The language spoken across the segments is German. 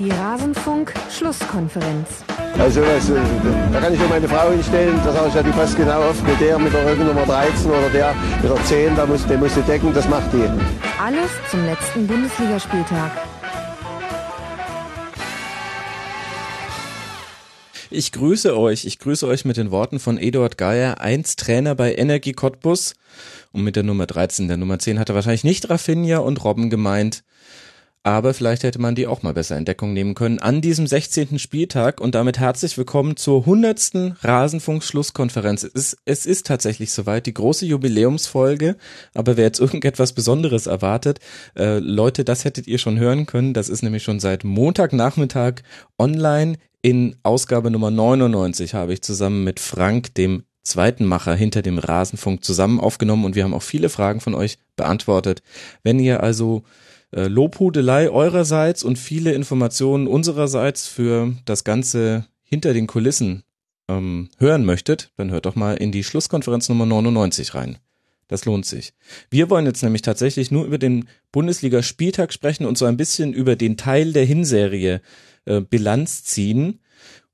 Die Rasenfunk-Schlusskonferenz. Also was, äh, da kann ich nur meine Frau hinstellen, da sage ich ja, die passt genau auf mit der mit der Rückennummer 13 oder der mit der 10, da muss, den musst du decken, das macht die. Alles zum letzten Bundesligaspieltag. Ich grüße euch. Ich grüße euch mit den Worten von Eduard Geier, einst Trainer bei Energie Cottbus. Und mit der Nummer 13, der Nummer 10 hat er wahrscheinlich nicht Rafinha und Robben gemeint. Aber vielleicht hätte man die auch mal besser in Deckung nehmen können an diesem 16. Spieltag und damit herzlich willkommen zur 100. Rasenfunk-Schlusskonferenz. Es ist, es ist tatsächlich soweit, die große Jubiläumsfolge, aber wer jetzt irgendetwas Besonderes erwartet, äh, Leute, das hättet ihr schon hören können, das ist nämlich schon seit Montagnachmittag online in Ausgabe Nummer 99 habe ich zusammen mit Frank, dem zweiten Macher hinter dem Rasenfunk zusammen aufgenommen und wir haben auch viele Fragen von euch beantwortet. Wenn ihr also äh, Lobhudelei eurerseits und viele Informationen unsererseits für das Ganze hinter den Kulissen ähm, hören möchtet, dann hört doch mal in die Schlusskonferenz Nummer 99 rein. Das lohnt sich. Wir wollen jetzt nämlich tatsächlich nur über den Bundesliga-Spieltag sprechen und so ein bisschen über den Teil der Hinserie äh, Bilanz ziehen.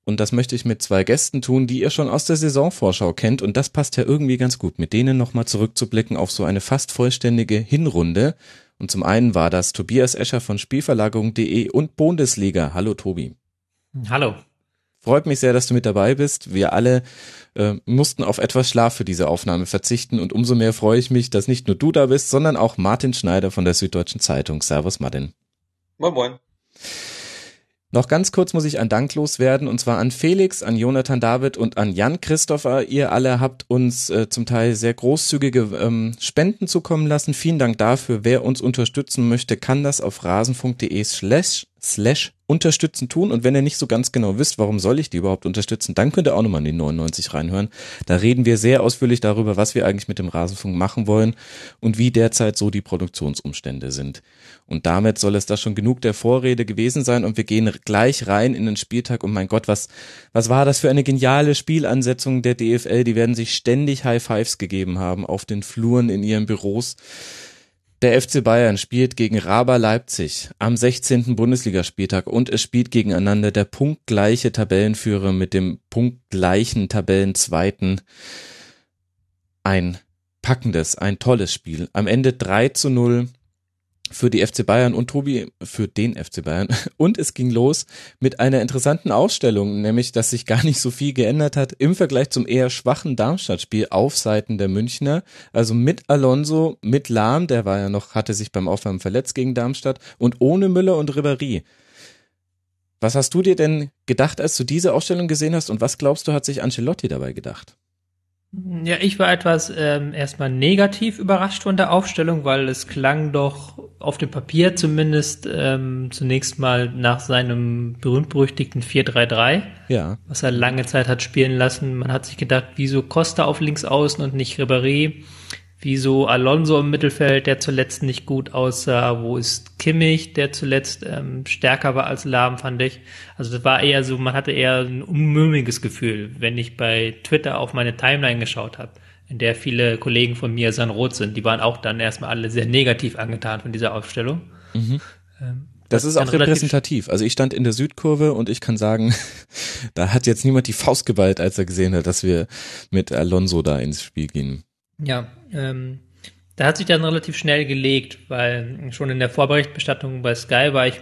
Und das möchte ich mit zwei Gästen tun, die ihr schon aus der Saisonvorschau kennt. Und das passt ja irgendwie ganz gut, mit denen nochmal zurückzublicken auf so eine fast vollständige Hinrunde. Und zum einen war das Tobias Escher von Spielverlagerung.de und Bundesliga. Hallo Tobi. Hallo. Freut mich sehr, dass du mit dabei bist. Wir alle äh, mussten auf etwas Schlaf für diese Aufnahme verzichten und umso mehr freue ich mich, dass nicht nur du da bist, sondern auch Martin Schneider von der Süddeutschen Zeitung. Servus Martin. Moin Moin. Noch ganz kurz muss ich ein Dank loswerden und zwar an Felix, an Jonathan David und an Jan Christopher. Ihr alle habt uns äh, zum Teil sehr großzügige ähm, Spenden zukommen lassen. Vielen Dank dafür. Wer uns unterstützen möchte, kann das auf rasenfunk.de slash slash unterstützen tun. Und wenn ihr nicht so ganz genau wisst, warum soll ich die überhaupt unterstützen, dann könnt ihr auch nochmal in die 99 reinhören. Da reden wir sehr ausführlich darüber, was wir eigentlich mit dem Rasenfunk machen wollen und wie derzeit so die Produktionsumstände sind. Und damit soll es da schon genug der Vorrede gewesen sein und wir gehen gleich rein in den Spieltag. Und mein Gott, was, was war das für eine geniale Spielansetzung der DFL? Die werden sich ständig High Fives gegeben haben auf den Fluren in ihren Büros. Der FC Bayern spielt gegen Raba Leipzig am 16. Bundesligaspieltag und es spielt gegeneinander der punktgleiche Tabellenführer mit dem punktgleichen Tabellenzweiten. Ein packendes, ein tolles Spiel. Am Ende 3 zu 0 für die FC Bayern und Tobi für den FC Bayern. Und es ging los mit einer interessanten Ausstellung, nämlich, dass sich gar nicht so viel geändert hat im Vergleich zum eher schwachen Darmstadt-Spiel auf Seiten der Münchner. Also mit Alonso, mit Lahm, der war ja noch, hatte sich beim Aufwärmen verletzt gegen Darmstadt und ohne Müller und Ribéry. Was hast du dir denn gedacht, als du diese Ausstellung gesehen hast und was glaubst du, hat sich Ancelotti dabei gedacht? Ja, ich war etwas ähm, erstmal negativ überrascht von der Aufstellung, weil es klang doch auf dem Papier zumindest ähm, zunächst mal nach seinem berühmt-berüchtigten 4-3-3, ja. was er lange Zeit hat spielen lassen. Man hat sich gedacht, wieso Costa auf links außen und nicht Ribéry? Wieso Alonso im Mittelfeld, der zuletzt nicht gut aussah? Wo ist Kimmich, der zuletzt ähm, stärker war als Lahm, fand ich. Also das war eher so, man hatte eher ein unmögliches Gefühl, wenn ich bei Twitter auf meine Timeline geschaut habe, in der viele Kollegen von mir Rot sind. Die waren auch dann erstmal alle sehr negativ angetan von dieser Aufstellung. Mhm. Ähm, das, das ist auch repräsentativ. Also ich stand in der Südkurve und ich kann sagen, da hat jetzt niemand die Faust geballt, als er gesehen hat, dass wir mit Alonso da ins Spiel gehen. Ja, ähm, da hat sich dann relativ schnell gelegt, weil schon in der Vorberichtbestattung bei Sky war ich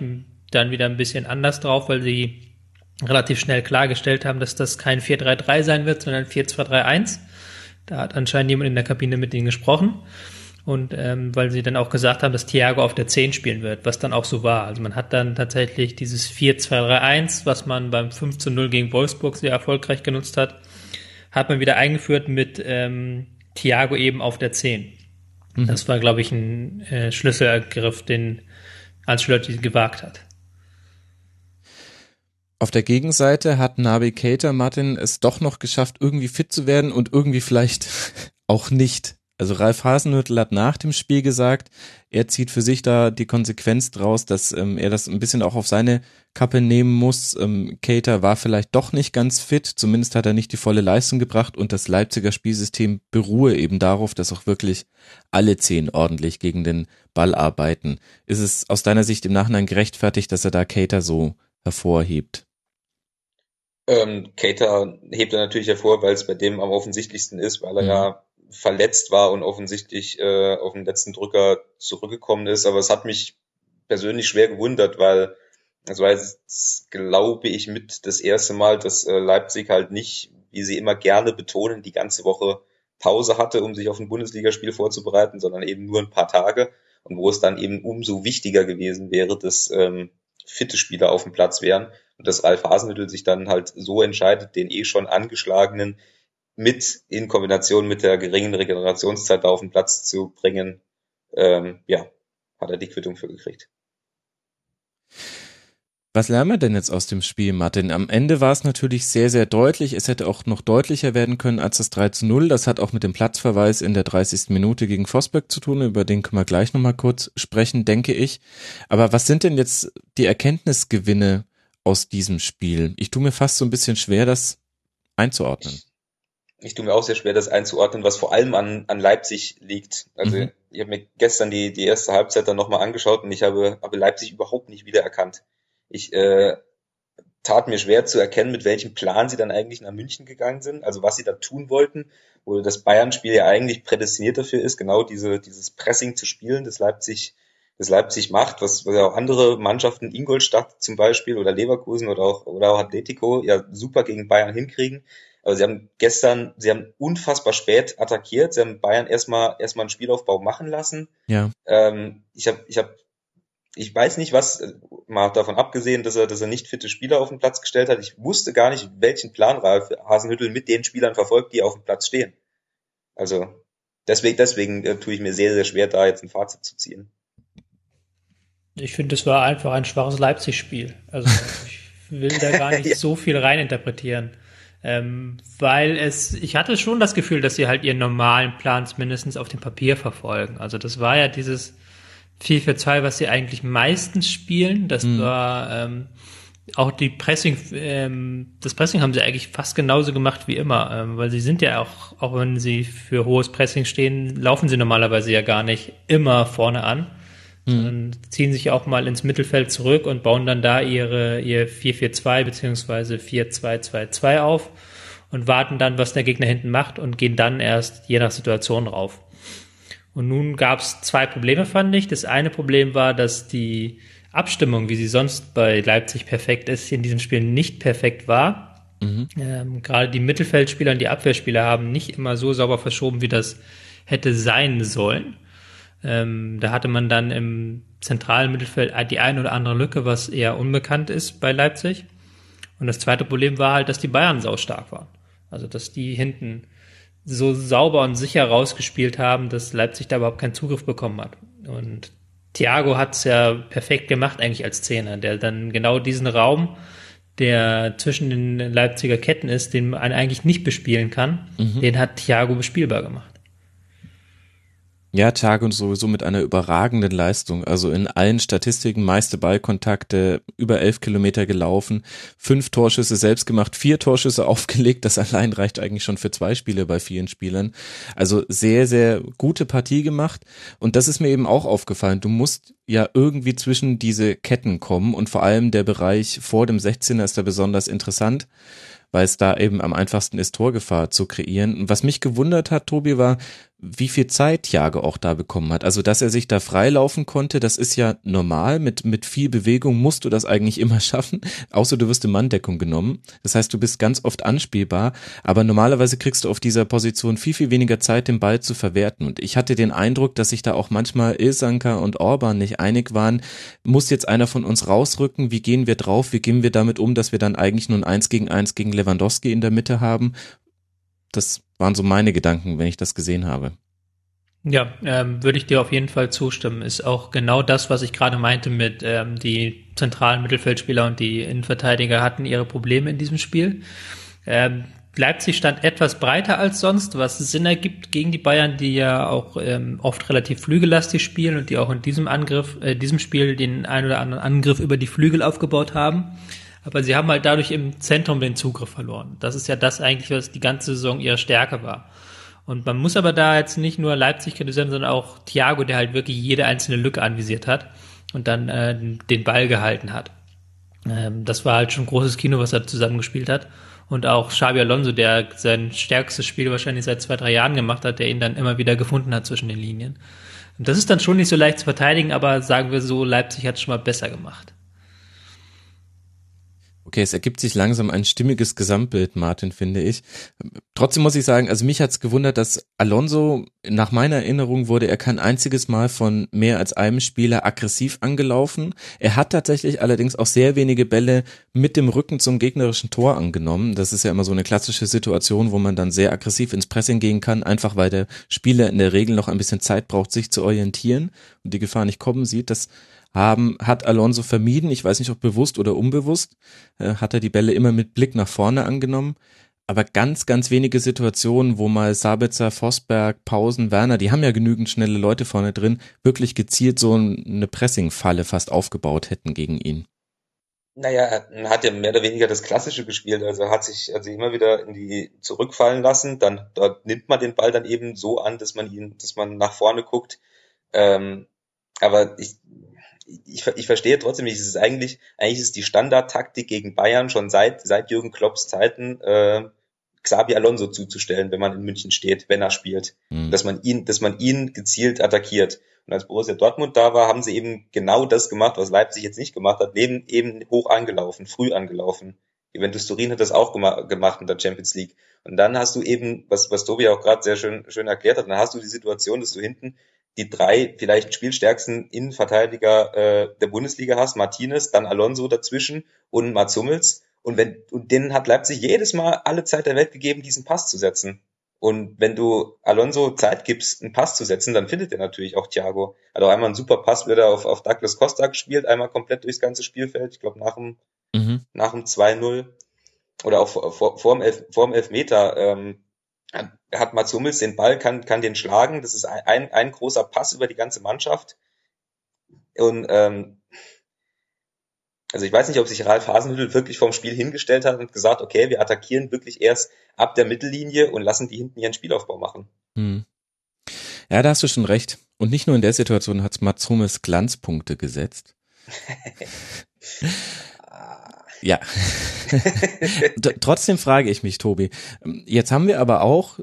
dann wieder ein bisschen anders drauf, weil sie relativ schnell klargestellt haben, dass das kein 4-3-3 sein wird, sondern 4-2-3-1. Da hat anscheinend jemand in der Kabine mit ihnen gesprochen. Und ähm, weil sie dann auch gesagt haben, dass Thiago auf der 10 spielen wird, was dann auch so war. Also man hat dann tatsächlich dieses 4-2-3-1, was man beim 5-0 gegen Wolfsburg sehr erfolgreich genutzt hat, hat man wieder eingeführt mit ähm, Thiago eben auf der 10. Mhm. Das war, glaube ich, ein äh, Schlüsselergriff, den Ancelotti gewagt hat. Auf der Gegenseite hat Nabi Keita Martin es doch noch geschafft, irgendwie fit zu werden und irgendwie vielleicht auch nicht. Also Ralf Hasenhüttl hat nach dem Spiel gesagt, er zieht für sich da die Konsequenz draus, dass ähm, er das ein bisschen auch auf seine Kappe nehmen muss. Ähm, Cater war vielleicht doch nicht ganz fit, zumindest hat er nicht die volle Leistung gebracht und das Leipziger Spielsystem beruhe eben darauf, dass auch wirklich alle zehn ordentlich gegen den Ball arbeiten. Ist es aus deiner Sicht im Nachhinein gerechtfertigt, dass er da Cater so hervorhebt? Ähm, Cater hebt er natürlich hervor, weil es bei dem am offensichtlichsten ist, weil er mhm. ja verletzt war und offensichtlich äh, auf den letzten Drücker zurückgekommen ist. Aber es hat mich persönlich schwer gewundert, weil es war jetzt, glaube ich, mit das erste Mal, dass äh, Leipzig halt nicht, wie sie immer gerne betonen, die ganze Woche Pause hatte, um sich auf ein Bundesligaspiel vorzubereiten, sondern eben nur ein paar Tage und wo es dann eben umso wichtiger gewesen wäre, dass ähm, fitte Spieler auf dem Platz wären und dass Ralf Hasenhüttl sich dann halt so entscheidet, den eh schon angeschlagenen mit in Kombination mit der geringen Regenerationszeit auf den Platz zu bringen, ähm, ja, hat er die Quittung für gekriegt. Was lernen wir denn jetzt aus dem Spiel, Martin? Am Ende war es natürlich sehr, sehr deutlich. Es hätte auch noch deutlicher werden können als das 3 zu 0. Das hat auch mit dem Platzverweis in der 30. Minute gegen Vosberg zu tun. Über den können wir gleich nochmal kurz sprechen, denke ich. Aber was sind denn jetzt die Erkenntnisgewinne aus diesem Spiel? Ich tue mir fast so ein bisschen schwer, das einzuordnen. Ich, ich tue mir auch sehr schwer, das einzuordnen, was vor allem an, an Leipzig liegt. Also mhm. ich habe mir gestern die, die erste Halbzeit dann nochmal angeschaut und ich habe, habe Leipzig überhaupt nicht wiedererkannt. Ich äh, tat mir schwer zu erkennen, mit welchem Plan sie dann eigentlich nach München gegangen sind, also was sie da tun wollten, wo das Bayern-Spiel ja eigentlich prädestiniert dafür ist, genau diese, dieses Pressing zu spielen, das Leipzig, das Leipzig macht, was, was ja auch andere Mannschaften, Ingolstadt zum Beispiel oder Leverkusen oder auch, oder auch Atletico, ja super gegen Bayern hinkriegen. Aber sie haben gestern, sie haben unfassbar spät attackiert. Sie haben Bayern erstmal erstmal einen Spielaufbau machen lassen. Ja. Ähm, ich habe ich hab ich weiß nicht, was, mal davon abgesehen, dass er, dass er nicht fitte Spieler auf den Platz gestellt hat. Ich wusste gar nicht, welchen Plan Ralf Hasenhüttel mit den Spielern verfolgt, die auf dem Platz stehen. Also deswegen, deswegen äh, tue ich mir sehr, sehr schwer, da jetzt ein Fazit zu ziehen. Ich finde, es war einfach ein schwaches Leipzig-Spiel. Also ich will da gar nicht ja. so viel reininterpretieren. Ähm, weil es, ich hatte schon das Gefühl, dass sie halt ihren normalen Plan mindestens auf dem Papier verfolgen. Also das war ja dieses 4 für 2, was sie eigentlich meistens spielen. Das mhm. war ähm, auch die Pressing, ähm, das Pressing haben sie eigentlich fast genauso gemacht wie immer, ähm, weil sie sind ja auch, auch wenn sie für hohes Pressing stehen, laufen sie normalerweise ja gar nicht immer vorne an, mhm. sondern ziehen sich auch mal ins Mittelfeld zurück und bauen dann da ihre, ihr 4-4-2 beziehungsweise 4-2-2-2 auf und warten dann, was der Gegner hinten macht und gehen dann erst je nach Situation rauf. Und nun gab es zwei Probleme, fand ich. Das eine Problem war, dass die Abstimmung, wie sie sonst bei Leipzig perfekt ist, in diesem Spiel nicht perfekt war. Mhm. Ähm, gerade die Mittelfeldspieler und die Abwehrspieler haben nicht immer so sauber verschoben, wie das hätte sein sollen. Ähm, da hatte man dann im zentralen Mittelfeld die eine oder andere Lücke, was eher unbekannt ist bei Leipzig. Und das zweite Problem war halt, dass die Bayern sau stark waren. Also, dass die hinten so sauber und sicher rausgespielt haben, dass Leipzig da überhaupt keinen Zugriff bekommen hat. Und Thiago hat es ja perfekt gemacht eigentlich als Zehner, der dann genau diesen Raum, der zwischen den Leipziger Ketten ist, den man eigentlich nicht bespielen kann, mhm. den hat Thiago bespielbar gemacht. Ja, Tag und sowieso mit einer überragenden Leistung. Also in allen Statistiken meiste Ballkontakte, über elf Kilometer gelaufen, fünf Torschüsse selbst gemacht, vier Torschüsse aufgelegt. Das allein reicht eigentlich schon für zwei Spiele bei vielen Spielern. Also sehr, sehr gute Partie gemacht. Und das ist mir eben auch aufgefallen. Du musst ja irgendwie zwischen diese Ketten kommen und vor allem der Bereich vor dem 16er ist da besonders interessant weil es da eben am einfachsten ist, Torgefahr zu kreieren. Und was mich gewundert hat, Tobi, war, wie viel Zeit Thiago auch da bekommen hat. Also, dass er sich da freilaufen konnte, das ist ja normal. Mit, mit viel Bewegung musst du das eigentlich immer schaffen. Außer du wirst in Manndeckung genommen. Das heißt, du bist ganz oft anspielbar. Aber normalerweise kriegst du auf dieser Position viel, viel weniger Zeit, den Ball zu verwerten. Und ich hatte den Eindruck, dass sich da auch manchmal Ilsanka und Orban nicht einig waren. Muss jetzt einer von uns rausrücken? Wie gehen wir drauf? Wie gehen wir damit um, dass wir dann eigentlich nur ein Eins gegen Eins gegen Lewandowski in der Mitte haben? Das waren so meine Gedanken, wenn ich das gesehen habe. Ja, ähm, würde ich dir auf jeden Fall zustimmen. Ist auch genau das, was ich gerade meinte mit ähm, die zentralen Mittelfeldspieler und die Innenverteidiger hatten ihre Probleme in diesem Spiel. Ähm, Leipzig stand etwas breiter als sonst, was Sinn ergibt gegen die Bayern, die ja auch ähm, oft relativ flügellastig spielen und die auch in diesem Angriff, äh, diesem Spiel den ein oder anderen Angriff über die Flügel aufgebaut haben. Aber sie haben halt dadurch im Zentrum den Zugriff verloren. Das ist ja das eigentlich, was die ganze Saison ihre Stärke war. Und man muss aber da jetzt nicht nur Leipzig kritisieren, sondern auch Thiago, der halt wirklich jede einzelne Lücke anvisiert hat und dann äh, den Ball gehalten hat. Ähm, das war halt schon großes Kino, was er zusammengespielt hat. Und auch Xabi Alonso, der sein stärkstes Spiel wahrscheinlich seit zwei, drei Jahren gemacht hat, der ihn dann immer wieder gefunden hat zwischen den Linien. Und das ist dann schon nicht so leicht zu verteidigen, aber sagen wir so, Leipzig hat es schon mal besser gemacht. Okay, es ergibt sich langsam ein stimmiges Gesamtbild, Martin, finde ich. Trotzdem muss ich sagen, also mich hat's gewundert, dass Alonso, nach meiner Erinnerung wurde er kein einziges Mal von mehr als einem Spieler aggressiv angelaufen. Er hat tatsächlich allerdings auch sehr wenige Bälle mit dem Rücken zum gegnerischen Tor angenommen. Das ist ja immer so eine klassische Situation, wo man dann sehr aggressiv ins Pressing gehen kann, einfach weil der Spieler in der Regel noch ein bisschen Zeit braucht, sich zu orientieren und die Gefahr nicht kommen sieht. Das haben, hat Alonso vermieden, ich weiß nicht, ob bewusst oder unbewusst, äh, hat er die Bälle immer mit Blick nach vorne angenommen. Aber ganz, ganz wenige Situationen, wo mal Sabitzer, Vosberg, Pausen, Werner, die haben ja genügend schnelle Leute vorne drin, wirklich gezielt so eine Pressing-Falle fast aufgebaut hätten gegen ihn. Naja, er hat ja mehr oder weniger das Klassische gespielt, also hat sich also immer wieder in die zurückfallen lassen, dann dort nimmt man den Ball dann eben so an, dass man ihn, dass man nach vorne guckt. Ähm, aber ich, ich, ich verstehe trotzdem nicht, es ist eigentlich, eigentlich ist die Standardtaktik gegen Bayern schon seit, seit Jürgen Klopps Zeiten, äh, Xabi Alonso zuzustellen, wenn man in München steht, wenn er spielt. Mhm. Dass man ihn, dass man ihn gezielt attackiert. Und als Borussia Dortmund da war, haben sie eben genau das gemacht, was Leipzig jetzt nicht gemacht hat, eben, eben hoch angelaufen, früh angelaufen. Juventus Turin hat das auch gemacht in der Champions League. Und dann hast du eben, was, was Tobi auch gerade sehr schön, schön erklärt hat, dann hast du die Situation, dass du hinten die drei vielleicht spielstärksten Innenverteidiger äh, der Bundesliga hast, Martinez, dann Alonso dazwischen und Mats Hummels. Und wenn, und denen hat Leipzig jedes Mal alle Zeit der Welt gegeben, diesen Pass zu setzen. Und wenn du Alonso Zeit gibst, einen Pass zu setzen, dann findet er natürlich auch Thiago. Also einmal ein super Pass, wird er auf, auf Douglas Costa gespielt, einmal komplett durchs ganze Spielfeld, ich glaube nach dem, mhm. nach dem 2-0 oder auch vor, vor, vor, dem Elf, vor dem Elfmeter ähm, hat Mats Hummels den Ball, kann, kann den schlagen. Das ist ein, ein großer Pass über die ganze Mannschaft. Und ähm, also ich weiß nicht, ob sich Ralf Hasenhüttl wirklich vom Spiel hingestellt hat und gesagt, okay, wir attackieren wirklich erst ab der Mittellinie und lassen die hinten ihren Spielaufbau machen. Hm. Ja, da hast du schon recht. Und nicht nur in der Situation hat Mats Hummels Glanzpunkte gesetzt. Ja. Trotzdem frage ich mich, Tobi. Jetzt haben wir aber auch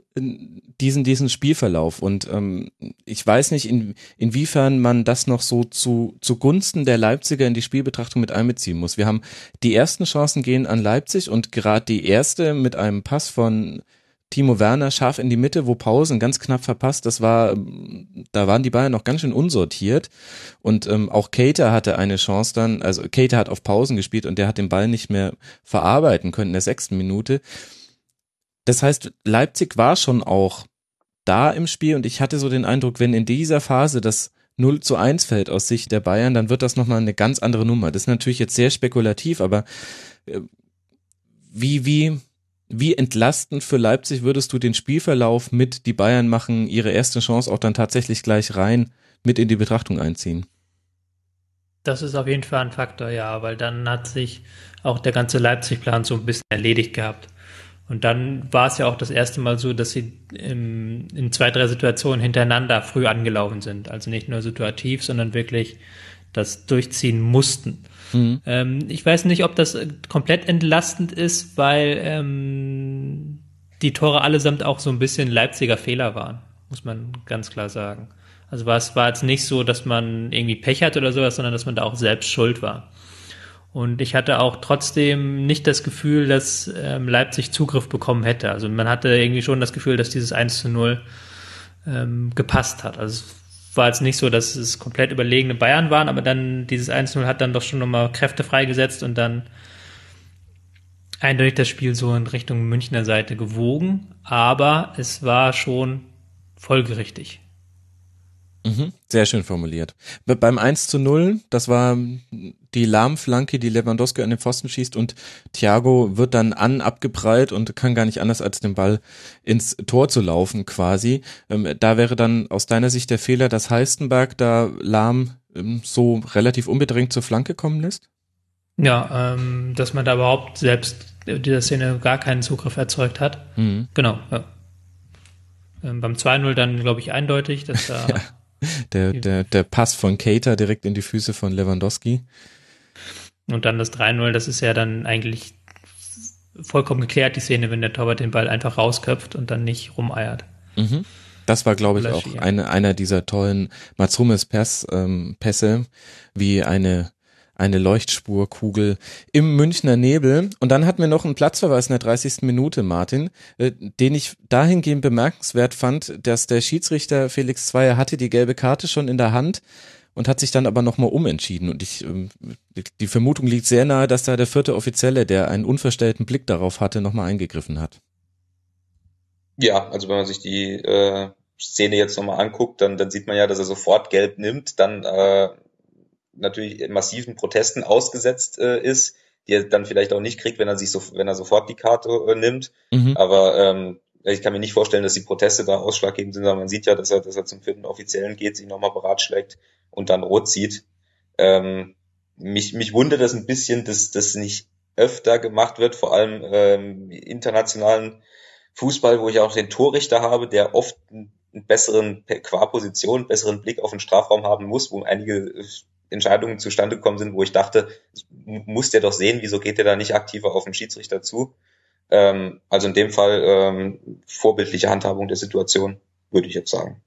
diesen, diesen Spielverlauf und ähm, ich weiß nicht, in, inwiefern man das noch so zu, zugunsten der Leipziger in die Spielbetrachtung mit einbeziehen muss. Wir haben die ersten Chancen gehen an Leipzig und gerade die erste mit einem Pass von Timo Werner scharf in die Mitte, wo Pausen ganz knapp verpasst. Das war, da waren die Bayern noch ganz schön unsortiert. Und ähm, auch Cater hatte eine Chance dann, also Cater hat auf Pausen gespielt und der hat den Ball nicht mehr verarbeiten können in der sechsten Minute. Das heißt, Leipzig war schon auch da im Spiel und ich hatte so den Eindruck, wenn in dieser Phase das 0 zu 1 fällt aus Sicht der Bayern, dann wird das nochmal eine ganz andere Nummer. Das ist natürlich jetzt sehr spekulativ, aber äh, wie, wie, wie entlastend für Leipzig würdest du den Spielverlauf mit die Bayern machen ihre erste Chance auch dann tatsächlich gleich rein mit in die Betrachtung einziehen? Das ist auf jeden Fall ein Faktor, ja, weil dann hat sich auch der ganze Leipzig-Plan so ein bisschen erledigt gehabt. Und dann war es ja auch das erste Mal so, dass sie im, in zwei, drei Situationen hintereinander früh angelaufen sind. Also nicht nur situativ, sondern wirklich das durchziehen mussten. Mhm. Ähm, ich weiß nicht, ob das komplett entlastend ist, weil ähm, die Tore allesamt auch so ein bisschen Leipziger Fehler waren, muss man ganz klar sagen. Also war es war jetzt nicht so, dass man irgendwie Pech hat oder sowas, sondern dass man da auch selbst schuld war. Und ich hatte auch trotzdem nicht das Gefühl, dass ähm, Leipzig Zugriff bekommen hätte. Also man hatte irgendwie schon das Gefühl, dass dieses 1 zu 0 ähm, gepasst hat. Also war jetzt nicht so, dass es komplett überlegene Bayern waren, aber dann dieses 1-0 hat dann doch schon nochmal Kräfte freigesetzt und dann eindeutig das Spiel so in Richtung Münchner Seite gewogen, aber es war schon folgerichtig. Mhm, sehr schön formuliert. Beim 1 zu 0, das war die Lahmflanke, die Lewandowski an den Pfosten schießt und Thiago wird dann an abgeprallt und kann gar nicht anders als den Ball ins Tor zu laufen quasi. Ähm, da wäre dann aus deiner Sicht der Fehler, dass Heistenberg da Lahm ähm, so relativ unbedrängt zur Flanke kommen lässt? Ja, ähm, dass man da überhaupt selbst dieser Szene gar keinen Zugriff erzeugt hat. Mhm. Genau, ja. Ähm, beim 2-0 dann, glaube ich, eindeutig, dass da Der, der, der Pass von Cater direkt in die Füße von Lewandowski. Und dann das 3-0, das ist ja dann eigentlich vollkommen geklärt, die Szene, wenn der Torwart den Ball einfach rausköpft und dann nicht rumeiert. Mhm. Das war, glaube ich, auch eine, einer dieser tollen Matsumes Pass, ähm, Pässe, wie eine eine Leuchtspurkugel im Münchner Nebel. Und dann hatten wir noch einen Platzverweis in der 30. Minute, Martin, äh, den ich dahingehend bemerkenswert fand, dass der Schiedsrichter Felix Zweier hatte die gelbe Karte schon in der Hand und hat sich dann aber nochmal umentschieden. Und ich, ähm, die Vermutung liegt sehr nahe, dass da der vierte Offizielle, der einen unverstellten Blick darauf hatte, nochmal eingegriffen hat. Ja, also wenn man sich die äh, Szene jetzt nochmal anguckt, dann, dann sieht man ja, dass er sofort gelb nimmt, dann äh, natürlich massiven Protesten ausgesetzt äh, ist, die er dann vielleicht auch nicht kriegt, wenn er sich so, wenn er sofort die Karte äh, nimmt. Mhm. Aber ähm, ich kann mir nicht vorstellen, dass die Proteste da ausschlaggebend sind, sondern man sieht ja, dass er, dass er zum vierten Offiziellen geht, sich nochmal beratschlägt und dann rot zieht. Ähm, mich, mich wundert das ein bisschen, dass das nicht öfter gemacht wird, vor allem ähm, internationalen Fußball, wo ich auch den Torrichter habe, der oft einen besseren, qua Position, besseren Blick auf den Strafraum haben muss, wo einige Entscheidungen zustande gekommen sind, wo ich dachte, muss der doch sehen, wieso geht der da nicht aktiver auf den Schiedsrichter zu? Ähm, also in dem Fall ähm, vorbildliche Handhabung der Situation, würde ich jetzt sagen.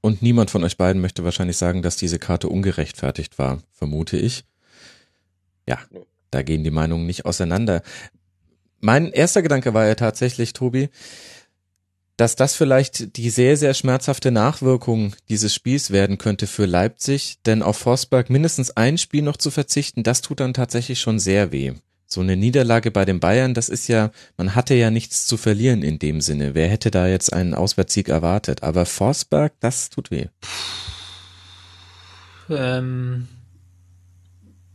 Und niemand von euch beiden möchte wahrscheinlich sagen, dass diese Karte ungerechtfertigt war, vermute ich. Ja, da gehen die Meinungen nicht auseinander. Mein erster Gedanke war ja tatsächlich, Tobi, dass das vielleicht die sehr, sehr schmerzhafte Nachwirkung dieses Spiels werden könnte für Leipzig, denn auf Forsberg mindestens ein Spiel noch zu verzichten, das tut dann tatsächlich schon sehr weh. So eine Niederlage bei den Bayern, das ist ja, man hatte ja nichts zu verlieren in dem Sinne. Wer hätte da jetzt einen Auswärtssieg erwartet? Aber Forsberg, das tut weh. Ähm,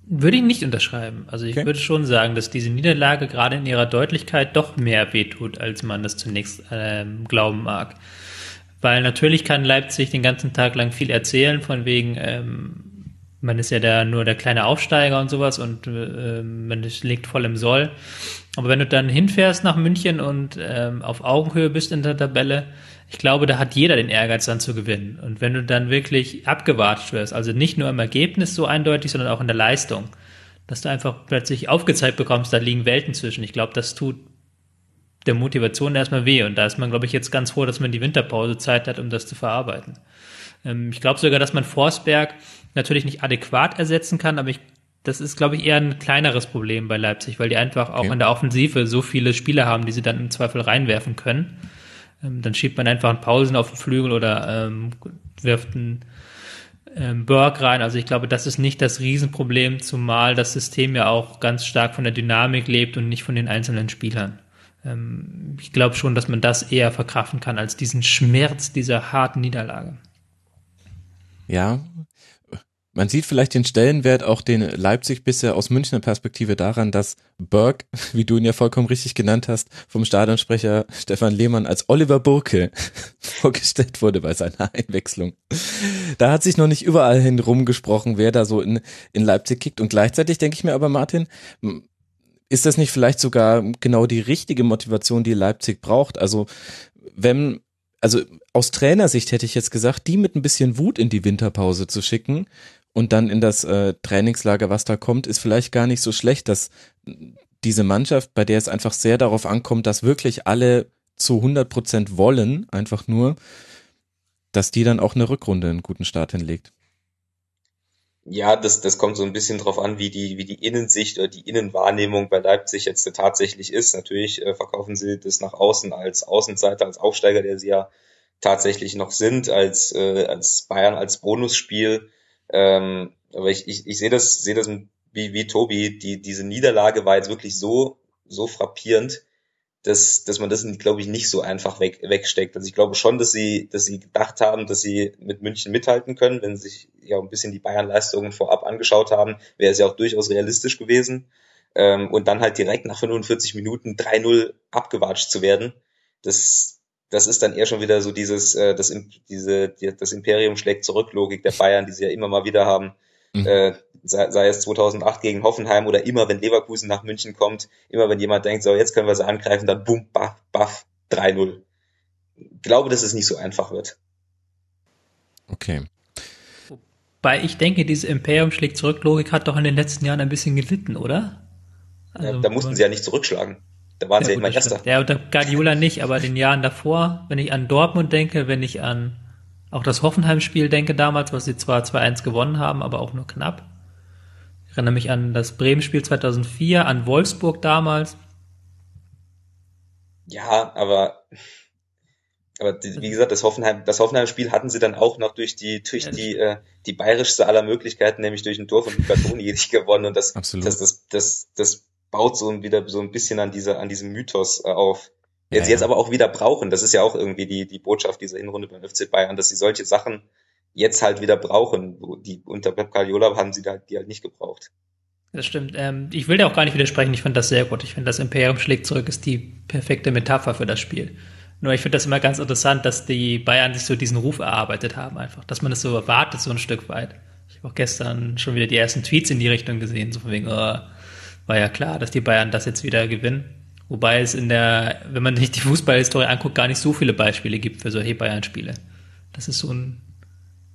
würde ich nicht unterschreiben. Also ich okay. würde schon sagen, dass diese Niederlage gerade in ihrer Deutlichkeit doch mehr wehtut, als man das zunächst ähm, glauben mag. Weil natürlich kann Leipzig den ganzen Tag lang viel erzählen, von wegen, ähm, man ist ja da nur der kleine Aufsteiger und sowas und äh, man liegt voll im Soll. Aber wenn du dann hinfährst nach München und ähm, auf Augenhöhe bist in der Tabelle, ich glaube, da hat jeder den Ehrgeiz dann zu gewinnen. Und wenn du dann wirklich abgewartet wirst, also nicht nur im Ergebnis so eindeutig, sondern auch in der Leistung, dass du einfach plötzlich aufgezeigt bekommst, da liegen Welten zwischen. Ich glaube, das tut der Motivation erstmal weh. Und da ist man, glaube ich, jetzt ganz froh, dass man die Winterpause Zeit hat, um das zu verarbeiten. Ähm, ich glaube sogar, dass man Forsberg natürlich nicht adäquat ersetzen kann, aber ich, das ist, glaube ich, eher ein kleineres Problem bei Leipzig, weil die einfach auch okay. in der Offensive so viele Spieler haben, die sie dann im Zweifel reinwerfen können. Ähm, dann schiebt man einfach einen Pausen auf den Flügel oder ähm, wirft einen ähm, Burg rein. Also ich glaube, das ist nicht das Riesenproblem, zumal das System ja auch ganz stark von der Dynamik lebt und nicht von den einzelnen Spielern. Ähm, ich glaube schon, dass man das eher verkraften kann als diesen Schmerz dieser harten Niederlage. Ja, man sieht vielleicht den Stellenwert auch den Leipzig bisher aus Münchner Perspektive daran, dass Burke, wie du ihn ja vollkommen richtig genannt hast, vom Stadionsprecher Stefan Lehmann als Oliver Burke vorgestellt wurde bei seiner Einwechslung. Da hat sich noch nicht überall hin rumgesprochen, wer da so in, in Leipzig kickt. Und gleichzeitig denke ich mir aber, Martin, ist das nicht vielleicht sogar genau die richtige Motivation, die Leipzig braucht? Also wenn also aus Trainersicht hätte ich jetzt gesagt, die mit ein bisschen Wut in die Winterpause zu schicken und dann in das äh, Trainingslager, was da kommt, ist vielleicht gar nicht so schlecht, dass diese Mannschaft, bei der es einfach sehr darauf ankommt, dass wirklich alle zu 100 Prozent wollen, einfach nur, dass die dann auch eine Rückrunde einen guten Start hinlegt. Ja, das, das kommt so ein bisschen drauf an, wie die, wie die Innensicht oder die Innenwahrnehmung bei Leipzig jetzt tatsächlich ist. Natürlich äh, verkaufen sie das nach außen als Außenseiter, als Aufsteiger, der sie ja tatsächlich noch sind, als, äh, als Bayern als Bonusspiel ähm, aber ich, ich, ich sehe das, sehe das wie, wie Tobi, die, diese Niederlage war jetzt wirklich so, so frappierend, dass, dass man das, glaube ich, nicht so einfach weg, wegsteckt. Also ich glaube schon, dass sie, dass sie gedacht haben, dass sie mit München mithalten können. Wenn sie sich ja ein bisschen die Bayern-Leistungen vorab angeschaut haben, wäre es ja auch durchaus realistisch gewesen. Ähm, und dann halt direkt nach 45 Minuten 3-0 abgewatscht zu werden, das, das ist dann eher schon wieder so dieses, äh, das, diese, die, das Imperium schlägt zurück Logik der Bayern, die sie ja immer mal wieder haben. Mhm. Äh, sei, sei es 2008 gegen Hoffenheim oder immer, wenn Leverkusen nach München kommt, immer wenn jemand denkt, so jetzt können wir sie angreifen, dann boom, baff, baff, 3-0. Ich glaube, dass es nicht so einfach wird. Okay. Wobei ich denke, diese Imperium schlägt zurück Logik hat doch in den letzten Jahren ein bisschen gelitten, oder? Also, ja, da mussten sie ja nicht zurückschlagen. Da waren ja, sie ja immer Erster. Ja, unter Guardiola nicht, aber den Jahren davor, wenn ich an Dortmund denke, wenn ich an auch das Hoffenheim-Spiel denke damals, was sie zwar 2-1 gewonnen haben, aber auch nur knapp. Ich erinnere mich an das Bremen-Spiel 2004, an Wolfsburg damals. Ja, aber aber die, wie gesagt, das Hoffenheim, das Hoffenheim-Spiel hatten sie dann auch noch durch die, durch ja, die, äh, die bayerischste aller Möglichkeiten, nämlich durch ein Tor von Luca Toni gewonnen. Und das, Absolut. das, das, das, das baut so wieder so ein bisschen an dieser, an diesem Mythos äh, auf. Jetzt, ja, jetzt aber auch wieder brauchen. Das ist ja auch irgendwie die, die Botschaft dieser Hinrunde beim FC Bayern, dass sie solche Sachen jetzt halt wieder brauchen. Die, unter Pep Guardiola haben sie da, die halt nicht gebraucht. Das stimmt. Ähm, ich will dir auch gar nicht widersprechen. Ich finde das sehr gut. Ich finde, das Imperium schlägt zurück ist die perfekte Metapher für das Spiel. Nur ich finde das immer ganz interessant, dass die Bayern sich so diesen Ruf erarbeitet haben einfach, dass man das so erwartet, so ein Stück weit. Ich habe auch gestern schon wieder die ersten Tweets in die Richtung gesehen, so von wegen, oh, war ja klar, dass die Bayern das jetzt wieder gewinnen. Wobei es in der, wenn man sich die Fußballhistorie anguckt, gar nicht so viele Beispiele gibt für solche Bayern-Spiele. Das ist so ein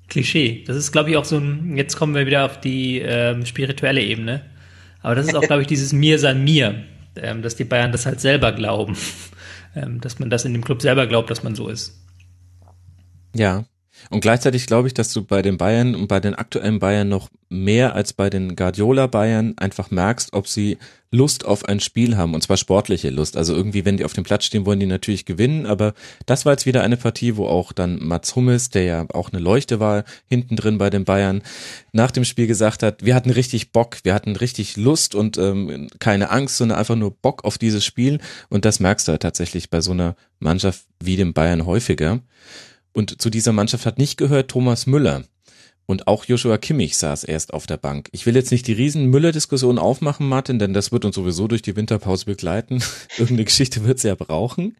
Klischee. Das ist, glaube ich, auch so ein, jetzt kommen wir wieder auf die ähm, spirituelle Ebene. Aber das ist auch, glaube ich, dieses Mir sein Mir, ähm, dass die Bayern das halt selber glauben ähm, dass man das in dem Club selber glaubt, dass man so ist. Ja. Und gleichzeitig glaube ich, dass du bei den Bayern und bei den aktuellen Bayern noch mehr als bei den Guardiola Bayern einfach merkst, ob sie Lust auf ein Spiel haben und zwar sportliche Lust. Also irgendwie, wenn die auf dem Platz stehen, wollen die natürlich gewinnen, aber das war jetzt wieder eine Partie, wo auch dann Mats Hummels, der ja auch eine Leuchte war, hinten drin bei den Bayern, nach dem Spiel gesagt hat, wir hatten richtig Bock, wir hatten richtig Lust und ähm, keine Angst, sondern einfach nur Bock auf dieses Spiel und das merkst du halt tatsächlich bei so einer Mannschaft wie dem Bayern häufiger. Und zu dieser Mannschaft hat nicht gehört Thomas Müller. Und auch Joshua Kimmich saß erst auf der Bank. Ich will jetzt nicht die riesen Müller-Diskussion aufmachen, Martin, denn das wird uns sowieso durch die Winterpause begleiten. Irgendeine Geschichte wird es ja brauchen.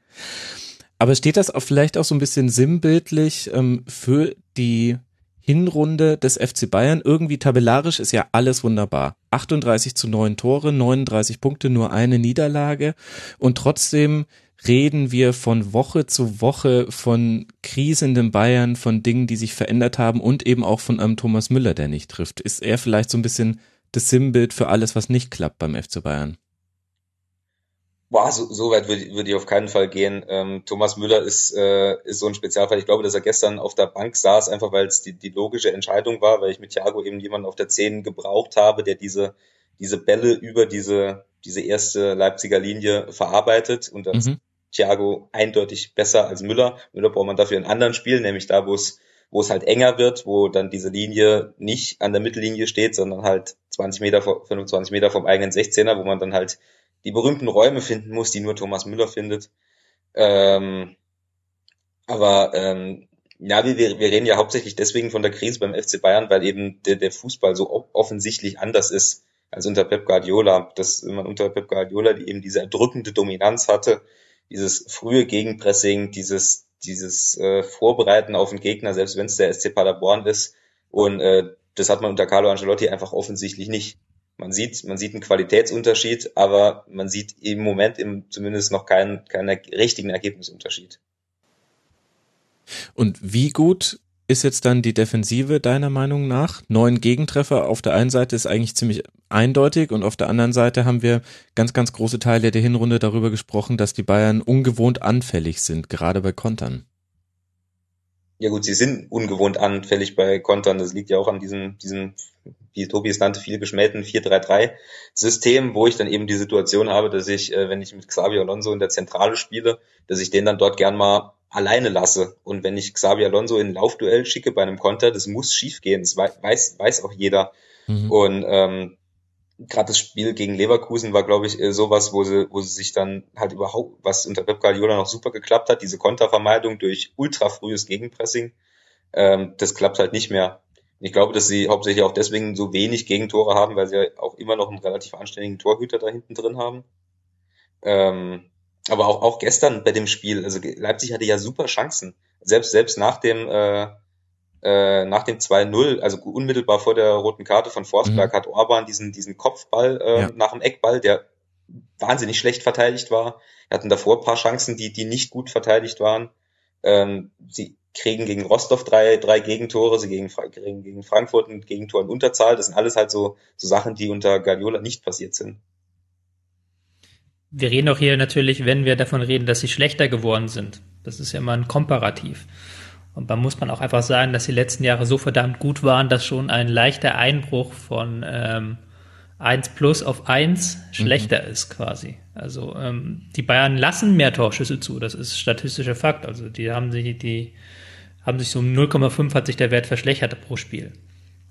Aber steht das auch vielleicht auch so ein bisschen sinnbildlich ähm, für die Hinrunde des FC Bayern? Irgendwie tabellarisch ist ja alles wunderbar. 38 zu 9 Tore, 39 Punkte, nur eine Niederlage. Und trotzdem reden wir von Woche zu Woche von krisenden Bayern, von Dingen, die sich verändert haben und eben auch von einem Thomas Müller, der nicht trifft. Ist er vielleicht so ein bisschen das Sinnbild für alles, was nicht klappt beim FC Bayern? Boah, so, so weit würde würd ich auf keinen Fall gehen. Ähm, Thomas Müller ist, äh, ist so ein Spezialfall. Ich glaube, dass er gestern auf der Bank saß, einfach weil es die, die logische Entscheidung war, weil ich mit Thiago eben jemanden auf der 10 gebraucht habe, der diese, diese Bälle über diese, diese erste Leipziger Linie verarbeitet und das mhm. Thiago eindeutig besser als Müller. Müller braucht man dafür in anderen Spielen, nämlich da, wo es wo es halt enger wird, wo dann diese Linie nicht an der Mittellinie steht, sondern halt 20 Meter, 25 Meter vom eigenen 16er, wo man dann halt die berühmten Räume finden muss, die nur Thomas Müller findet. Ähm, aber ähm, ja, wir, wir reden ja hauptsächlich deswegen von der Krise beim FC Bayern, weil eben der, der Fußball so offensichtlich anders ist als unter Pep Guardiola. Dass man unter Pep Guardiola eben diese erdrückende Dominanz hatte, dieses frühe Gegenpressing, dieses, dieses äh, Vorbereiten auf den Gegner, selbst wenn es der SC Paderborn ist. Und äh, das hat man unter Carlo Ancelotti einfach offensichtlich nicht. Man sieht, man sieht einen Qualitätsunterschied, aber man sieht im Moment im, zumindest noch keinen, keinen richtigen Ergebnisunterschied. Und wie gut ist jetzt dann die Defensive deiner Meinung nach? Neun Gegentreffer auf der einen Seite ist eigentlich ziemlich eindeutig und auf der anderen Seite haben wir ganz, ganz große Teile der Hinrunde darüber gesprochen, dass die Bayern ungewohnt anfällig sind, gerade bei Kontern. Ja gut, sie sind ungewohnt anfällig bei Kontern. Das liegt ja auch an diesem, diesem, wie Tobi es nannte, viel geschmähten 4-3-3-System, wo ich dann eben die Situation habe, dass ich, äh, wenn ich mit Xavier Alonso in der Zentrale spiele, dass ich den dann dort gern mal alleine lasse. Und wenn ich Xabi Alonso in ein Laufduell schicke bei einem Konter, das muss schief gehen. Das weiß, weiß auch jeder. Mhm. Und ähm, gerade das Spiel gegen Leverkusen war, glaube ich, sowas, wo sie, wo sie sich dann halt überhaupt, was unter Pep Guardiola noch super geklappt hat, diese Kontervermeidung durch ultra frühes Gegenpressing, ähm, das klappt halt nicht mehr. Ich glaube, dass sie hauptsächlich auch deswegen so wenig Gegentore haben, weil sie auch immer noch einen relativ anständigen Torhüter da hinten drin haben. Ähm, aber auch, auch gestern bei dem Spiel, also Leipzig hatte ja super Chancen. Selbst, selbst nach dem, äh, äh, nach dem 2-0, also unmittelbar vor der roten Karte von Forsberg, mhm. hat Orban diesen, diesen Kopfball äh, ja. nach dem Eckball, der wahnsinnig schlecht verteidigt war. Wir hatten davor ein paar Chancen, die, die nicht gut verteidigt waren. Ähm, sie kriegen gegen Rostov drei, drei Gegentore, sie gegen, kriegen gegen Frankfurt ein Gegentor in Unterzahl. Das sind alles halt so, so Sachen, die unter Guardiola nicht passiert sind. Wir reden auch hier natürlich, wenn wir davon reden, dass sie schlechter geworden sind. Das ist ja immer ein Komparativ. Und da muss man auch einfach sagen, dass die letzten Jahre so verdammt gut waren, dass schon ein leichter Einbruch von ähm, 1 plus auf 1 schlechter mhm. ist quasi. Also ähm, die Bayern lassen mehr Torschüsse zu, das ist statistischer Fakt. Also die haben sich, die haben sich so um 0,5 hat sich der Wert verschlechtert pro Spiel.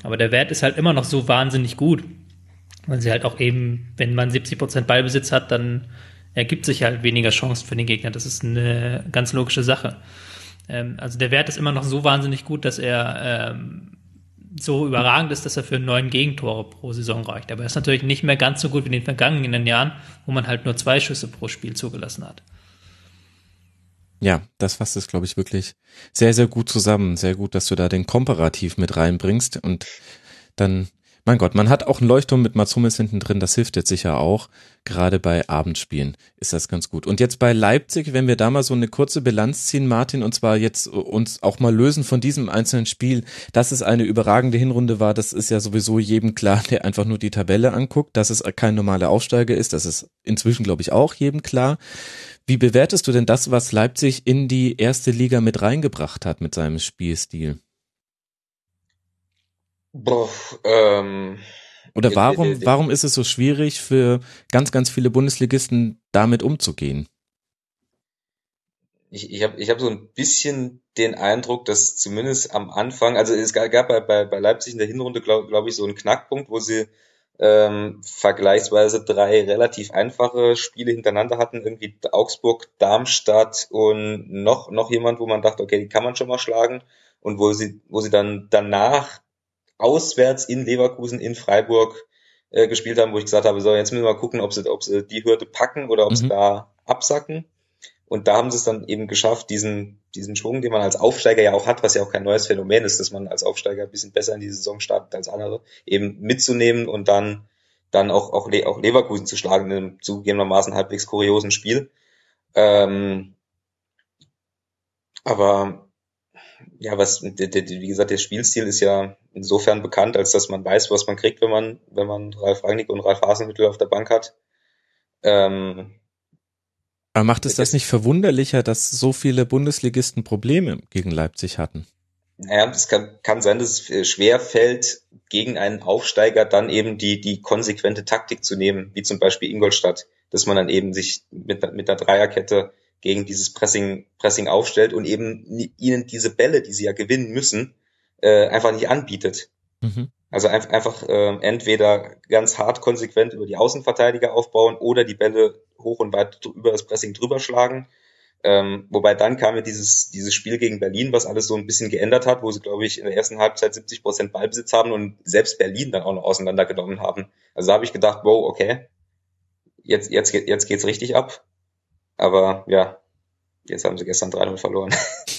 Aber der Wert ist halt immer noch so wahnsinnig gut. Weil sie halt auch eben, wenn man 70 Prozent Ballbesitz hat, dann ergibt sich halt weniger Chancen für den Gegner. Das ist eine ganz logische Sache. Ähm, also der Wert ist immer noch so wahnsinnig gut, dass er ähm, so überragend ist, dass er für neun Gegentore pro Saison reicht. Aber er ist natürlich nicht mehr ganz so gut wie in den vergangenen Jahren, wo man halt nur zwei Schüsse pro Spiel zugelassen hat. Ja, das fasst es, glaube ich, wirklich sehr, sehr gut zusammen. Sehr gut, dass du da den Komparativ mit reinbringst und dann mein Gott, man hat auch einen Leuchtturm mit Mats hinten drin, das hilft jetzt sicher auch. Gerade bei Abendspielen ist das ganz gut. Und jetzt bei Leipzig, wenn wir da mal so eine kurze Bilanz ziehen, Martin, und zwar jetzt uns auch mal lösen von diesem einzelnen Spiel, dass es eine überragende Hinrunde war, das ist ja sowieso jedem klar, der einfach nur die Tabelle anguckt, dass es kein normaler Aufsteiger ist, das ist inzwischen, glaube ich, auch jedem klar. Wie bewertest du denn das, was Leipzig in die erste Liga mit reingebracht hat mit seinem Spielstil? Boah, ähm, Oder warum, warum ist es so schwierig für ganz, ganz viele Bundesligisten damit umzugehen? Ich, ich habe ich hab so ein bisschen den Eindruck, dass zumindest am Anfang, also es gab bei, bei, bei Leipzig in der Hinrunde, glaube glaub ich, so einen Knackpunkt, wo sie ähm, vergleichsweise drei relativ einfache Spiele hintereinander hatten, irgendwie Augsburg, Darmstadt und noch, noch jemand, wo man dachte, okay, die kann man schon mal schlagen und wo sie, wo sie dann danach auswärts in Leverkusen, in Freiburg äh, gespielt haben, wo ich gesagt habe, so, jetzt müssen wir mal gucken, ob sie, ob sie die Hürde packen oder ob mhm. sie da absacken. Und da haben sie es dann eben geschafft, diesen, diesen Schwung, den man als Aufsteiger ja auch hat, was ja auch kein neues Phänomen ist, dass man als Aufsteiger ein bisschen besser in die Saison startet als andere, eben mitzunehmen und dann, dann auch, auch, Le auch Leverkusen zu schlagen in einem zugegebenermaßen halbwegs kuriosen Spiel. Ähm, aber ja, was, wie gesagt, der Spielstil ist ja insofern bekannt, als dass man weiß, was man kriegt, wenn man, wenn man Ralf Rangnick und Ralf Hasenhüttl auf der Bank hat. Ähm, Aber macht es das nicht verwunderlicher, dass so viele Bundesligisten Probleme gegen Leipzig hatten? Naja, es kann, kann sein, dass es schwer fällt, gegen einen Aufsteiger dann eben die, die konsequente Taktik zu nehmen, wie zum Beispiel Ingolstadt, dass man dann eben sich mit, mit der Dreierkette gegen dieses Pressing, Pressing aufstellt und eben ihnen diese Bälle, die sie ja gewinnen müssen, äh, einfach nicht anbietet. Mhm. Also einfach, einfach äh, entweder ganz hart konsequent über die Außenverteidiger aufbauen oder die Bälle hoch und weit über das Pressing drüber schlagen. Ähm, wobei dann kam ja dieses, dieses Spiel gegen Berlin, was alles so ein bisschen geändert hat, wo sie, glaube ich, in der ersten Halbzeit 70 Prozent Ballbesitz haben und selbst Berlin dann auch noch auseinandergenommen haben. Also da habe ich gedacht, wow, okay, jetzt, jetzt, jetzt geht's richtig ab. Aber ja, jetzt haben sie gestern 3-0 verloren.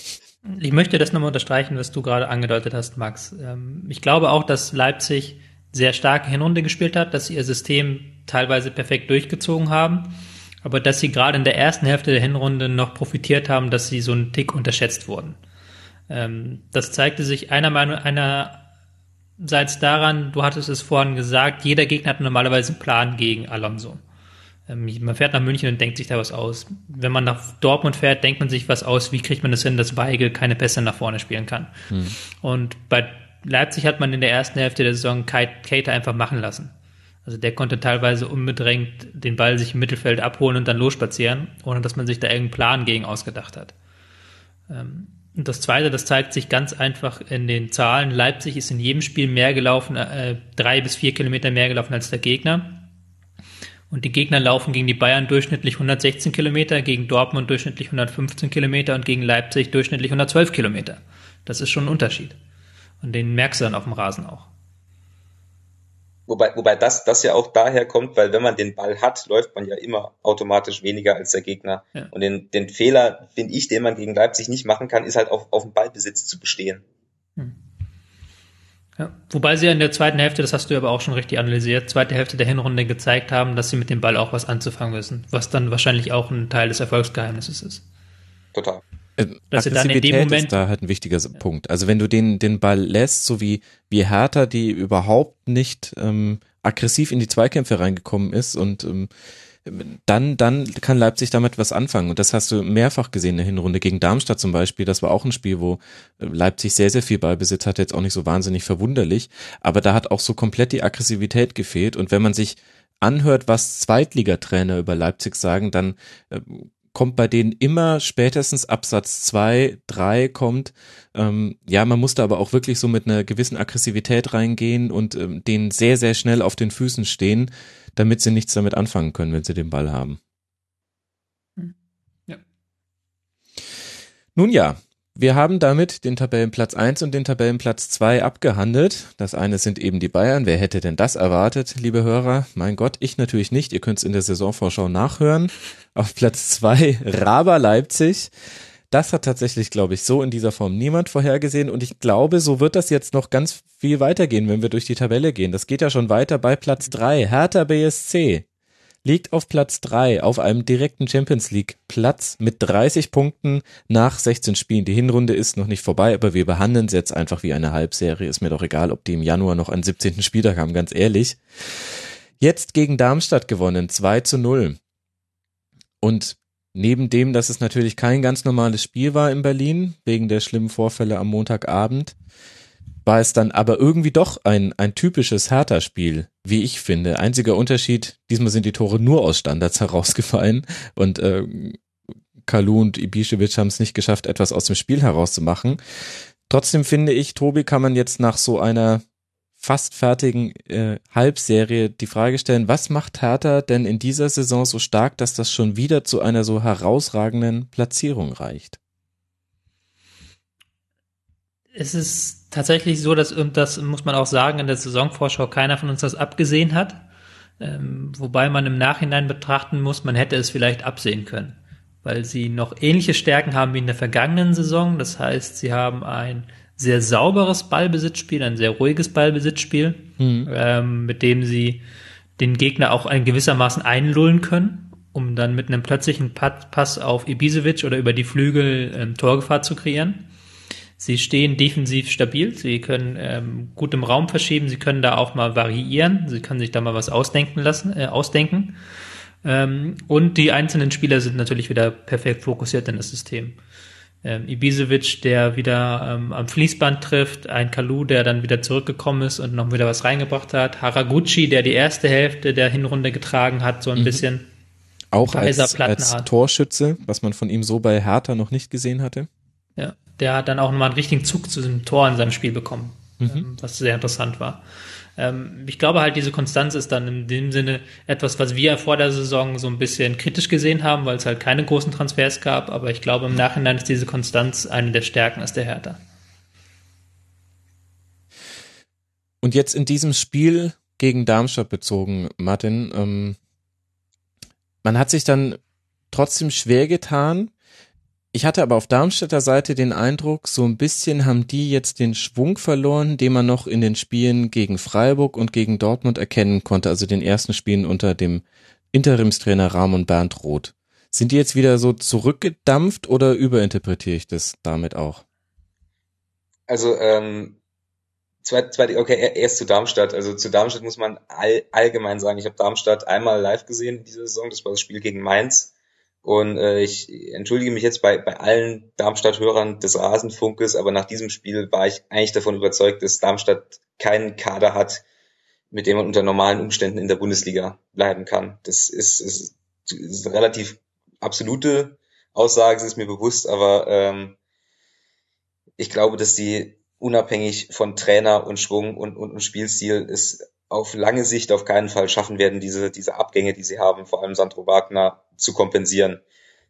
Ich möchte das nochmal unterstreichen, was du gerade angedeutet hast, Max. Ähm, ich glaube auch, dass Leipzig sehr starke Hinrunde gespielt hat, dass sie ihr System teilweise perfekt durchgezogen haben, aber dass sie gerade in der ersten Hälfte der Hinrunde noch profitiert haben, dass sie so einen Tick unterschätzt wurden. Ähm, das zeigte sich einer Meinung, einerseits daran, du hattest es vorhin gesagt, jeder Gegner hat normalerweise einen Plan gegen Alonso. Ähm, man fährt nach München und denkt sich da was aus. Wenn man nach Dortmund fährt, denkt man sich was aus, wie kriegt man das hin, dass Weigel keine Pässe nach vorne spielen kann. Hm. Und bei Leipzig hat man in der ersten Hälfte der Saison Kater einfach machen lassen. Also der konnte teilweise unbedrängt den Ball sich im Mittelfeld abholen und dann losspazieren, ohne dass man sich da irgendeinen Plan gegen ausgedacht hat. Ähm, und das Zweite, das zeigt sich ganz einfach in den Zahlen. Leipzig ist in jedem Spiel mehr gelaufen, äh, drei bis vier Kilometer mehr gelaufen als der Gegner. Und die Gegner laufen gegen die Bayern durchschnittlich 116 Kilometer, gegen Dortmund durchschnittlich 115 Kilometer und gegen Leipzig durchschnittlich 112 Kilometer. Das ist schon ein Unterschied. Und den merkst du dann auf dem Rasen auch. Wobei, wobei das, das ja auch daher kommt, weil wenn man den Ball hat, läuft man ja immer automatisch weniger als der Gegner. Ja. Und den, den Fehler, finde ich, den man gegen Leipzig nicht machen kann, ist halt auf, auf dem Ballbesitz zu bestehen. Hm. Ja, wobei sie in der zweiten Hälfte, das hast du aber auch schon richtig analysiert, zweite Hälfte der Hinrunde gezeigt haben, dass sie mit dem Ball auch was anzufangen wissen, was dann wahrscheinlich auch ein Teil des Erfolgsgeheimnisses ist. Total. äh, dass sie dann in dem Moment ist da halt ein wichtiger ja. Punkt. Also wenn du den den Ball lässt, so wie wie Hertha, die überhaupt nicht ähm, aggressiv in die Zweikämpfe reingekommen ist und ähm, dann, dann kann Leipzig damit was anfangen. Und das hast du mehrfach gesehen in der Hinrunde gegen Darmstadt zum Beispiel. Das war auch ein Spiel, wo Leipzig sehr, sehr viel Ballbesitz hatte, jetzt auch nicht so wahnsinnig verwunderlich. Aber da hat auch so komplett die Aggressivität gefehlt. Und wenn man sich anhört, was Zweitligatrainer über Leipzig sagen, dann äh, kommt bei denen immer spätestens Absatz zwei, drei kommt. Ähm, ja, man musste aber auch wirklich so mit einer gewissen Aggressivität reingehen und ähm, denen sehr, sehr schnell auf den Füßen stehen, damit sie nichts damit anfangen können, wenn sie den Ball haben. Hm. Ja. Nun ja, wir haben damit den Tabellenplatz 1 und den Tabellenplatz 2 abgehandelt. Das eine sind eben die Bayern. Wer hätte denn das erwartet, liebe Hörer? Mein Gott, ich natürlich nicht. Ihr könnt es in der Saisonvorschau nachhören. Auf Platz 2 Raber Leipzig. Das hat tatsächlich, glaube ich, so in dieser Form niemand vorhergesehen. Und ich glaube, so wird das jetzt noch ganz viel weitergehen, wenn wir durch die Tabelle gehen. Das geht ja schon weiter bei Platz 3. Hertha BSC liegt auf Platz drei auf einem direkten Champions League Platz mit 30 Punkten nach 16 Spielen. Die Hinrunde ist noch nicht vorbei, aber wir behandeln es jetzt einfach wie eine Halbserie. Ist mir doch egal, ob die im Januar noch einen 17. Spieltag haben, ganz ehrlich. Jetzt gegen Darmstadt gewonnen, 2 zu 0. Und neben dem, dass es natürlich kein ganz normales Spiel war in Berlin, wegen der schlimmen Vorfälle am Montagabend, war es dann aber irgendwie doch ein, ein typisches Hertha-Spiel, wie ich finde. Einziger Unterschied, diesmal sind die Tore nur aus Standards herausgefallen und äh, Kalu und Ibišević haben es nicht geschafft, etwas aus dem Spiel herauszumachen. Trotzdem finde ich, Tobi, kann man jetzt nach so einer fast fertigen äh, Halbserie die Frage stellen, was macht Hertha denn in dieser Saison so stark, dass das schon wieder zu einer so herausragenden Platzierung reicht? Es ist tatsächlich so, dass, und das muss man auch sagen, in der Saisonvorschau keiner von uns das abgesehen hat. Ähm, wobei man im Nachhinein betrachten muss, man hätte es vielleicht absehen können. Weil sie noch ähnliche Stärken haben wie in der vergangenen Saison. Das heißt, sie haben ein sehr sauberes Ballbesitzspiel, ein sehr ruhiges Ballbesitzspiel, mhm. ähm, mit dem sie den Gegner auch ein gewissermaßen einlullen können, um dann mit einem plötzlichen Pass auf Ibisevic oder über die Flügel ähm, Torgefahr zu kreieren. Sie stehen defensiv stabil, sie können ähm, gut im Raum verschieben, sie können da auch mal variieren, sie können sich da mal was ausdenken lassen, äh, ausdenken. Ähm, und die einzelnen Spieler sind natürlich wieder perfekt fokussiert in das System. Ähm, Ibisevic, der wieder ähm, am Fließband trifft, ein Kalu, der dann wieder zurückgekommen ist und noch wieder was reingebracht hat, Haraguchi, der die erste Hälfte der Hinrunde getragen hat, so ein mhm. bisschen. Auch als, als Torschütze, was man von ihm so bei Hertha noch nicht gesehen hatte. Ja der hat dann auch nochmal einen richtigen Zug zu dem Tor in seinem Spiel bekommen, mhm. ähm, was sehr interessant war. Ähm, ich glaube halt, diese Konstanz ist dann in dem Sinne etwas, was wir vor der Saison so ein bisschen kritisch gesehen haben, weil es halt keine großen Transfers gab, aber ich glaube im Nachhinein ist diese Konstanz eine der Stärken als der Hertha. Und jetzt in diesem Spiel gegen Darmstadt bezogen, Martin, ähm, man hat sich dann trotzdem schwer getan, ich hatte aber auf Darmstädter Seite den Eindruck, so ein bisschen haben die jetzt den Schwung verloren, den man noch in den Spielen gegen Freiburg und gegen Dortmund erkennen konnte, also den ersten Spielen unter dem Interimstrainer Ramon Bernd Roth. Sind die jetzt wieder so zurückgedampft oder überinterpretiere ich das damit auch? Also, ähm, zwei, zwei, okay, erst zu Darmstadt. Also zu Darmstadt muss man all, allgemein sagen, ich habe Darmstadt einmal live gesehen in dieser Saison, das war das Spiel gegen Mainz. Und äh, ich entschuldige mich jetzt bei, bei allen Darmstadt-Hörern des Rasenfunkes, aber nach diesem Spiel war ich eigentlich davon überzeugt, dass Darmstadt keinen Kader hat, mit dem man unter normalen Umständen in der Bundesliga bleiben kann. Das ist, ist, ist eine relativ absolute Aussage, das ist mir bewusst, aber ähm, ich glaube, dass die unabhängig von Trainer und Schwung und, und, und Spielstil es auf lange Sicht auf keinen Fall schaffen werden, diese, diese Abgänge, die sie haben, vor allem Sandro Wagner, zu kompensieren.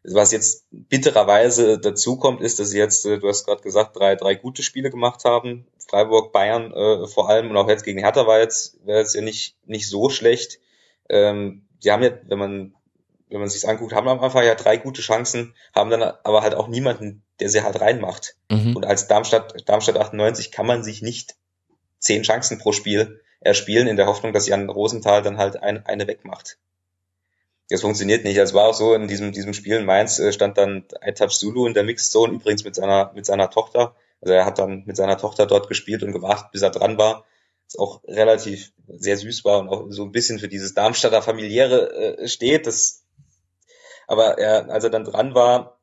Was jetzt bittererweise dazu kommt, ist, dass sie jetzt, äh, du hast gerade gesagt, drei, drei gute Spiele gemacht haben. Freiburg, Bayern äh, vor allem und auch jetzt gegen Hertha war jetzt, wäre jetzt ja nicht, nicht so schlecht. Ähm, die haben ja, wenn man, wenn man sich anguckt, haben am Anfang ja drei gute Chancen, haben dann aber halt auch niemanden, der sie halt reinmacht. Mhm. Und als Darmstadt, Darmstadt 98 kann man sich nicht zehn Chancen pro Spiel erspielen in der Hoffnung, dass Jan Rosenthal dann halt ein, eine wegmacht. Das funktioniert nicht. Es war auch so in diesem, diesem Spiel in Mainz äh, stand dann Aitach Zulu in der Mixed Zone, übrigens mit seiner, mit seiner Tochter. Also er hat dann mit seiner Tochter dort gespielt und gewartet, bis er dran war. Was auch relativ sehr süß war und auch so ein bisschen für dieses Darmstadter familiäre äh, steht. Das, aber er, als er dann dran war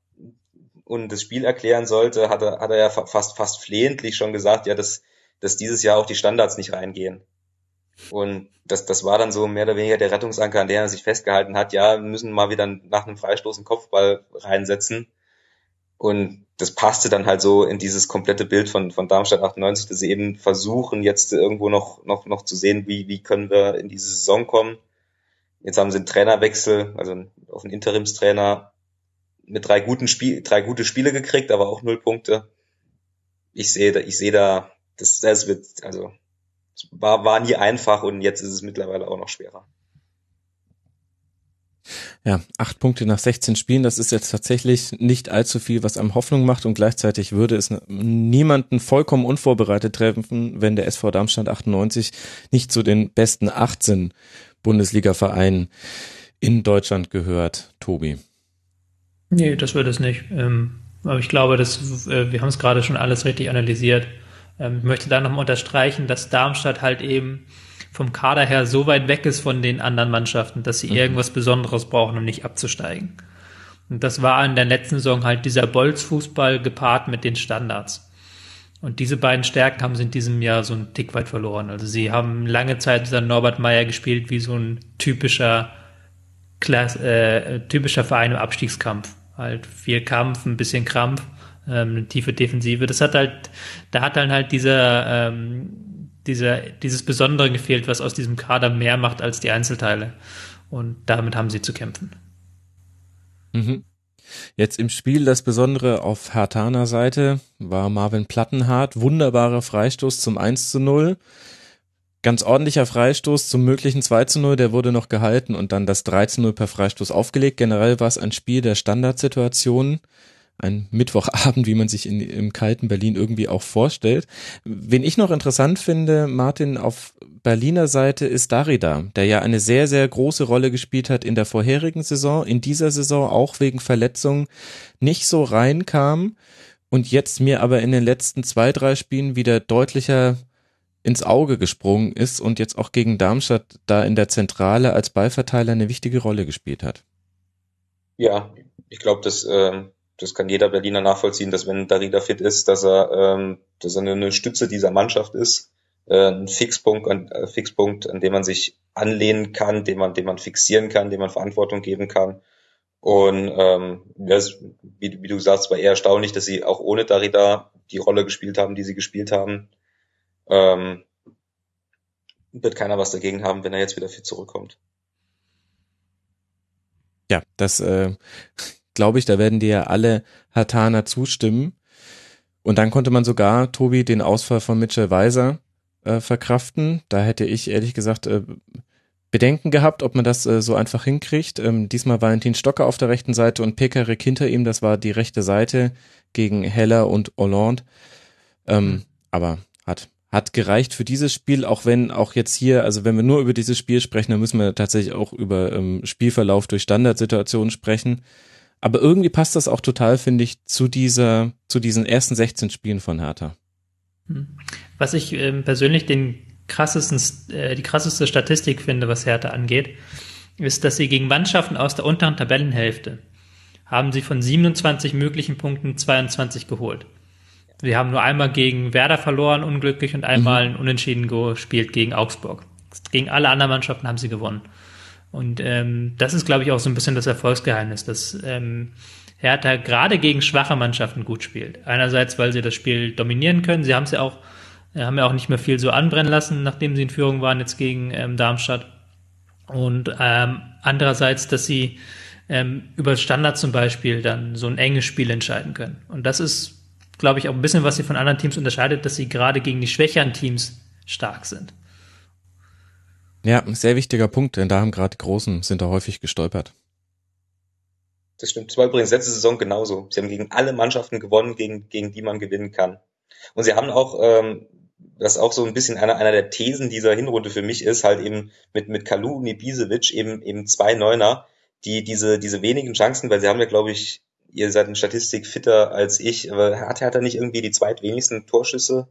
und das Spiel erklären sollte, hat er, hat er ja fast, fast flehentlich schon gesagt, ja, dass, dass dieses Jahr auch die Standards nicht reingehen. Und das, das war dann so mehr oder weniger der Rettungsanker, an der er sich festgehalten hat. Ja, wir müssen mal wieder nach einem Freistoß einen Kopfball reinsetzen. Und das passte dann halt so in dieses komplette Bild von, von Darmstadt 98, dass sie eben versuchen, jetzt irgendwo noch, noch, noch zu sehen, wie, wie können wir in diese Saison kommen. Jetzt haben sie einen Trainerwechsel, also auf einen Interimstrainer mit drei guten Spiel, drei gute Spiele gekriegt, aber auch null Punkte. Ich sehe da, ich sehe da, das, das wird, also war, war nie einfach und jetzt ist es mittlerweile auch noch schwerer. Ja, acht Punkte nach 16 Spielen, das ist jetzt tatsächlich nicht allzu viel, was einem Hoffnung macht und gleichzeitig würde es niemanden vollkommen unvorbereitet treffen, wenn der SV Darmstadt 98 nicht zu den besten 18 Bundesliga-Vereinen in Deutschland gehört. Tobi. Nee, das wird es nicht. Ähm, aber ich glaube, dass, äh, wir haben es gerade schon alles richtig analysiert. Ähm, ich möchte da nochmal unterstreichen, dass Darmstadt halt eben vom Kader her so weit weg ist von den anderen Mannschaften, dass sie mhm. irgendwas Besonderes brauchen, um nicht abzusteigen. Und das war in der letzten Saison halt dieser Bolzfußball gepaart mit den Standards. Und diese beiden Stärken haben sie in diesem Jahr so einen Tick weit verloren. Also sie haben lange Zeit unter Norbert Meyer gespielt wie so ein typischer, Klass, äh, typischer Verein im Abstiegskampf. Halt viel Kampf, ein bisschen Krampf ähm, eine tiefe Defensive. Das hat halt, da hat dann halt dieser, ähm, dieser, dieses Besondere gefehlt, was aus diesem Kader mehr macht als die Einzelteile. Und damit haben sie zu kämpfen. Mhm. Jetzt im Spiel das Besondere auf Hertaner Seite war Marvin Plattenhardt. Wunderbarer Freistoß zum 1 zu 0. Ganz ordentlicher Freistoß zum möglichen 2 zu 0, der wurde noch gehalten und dann das 3 zu 0 per Freistoß aufgelegt. Generell war es ein Spiel der Standardsituationen ein Mittwochabend, wie man sich in, im kalten Berlin irgendwie auch vorstellt. Wen ich noch interessant finde, Martin, auf Berliner Seite ist Darida, der ja eine sehr, sehr große Rolle gespielt hat in der vorherigen Saison, in dieser Saison auch wegen Verletzungen nicht so reinkam und jetzt mir aber in den letzten zwei, drei Spielen wieder deutlicher ins Auge gesprungen ist und jetzt auch gegen Darmstadt da in der Zentrale als Ballverteiler eine wichtige Rolle gespielt hat. Ja, ich glaube, dass äh, das kann jeder Berliner nachvollziehen, dass wenn Darida fit ist, dass er, ähm, dass er eine Stütze dieser Mannschaft ist, äh, ein Fixpunkt, ein äh, Fixpunkt, an dem man sich anlehnen kann, den man, den man fixieren kann, dem man Verantwortung geben kann. Und ähm, das, wie, wie du sagst, war eher erstaunlich, dass sie auch ohne Darida die Rolle gespielt haben, die sie gespielt haben. Ähm, wird keiner was dagegen haben, wenn er jetzt wieder fit zurückkommt. Ja, das äh, glaube ich, da werden dir ja alle Hatana zustimmen. Und dann konnte man sogar, Tobi, den Ausfall von Mitchell Weiser äh, verkraften. Da hätte ich ehrlich gesagt äh, Bedenken gehabt, ob man das äh, so einfach hinkriegt. Ähm, diesmal Valentin Stocker auf der rechten Seite und Pekarik hinter ihm. Das war die rechte Seite gegen Heller und Hollande. Ähm, aber hat hat gereicht für dieses Spiel, auch wenn auch jetzt hier, also wenn wir nur über dieses Spiel sprechen, dann müssen wir tatsächlich auch über ähm, Spielverlauf durch Standardsituationen sprechen. Aber irgendwie passt das auch total, finde ich, zu dieser, zu diesen ersten 16 Spielen von Hertha. Hm. Was ich ähm, persönlich den krassesten, äh, die krasseste Statistik finde, was Hertha angeht, ist, dass sie gegen Mannschaften aus der unteren Tabellenhälfte haben sie von 27 möglichen Punkten 22 geholt. Sie haben nur einmal gegen Werder verloren, unglücklich, und einmal mhm. Unentschieden gespielt gegen Augsburg. Gegen alle anderen Mannschaften haben sie gewonnen. Und ähm, das ist, glaube ich, auch so ein bisschen das Erfolgsgeheimnis, dass ähm, Hertha gerade gegen schwache Mannschaften gut spielt. Einerseits, weil sie das Spiel dominieren können. Sie haben es ja auch, äh, haben ja auch nicht mehr viel so anbrennen lassen, nachdem sie in Führung waren jetzt gegen ähm, Darmstadt. Und ähm, andererseits, dass sie ähm, über Standard zum Beispiel dann so ein enges Spiel entscheiden können. Und das ist, glaube ich, auch ein bisschen, was sie von anderen Teams unterscheidet, dass sie gerade gegen die schwächeren Teams stark sind. Ja, sehr wichtiger Punkt, denn da haben gerade die Großen sind da häufig gestolpert. Das stimmt. Das war übrigens letzte Saison genauso. Sie haben gegen alle Mannschaften gewonnen, gegen, gegen die man gewinnen kann. Und sie haben auch, ähm, das ist auch so ein bisschen einer, einer der Thesen dieser Hinrunde für mich ist, halt eben mit, mit Kalu und Ibisevic eben, eben zwei Neuner, die, diese, diese wenigen Chancen, weil sie haben ja, glaube ich, ihr seid in Statistik fitter als ich, aber hat, hat er nicht irgendwie die zweitwenigsten Torschüsse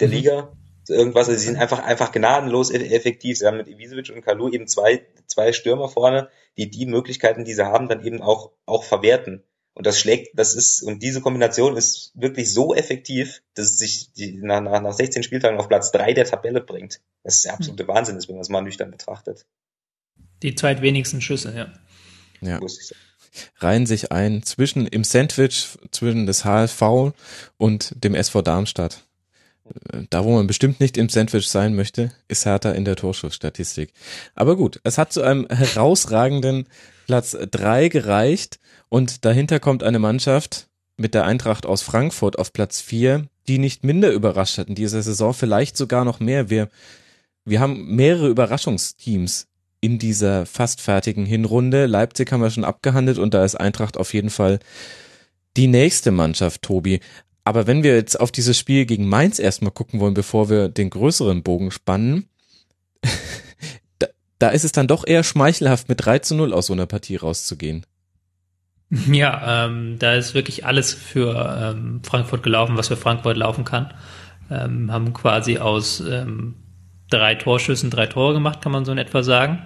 der mhm. Liga? Irgendwas, also sie sind einfach, einfach gnadenlos effektiv. Sie haben mit Ibisevic und Kalu eben zwei, zwei Stürmer vorne, die die Möglichkeiten, die sie haben, dann eben auch, auch verwerten. Und das schlägt, das ist, und diese Kombination ist wirklich so effektiv, dass es sich die, nach, nach, nach 16 Spieltagen auf Platz drei der Tabelle bringt. Das ist der absolute mhm. Wahnsinn, wenn man es mal nüchtern betrachtet. Die zweitwenigsten Schüsse, ja. Ja. Reihen sich ein zwischen, im Sandwich zwischen des HSV und dem SV Darmstadt. Da, wo man bestimmt nicht im Sandwich sein möchte, ist Hertha in der Torschussstatistik. Aber gut, es hat zu einem herausragenden Platz drei gereicht und dahinter kommt eine Mannschaft mit der Eintracht aus Frankfurt auf Platz vier, die nicht minder überrascht hat in dieser Saison, vielleicht sogar noch mehr. Wir, wir haben mehrere Überraschungsteams in dieser fast fertigen Hinrunde. Leipzig haben wir schon abgehandelt und da ist Eintracht auf jeden Fall die nächste Mannschaft, Tobi. Aber wenn wir jetzt auf dieses Spiel gegen Mainz erstmal gucken wollen, bevor wir den größeren Bogen spannen, da, da ist es dann doch eher schmeichelhaft, mit 3 zu 0 aus so einer Partie rauszugehen. Ja, ähm, da ist wirklich alles für ähm, Frankfurt gelaufen, was für Frankfurt laufen kann. Ähm, haben quasi aus ähm, drei Torschüssen drei Tore gemacht, kann man so in etwa sagen.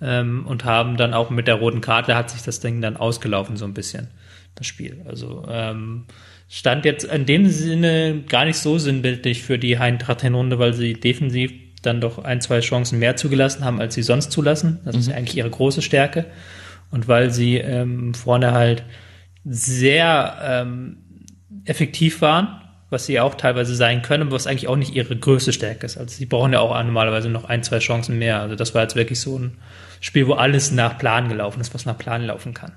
Ähm, und haben dann auch mit der roten Karte hat sich das Ding dann ausgelaufen, so ein bisschen, das Spiel. Also ähm, stand jetzt in dem Sinne gar nicht so sinnbildlich für die Eintracht-Hinrunde, weil sie defensiv dann doch ein, zwei Chancen mehr zugelassen haben, als sie sonst zulassen. Das mhm. ist ja eigentlich ihre große Stärke. Und weil sie ähm, vorne halt sehr ähm, effektiv waren, was sie auch teilweise sein können, was eigentlich auch nicht ihre größte Stärke ist. Also sie brauchen ja auch normalerweise noch ein, zwei Chancen mehr. Also das war jetzt wirklich so ein Spiel, wo alles nach Plan gelaufen ist, was nach Plan laufen kann.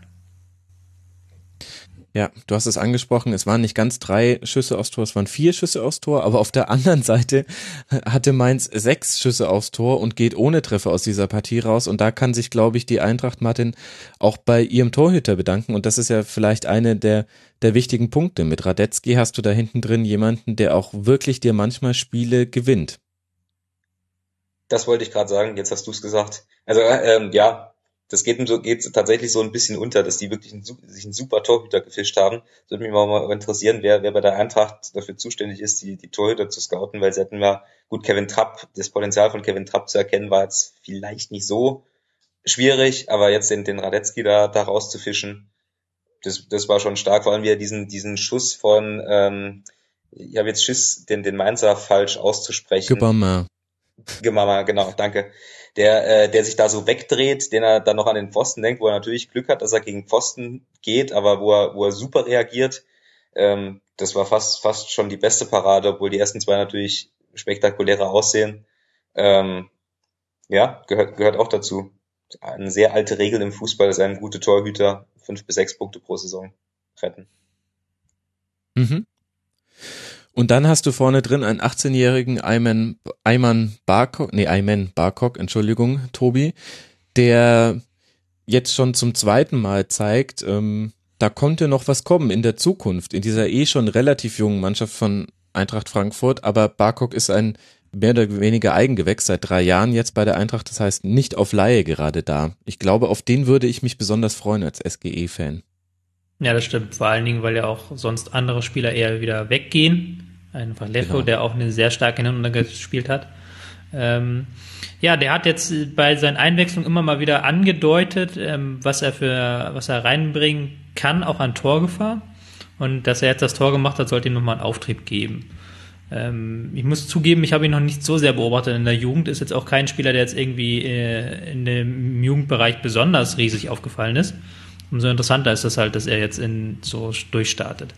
Ja, du hast es angesprochen, es waren nicht ganz drei Schüsse aufs Tor, es waren vier Schüsse aufs Tor, aber auf der anderen Seite hatte Mainz sechs Schüsse aufs Tor und geht ohne Treffer aus dieser Partie raus und da kann sich, glaube ich, die Eintracht Martin auch bei ihrem Torhüter bedanken und das ist ja vielleicht eine der, der wichtigen Punkte. Mit Radetzky hast du da hinten drin jemanden, der auch wirklich dir manchmal Spiele gewinnt. Das wollte ich gerade sagen, jetzt hast du es gesagt. Also ähm, ja, das geht, so, geht tatsächlich so ein bisschen unter, dass die wirklich einen, sich einen super Torhüter gefischt haben. Das würde mich mal interessieren, wer, wer bei der Eintracht dafür zuständig ist, die, die Torhüter zu scouten, weil sie hatten ja, gut, Kevin Trapp, das Potenzial von Kevin Trapp zu erkennen, war jetzt vielleicht nicht so schwierig, aber jetzt den, den Radetzky da, da rauszufischen, das, das war schon stark, vor allem wieder diesen, diesen Schuss von, ähm, ich habe jetzt Schiss, den, den Mainzer falsch auszusprechen. Gebammer. Gemama, genau, danke der, äh, der sich da so wegdreht, den er dann noch an den Pfosten denkt, wo er natürlich Glück hat, dass er gegen Pfosten geht, aber wo er, wo er super reagiert. Ähm, das war fast, fast schon die beste Parade, obwohl die ersten zwei natürlich spektakulärer aussehen. Ähm, ja, gehört, gehört auch dazu. Eine sehr alte Regel im Fußball ist ein guter Torhüter fünf bis sechs Punkte pro Saison retten. Mhm. Und dann hast du vorne drin einen 18-jährigen Ayman, Ayman Barkok, nee, Ayman Barkok, Entschuldigung, Tobi, der jetzt schon zum zweiten Mal zeigt, ähm, da konnte noch was kommen in der Zukunft, in dieser eh schon relativ jungen Mannschaft von Eintracht Frankfurt, aber Barkok ist ein mehr oder weniger Eigengewächs seit drei Jahren jetzt bei der Eintracht, das heißt nicht auf Laie gerade da. Ich glaube, auf den würde ich mich besonders freuen als SGE-Fan. Ja, das stimmt. Vor allen Dingen, weil ja auch sonst andere Spieler eher wieder weggehen. Einfach Lefko, genau. der auch eine sehr starke Hinrunde gespielt hat. Ähm, ja, der hat jetzt bei seinen Einwechslungen immer mal wieder angedeutet, ähm, was er für, was er reinbringen kann, auch an Torgefahr. Und dass er jetzt das Tor gemacht hat, sollte ihm nochmal einen Auftrieb geben. Ähm, ich muss zugeben, ich habe ihn noch nicht so sehr beobachtet in der Jugend. Ist jetzt auch kein Spieler, der jetzt irgendwie äh, in dem Jugendbereich besonders riesig aufgefallen ist. Umso interessanter ist das halt, dass er jetzt in so durchstartet.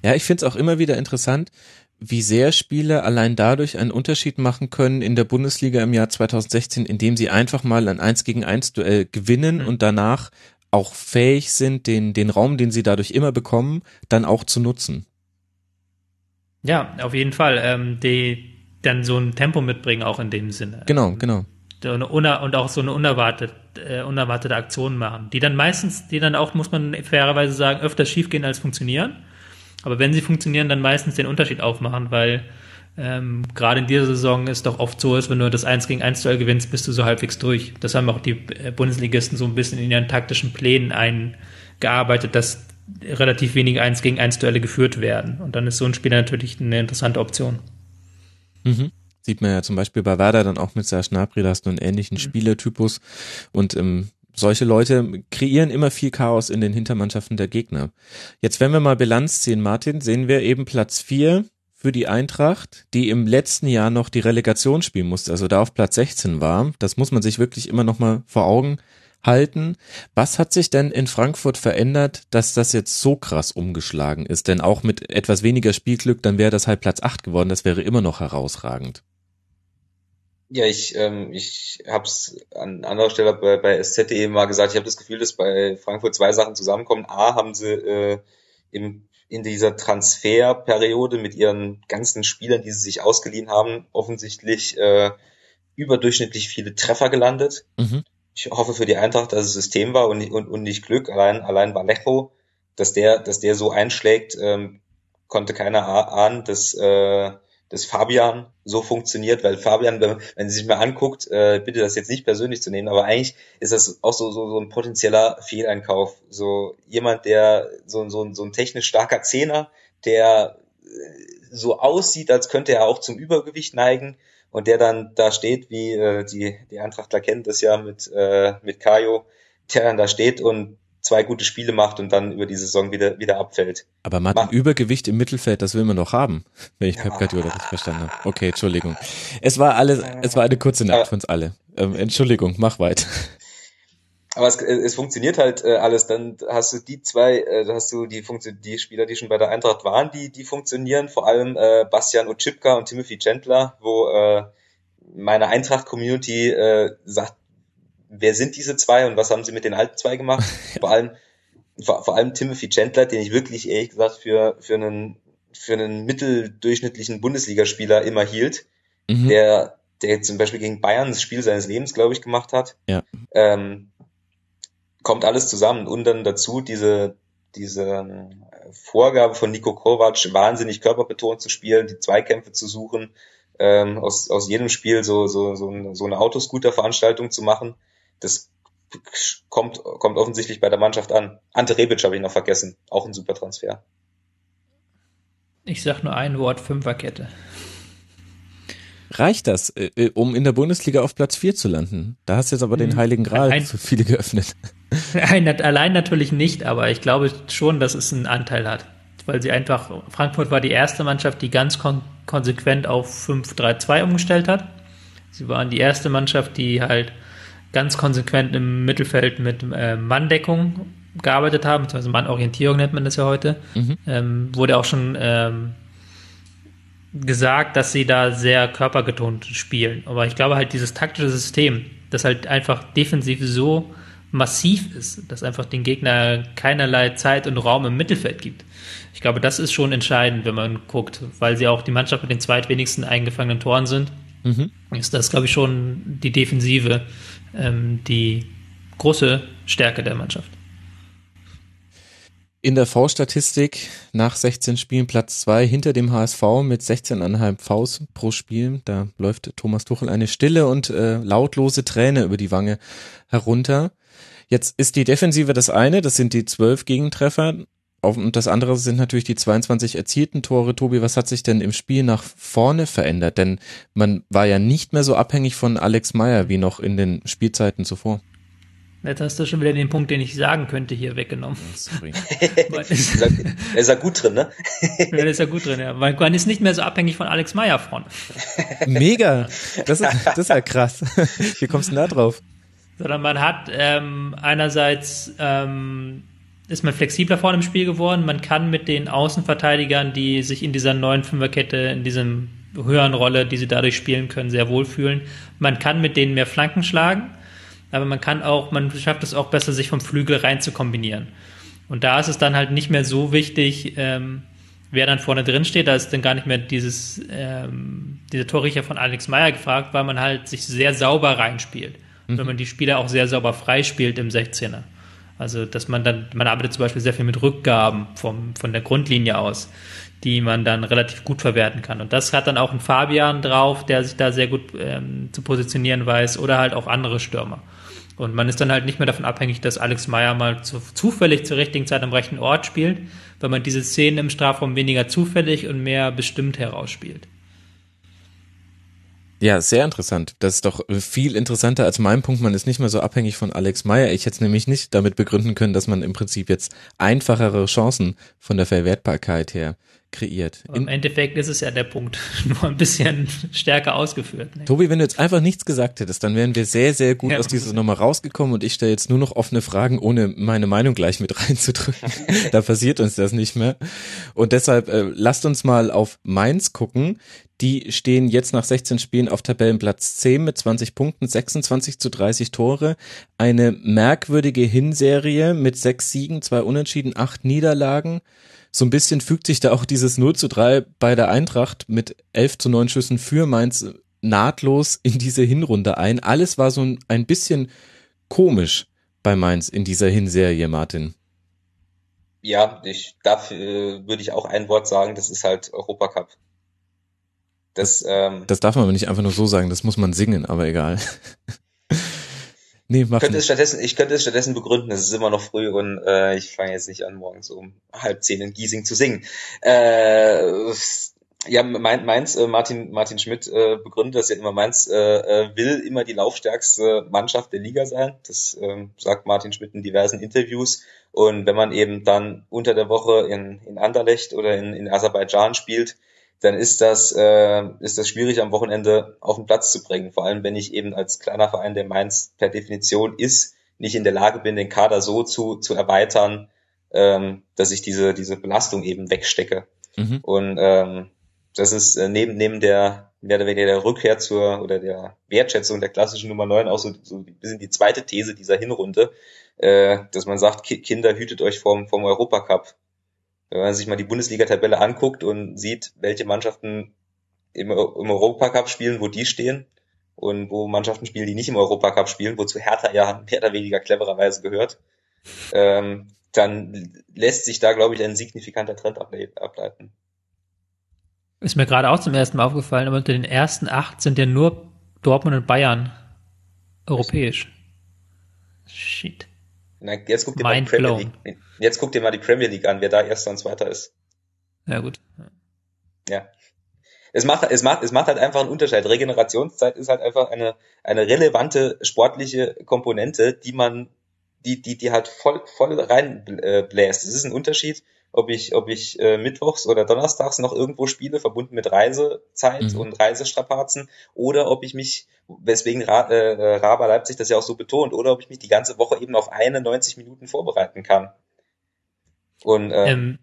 Ja, ich finde es auch immer wieder interessant, wie sehr Spieler allein dadurch einen Unterschied machen können in der Bundesliga im Jahr 2016, indem sie einfach mal ein 1 gegen 1 Duell gewinnen mhm. und danach auch fähig sind, den, den Raum, den sie dadurch immer bekommen, dann auch zu nutzen. Ja, auf jeden Fall. Ähm, die dann so ein Tempo mitbringen, auch in dem Sinne. Genau, genau. Und auch so eine unerwartete, äh, unerwartete Aktion machen, die dann meistens, die dann auch, muss man fairerweise sagen, öfter schiefgehen als funktionieren. Aber wenn sie funktionieren, dann meistens den Unterschied aufmachen, weil Ähm, Gerade in dieser Saison ist doch oft so, dass wenn du das 1 gegen 1 Duell gewinnst, bist du so halbwegs durch. Das haben auch die äh, Bundesligisten so ein bisschen in ihren taktischen Plänen eingearbeitet, dass relativ wenige 1 gegen 1 Duelle geführt werden. Und dann ist so ein Spieler natürlich eine interessante Option. Mhm. Sieht man ja zum Beispiel bei Werder dann auch mit Serge Gnabry, da hast du einen ähnlichen mhm. Spielertypus und ähm, solche Leute kreieren immer viel Chaos in den Hintermannschaften der Gegner. Jetzt, wenn wir mal Bilanz ziehen, Martin, sehen wir eben Platz vier für die Eintracht, die im letzten Jahr noch die Relegation spielen musste, also da auf Platz 16 war. Das muss man sich wirklich immer noch mal vor Augen halten. Was hat sich denn in Frankfurt verändert, dass das jetzt so krass umgeschlagen ist? Denn auch mit etwas weniger Spielglück, dann wäre das halt Platz 8 geworden. Das wäre immer noch herausragend. Ja, ich, ähm, ich habe es an anderer Stelle bei, bei SZ.de mal gesagt, ich habe das Gefühl, dass bei Frankfurt zwei Sachen zusammenkommen. A, haben sie äh, im, in dieser Transferperiode mit ihren ganzen Spielern, die sie sich ausgeliehen haben, offensichtlich äh, überdurchschnittlich viele Treffer gelandet. Mhm. Ich hoffe für die Eintracht, dass es System war und, und, und nicht Glück. Allein, allein Vallejo, dass der, dass der so einschlägt, ähm, konnte keiner ahnen, dass äh, dass Fabian so funktioniert, weil Fabian, wenn, wenn Sie sich mal anguckt, äh, bitte das jetzt nicht persönlich zu nehmen, aber eigentlich ist das auch so, so, so ein potenzieller Fehleinkauf. So jemand, der so, so, so ein technisch starker Zehner, der äh, so aussieht, als könnte er auch zum Übergewicht neigen und der dann da steht, wie äh, die, die Eintrachtler kennt das ja mit, äh, mit Kajo, der dann da steht und zwei gute Spiele macht und dann über die Saison wieder, wieder abfällt. Aber Martin, Mach. Übergewicht im Mittelfeld, das will man doch haben, wenn ich ja. Pep Guardiola richtig verstanden habe. Okay, Entschuldigung. Es war alles, es war eine kurze Nacht für uns alle. Ähm, Entschuldigung, mach weiter. Aber es, es funktioniert halt äh, alles. Dann hast du die zwei, äh, hast du die Funktion, die Spieler, die schon bei der Eintracht waren, die die funktionieren. Vor allem äh, Bastian Ochipka und Timothy Chandler, wo äh, meine Eintracht-Community äh, sagt, wer sind diese zwei und was haben sie mit den alten zwei gemacht? vor allem, vor, vor allem Timothy Chandler, den ich wirklich ehrlich gesagt für, für einen, für einen mitteldurchschnittlichen Bundesligaspieler immer hielt, mhm. der, der zum Beispiel gegen Bayern das Spiel seines Lebens, glaube ich, gemacht hat. Ja. Ähm, kommt alles zusammen und dann dazu diese, diese ähm, Vorgabe von Nico Kovac, wahnsinnig körperbetont zu spielen, die Zweikämpfe zu suchen, ähm, aus, aus jedem Spiel so, so, so, so eine Autoscooter-Veranstaltung zu machen das kommt, kommt offensichtlich bei der Mannschaft an. Ante Rebic habe ich noch vergessen. Auch ein super Transfer. Ich sag nur ein Wort, Fünferkette. Reicht das, äh, äh, um in der Bundesliga auf Platz 4 zu landen? Da hast du jetzt aber den hm. Heiligen Gral ein, für viele geöffnet. Ein, allein natürlich nicht, aber ich glaube schon, dass es einen Anteil hat. Weil sie einfach, Frankfurt war die erste Mannschaft, die ganz kon konsequent auf 5-3-2 umgestellt hat. Sie waren die erste Mannschaft, die halt ganz konsequent im Mittelfeld mit äh, Manndeckung gearbeitet haben, beziehungsweise Mannorientierung nennt man das ja heute, mhm. ähm, wurde auch schon ähm, gesagt, dass sie da sehr körpergetont spielen. Aber ich glaube halt dieses taktische System, das halt einfach defensiv so massiv ist, dass einfach den Gegner keinerlei Zeit und Raum im Mittelfeld gibt. Ich glaube, das ist schon entscheidend, wenn man guckt, weil sie auch die Mannschaft mit den zweitwenigsten eingefangenen Toren sind. Mhm. Ist das, glaube ich, schon die Defensive ähm, die große Stärke der Mannschaft. In der V-Statistik nach 16 Spielen Platz 2 hinter dem HSV mit 16,5 Vs pro Spiel. Da läuft Thomas Tuchel eine stille und äh, lautlose Träne über die Wange herunter. Jetzt ist die Defensive das eine, das sind die zwölf Gegentreffer. Und das andere sind natürlich die 22 erzielten Tore. Tobi, was hat sich denn im Spiel nach vorne verändert? Denn man war ja nicht mehr so abhängig von Alex Meyer wie noch in den Spielzeiten zuvor. Jetzt hast du schon wieder den Punkt, den ich sagen könnte, hier weggenommen. Sorry. er ist ja gut drin, ne? ja, der ist ja gut drin, ja. man ist nicht mehr so abhängig von Alex Meyer vorne. Mega. Das ist, das ist ja krass. Wie kommst du denn da drauf? Sondern man hat ähm, einerseits ähm, ist man flexibler vorne im Spiel geworden. Man kann mit den Außenverteidigern, die sich in dieser neuen Fünferkette, in diesem höheren Rolle, die sie dadurch spielen können, sehr wohlfühlen. Man kann mit denen mehr Flanken schlagen, aber man kann auch, man schafft es auch besser, sich vom Flügel rein zu kombinieren. Und da ist es dann halt nicht mehr so wichtig, ähm, wer dann vorne drin steht. Da ist dann gar nicht mehr dieses, ähm, dieser Torrichter von Alex Meyer gefragt, weil man halt sich sehr sauber reinspielt. Mhm. Wenn man die Spieler auch sehr sauber freispielt im 16er. Also, dass man dann, man arbeitet zum Beispiel sehr viel mit Rückgaben vom, von der Grundlinie aus, die man dann relativ gut verwerten kann. Und das hat dann auch ein Fabian drauf, der sich da sehr gut ähm, zu positionieren weiß oder halt auch andere Stürmer. Und man ist dann halt nicht mehr davon abhängig, dass Alex Meyer mal zu, zufällig zur richtigen Zeit am rechten Ort spielt, weil man diese Szenen im Strafraum weniger zufällig und mehr bestimmt herausspielt. Ja, sehr interessant. Das ist doch viel interessanter als mein Punkt. Man ist nicht mehr so abhängig von Alex Meyer. Ich hätte es nämlich nicht damit begründen können, dass man im Prinzip jetzt einfachere Chancen von der Verwertbarkeit her kreiert. Im Endeffekt ist es ja der Punkt, nur ein bisschen stärker ausgeführt. Ne? Tobi, wenn du jetzt einfach nichts gesagt hättest, dann wären wir sehr, sehr gut ja, aus dieser Nummer rausgekommen und ich stelle jetzt nur noch offene Fragen, ohne meine Meinung gleich mit reinzudrücken. da passiert uns das nicht mehr. Und deshalb äh, lasst uns mal auf Mainz gucken. Die stehen jetzt nach 16 Spielen auf Tabellenplatz 10 mit 20 Punkten, 26 zu 30 Tore. Eine merkwürdige Hinserie mit sechs Siegen, zwei Unentschieden, acht Niederlagen so ein bisschen fügt sich da auch dieses 0 zu 3 bei der Eintracht mit 11 zu 9 Schüssen für Mainz nahtlos in diese Hinrunde ein. Alles war so ein bisschen komisch bei Mainz in dieser Hinserie, Martin. Ja, ich darf, äh, würde ich auch ein Wort sagen, das ist halt Europacup. Das, ähm, das darf man aber nicht einfach nur so sagen, das muss man singen, aber egal. Nee, mach könnte es stattdessen, ich könnte es stattdessen begründen, es ist immer noch früh und äh, ich fange jetzt nicht an, morgens um halb zehn in Giesing zu singen. Äh, ja, Mainz, äh, Martin, Martin Schmidt äh, begründet das ja immer, Mainz äh, äh, will immer die laufstärkste Mannschaft der Liga sein. Das äh, sagt Martin Schmidt in diversen Interviews. Und wenn man eben dann unter der Woche in, in Anderlecht oder in, in Aserbaidschan spielt, dann ist das, äh, ist das schwierig am Wochenende auf den Platz zu bringen. Vor allem, wenn ich eben als kleiner Verein, der Mainz per Definition ist, nicht in der Lage bin, den Kader so zu, zu erweitern, ähm, dass ich diese, diese Belastung eben wegstecke. Mhm. Und ähm, das ist äh, neben, neben der mehr oder weniger der Rückkehr zur oder der Wertschätzung der klassischen Nummer 9 auch so, so ein bisschen die zweite These dieser Hinrunde, äh, dass man sagt, Kinder, hütet euch vom, vom Europacup wenn man sich mal die Bundesliga-Tabelle anguckt und sieht, welche Mannschaften im, im Europacup spielen, wo die stehen und wo Mannschaften spielen, die nicht im Europacup spielen, wozu Hertha ja mehr oder weniger clevererweise gehört, ähm, dann lässt sich da, glaube ich, ein signifikanter Trend ableiten. Ist mir gerade auch zum ersten Mal aufgefallen, aber unter den ersten acht sind ja nur Dortmund und Bayern europäisch. Shit. Na, jetzt guck dir mal die Premier League. Jetzt guck dir mal die Premier League an, wer da erster und zweiter ist. Ja, gut. Ja. Es macht, es macht, es macht halt einfach einen Unterschied. Regenerationszeit ist halt einfach eine, eine relevante sportliche Komponente, die man, die, die, die halt voll, voll reinbläst. Es ist ein Unterschied, ob ich, ob ich äh, mittwochs oder donnerstags noch irgendwo spiele, verbunden mit Reisezeit mhm. und Reisestrapazen, oder ob ich mich, weswegen Ra äh, Raber Leipzig das ja auch so betont, oder ob ich mich die ganze Woche eben auf eine 90 Minuten vorbereiten kann. Und äh, ähm,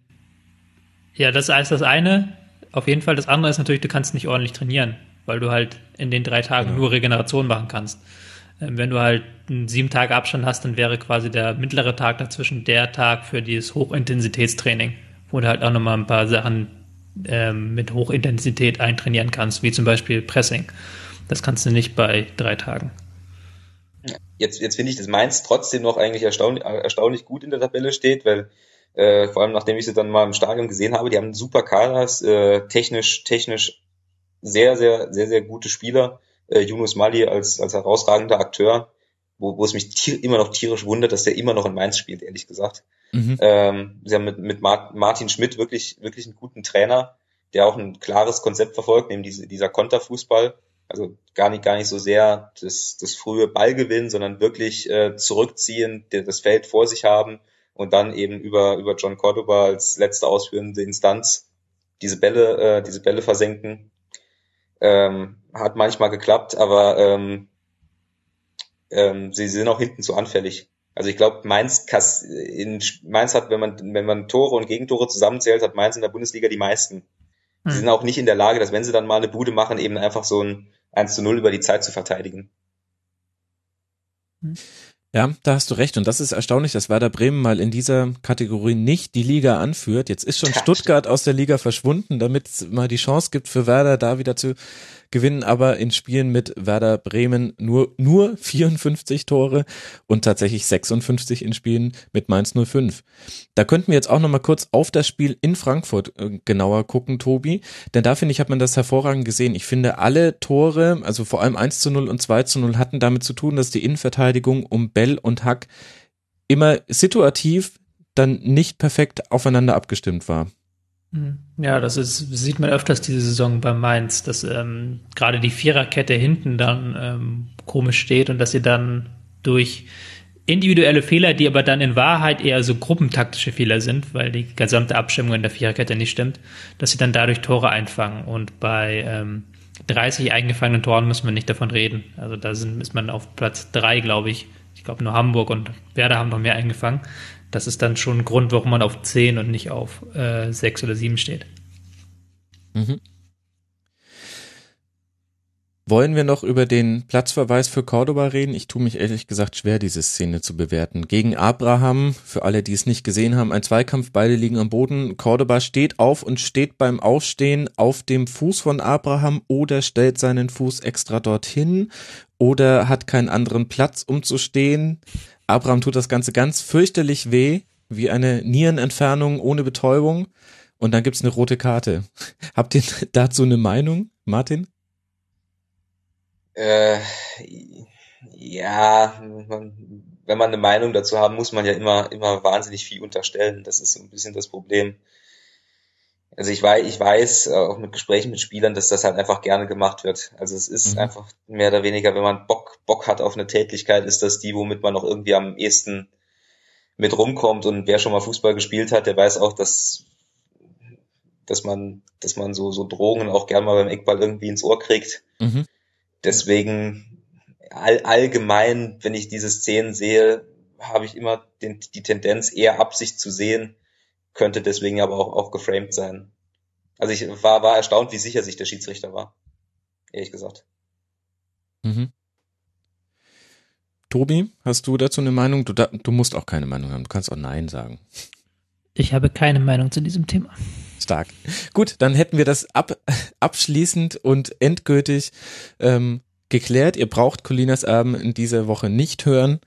ja, das ist das eine. Auf jeden Fall. Das andere ist natürlich, du kannst nicht ordentlich trainieren, weil du halt in den drei Tagen genau. nur Regeneration machen kannst. Ähm, wenn du halt einen sieben Tage Abstand hast, dann wäre quasi der mittlere Tag dazwischen der Tag für dieses Hochintensitätstraining, wo du halt auch nochmal ein paar Sachen ähm, mit Hochintensität eintrainieren kannst, wie zum Beispiel Pressing. Das kannst du nicht bei drei Tagen. Jetzt, jetzt finde ich, dass Mainz trotzdem noch eigentlich erstaunlich, erstaunlich gut in der Tabelle steht, weil äh, vor allem nachdem ich sie dann mal im Stadion gesehen habe, die haben super Kaders, äh, technisch, technisch sehr, sehr, sehr, sehr gute Spieler äh, Yunus Mali als, als herausragender Akteur, wo, wo es mich tier, immer noch tierisch wundert, dass der immer noch in Mainz spielt, ehrlich gesagt. Mhm. Ähm, sie haben mit, mit Martin Schmidt wirklich, wirklich einen guten Trainer, der auch ein klares Konzept verfolgt, nämlich diese, dieser Konterfußball. Also gar nicht, gar nicht so sehr das, das frühe Ballgewinn, sondern wirklich äh, zurückziehen, das Feld vor sich haben und dann eben über, über John Cordoba als letzte ausführende Instanz diese Bälle, äh, diese Bälle versenken. Ähm, hat manchmal geklappt, aber ähm, ähm, sie sind auch hinten zu anfällig. Also ich glaube, Mainz, in, Mainz hat, wenn man, wenn man Tore und Gegentore zusammenzählt, hat Mainz in der Bundesliga die meisten. Sie hm. sind auch nicht in der Lage, dass wenn sie dann mal eine Bude machen, eben einfach so ein 1 zu 0 über die Zeit zu verteidigen. Ja, da hast du recht. Und das ist erstaunlich, dass Werder Bremen mal in dieser Kategorie nicht die Liga anführt. Jetzt ist schon Stuttgart aus der Liga verschwunden, damit es mal die Chance gibt für Werder da wieder zu gewinnen aber in Spielen mit Werder Bremen nur, nur 54 Tore und tatsächlich 56 in Spielen mit Mainz 05. Da könnten wir jetzt auch nochmal kurz auf das Spiel in Frankfurt äh, genauer gucken, Tobi, denn da finde ich, hat man das hervorragend gesehen. Ich finde, alle Tore, also vor allem 1 zu 0 und 2 zu 0 hatten damit zu tun, dass die Innenverteidigung um Bell und Hack immer situativ dann nicht perfekt aufeinander abgestimmt war. Hm. Ja, das ist, sieht man öfters diese Saison bei Mainz, dass ähm, gerade die Viererkette hinten dann ähm, komisch steht und dass sie dann durch individuelle Fehler, die aber dann in Wahrheit eher so gruppentaktische Fehler sind, weil die gesamte Abstimmung in der Viererkette nicht stimmt, dass sie dann dadurch Tore einfangen. Und bei ähm, 30 eingefangenen Toren muss man nicht davon reden. Also da sind, ist man auf Platz drei, glaube ich. Ich glaube nur Hamburg und Werder haben noch mehr eingefangen das ist dann schon ein Grund, warum man auf 10 und nicht auf äh, 6 oder 7 steht. Mhm. Wollen wir noch über den Platzverweis für Cordoba reden? Ich tue mich ehrlich gesagt schwer, diese Szene zu bewerten. Gegen Abraham, für alle, die es nicht gesehen haben, ein Zweikampf, beide liegen am Boden. Cordoba steht auf und steht beim Aufstehen auf dem Fuß von Abraham oder stellt seinen Fuß extra dorthin oder hat keinen anderen Platz, um zu stehen. Abraham tut das Ganze ganz fürchterlich weh, wie eine Nierenentfernung ohne Betäubung. Und dann gibt's eine rote Karte. Habt ihr dazu eine Meinung, Martin? Äh, ja, man, wenn man eine Meinung dazu haben, muss man ja immer, immer wahnsinnig viel unterstellen. Das ist so ein bisschen das Problem. Also ich weiß, ich weiß, äh, auch mit Gesprächen mit Spielern, dass das halt einfach gerne gemacht wird. Also es ist mhm. einfach mehr oder weniger, wenn man Bock, Bock hat auf eine Tätigkeit, ist das die, womit man noch irgendwie am ehesten mit rumkommt. Und wer schon mal Fußball gespielt hat, der weiß auch, dass, dass man, dass man so, so Drohungen auch gerne mal beim Eckball irgendwie ins Ohr kriegt. Mhm. Deswegen all, allgemein, wenn ich diese Szenen sehe, habe ich immer den, die Tendenz, eher Absicht zu sehen, könnte deswegen aber auch, auch geframed sein. Also ich war, war erstaunt, wie sicher sich der Schiedsrichter war. Ehrlich gesagt. Mhm. Tobi, hast du dazu eine Meinung? Du, da, du musst auch keine Meinung haben. Du kannst auch Nein sagen. Ich habe keine Meinung zu diesem Thema. Stark. Gut, dann hätten wir das ab, abschließend und endgültig ähm, geklärt. Ihr braucht Colinas Erben in dieser Woche nicht hören.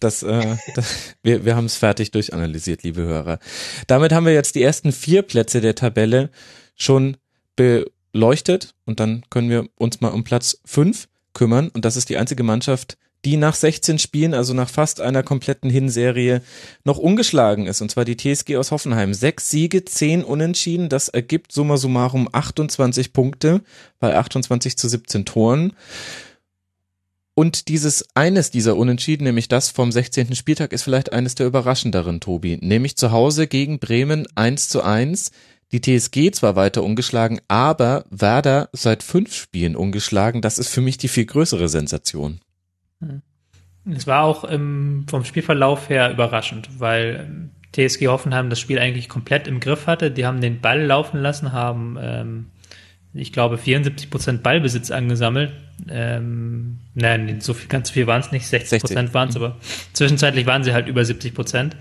Das, äh, das, wir, wir haben es fertig durchanalysiert, liebe Hörer. Damit haben wir jetzt die ersten vier Plätze der Tabelle schon beleuchtet und dann können wir uns mal um Platz fünf kümmern. Und das ist die einzige Mannschaft, die nach 16 Spielen, also nach fast einer kompletten Hinserie, noch ungeschlagen ist. Und zwar die TSG aus Hoffenheim. Sechs Siege, zehn Unentschieden. Das ergibt summa summarum 28 Punkte bei 28 zu 17 Toren. Und dieses eines dieser Unentschieden, nämlich das vom 16. Spieltag, ist vielleicht eines der überraschenderen, Tobi. Nämlich zu Hause gegen Bremen 1 zu 1. Die TSG zwar weiter ungeschlagen, aber Werder seit fünf Spielen ungeschlagen. Das ist für mich die viel größere Sensation. Hm. Es war auch ähm, vom Spielverlauf her überraschend, weil ähm, TSG Hoffenheim das Spiel eigentlich komplett im Griff hatte. Die haben den Ball laufen lassen, haben ähm, ich glaube, 74 Prozent Ballbesitz angesammelt. Ähm, nein, so viel, ganz viel waren es nicht, 60 Prozent waren es, mhm. aber zwischenzeitlich waren sie halt über 70 Prozent,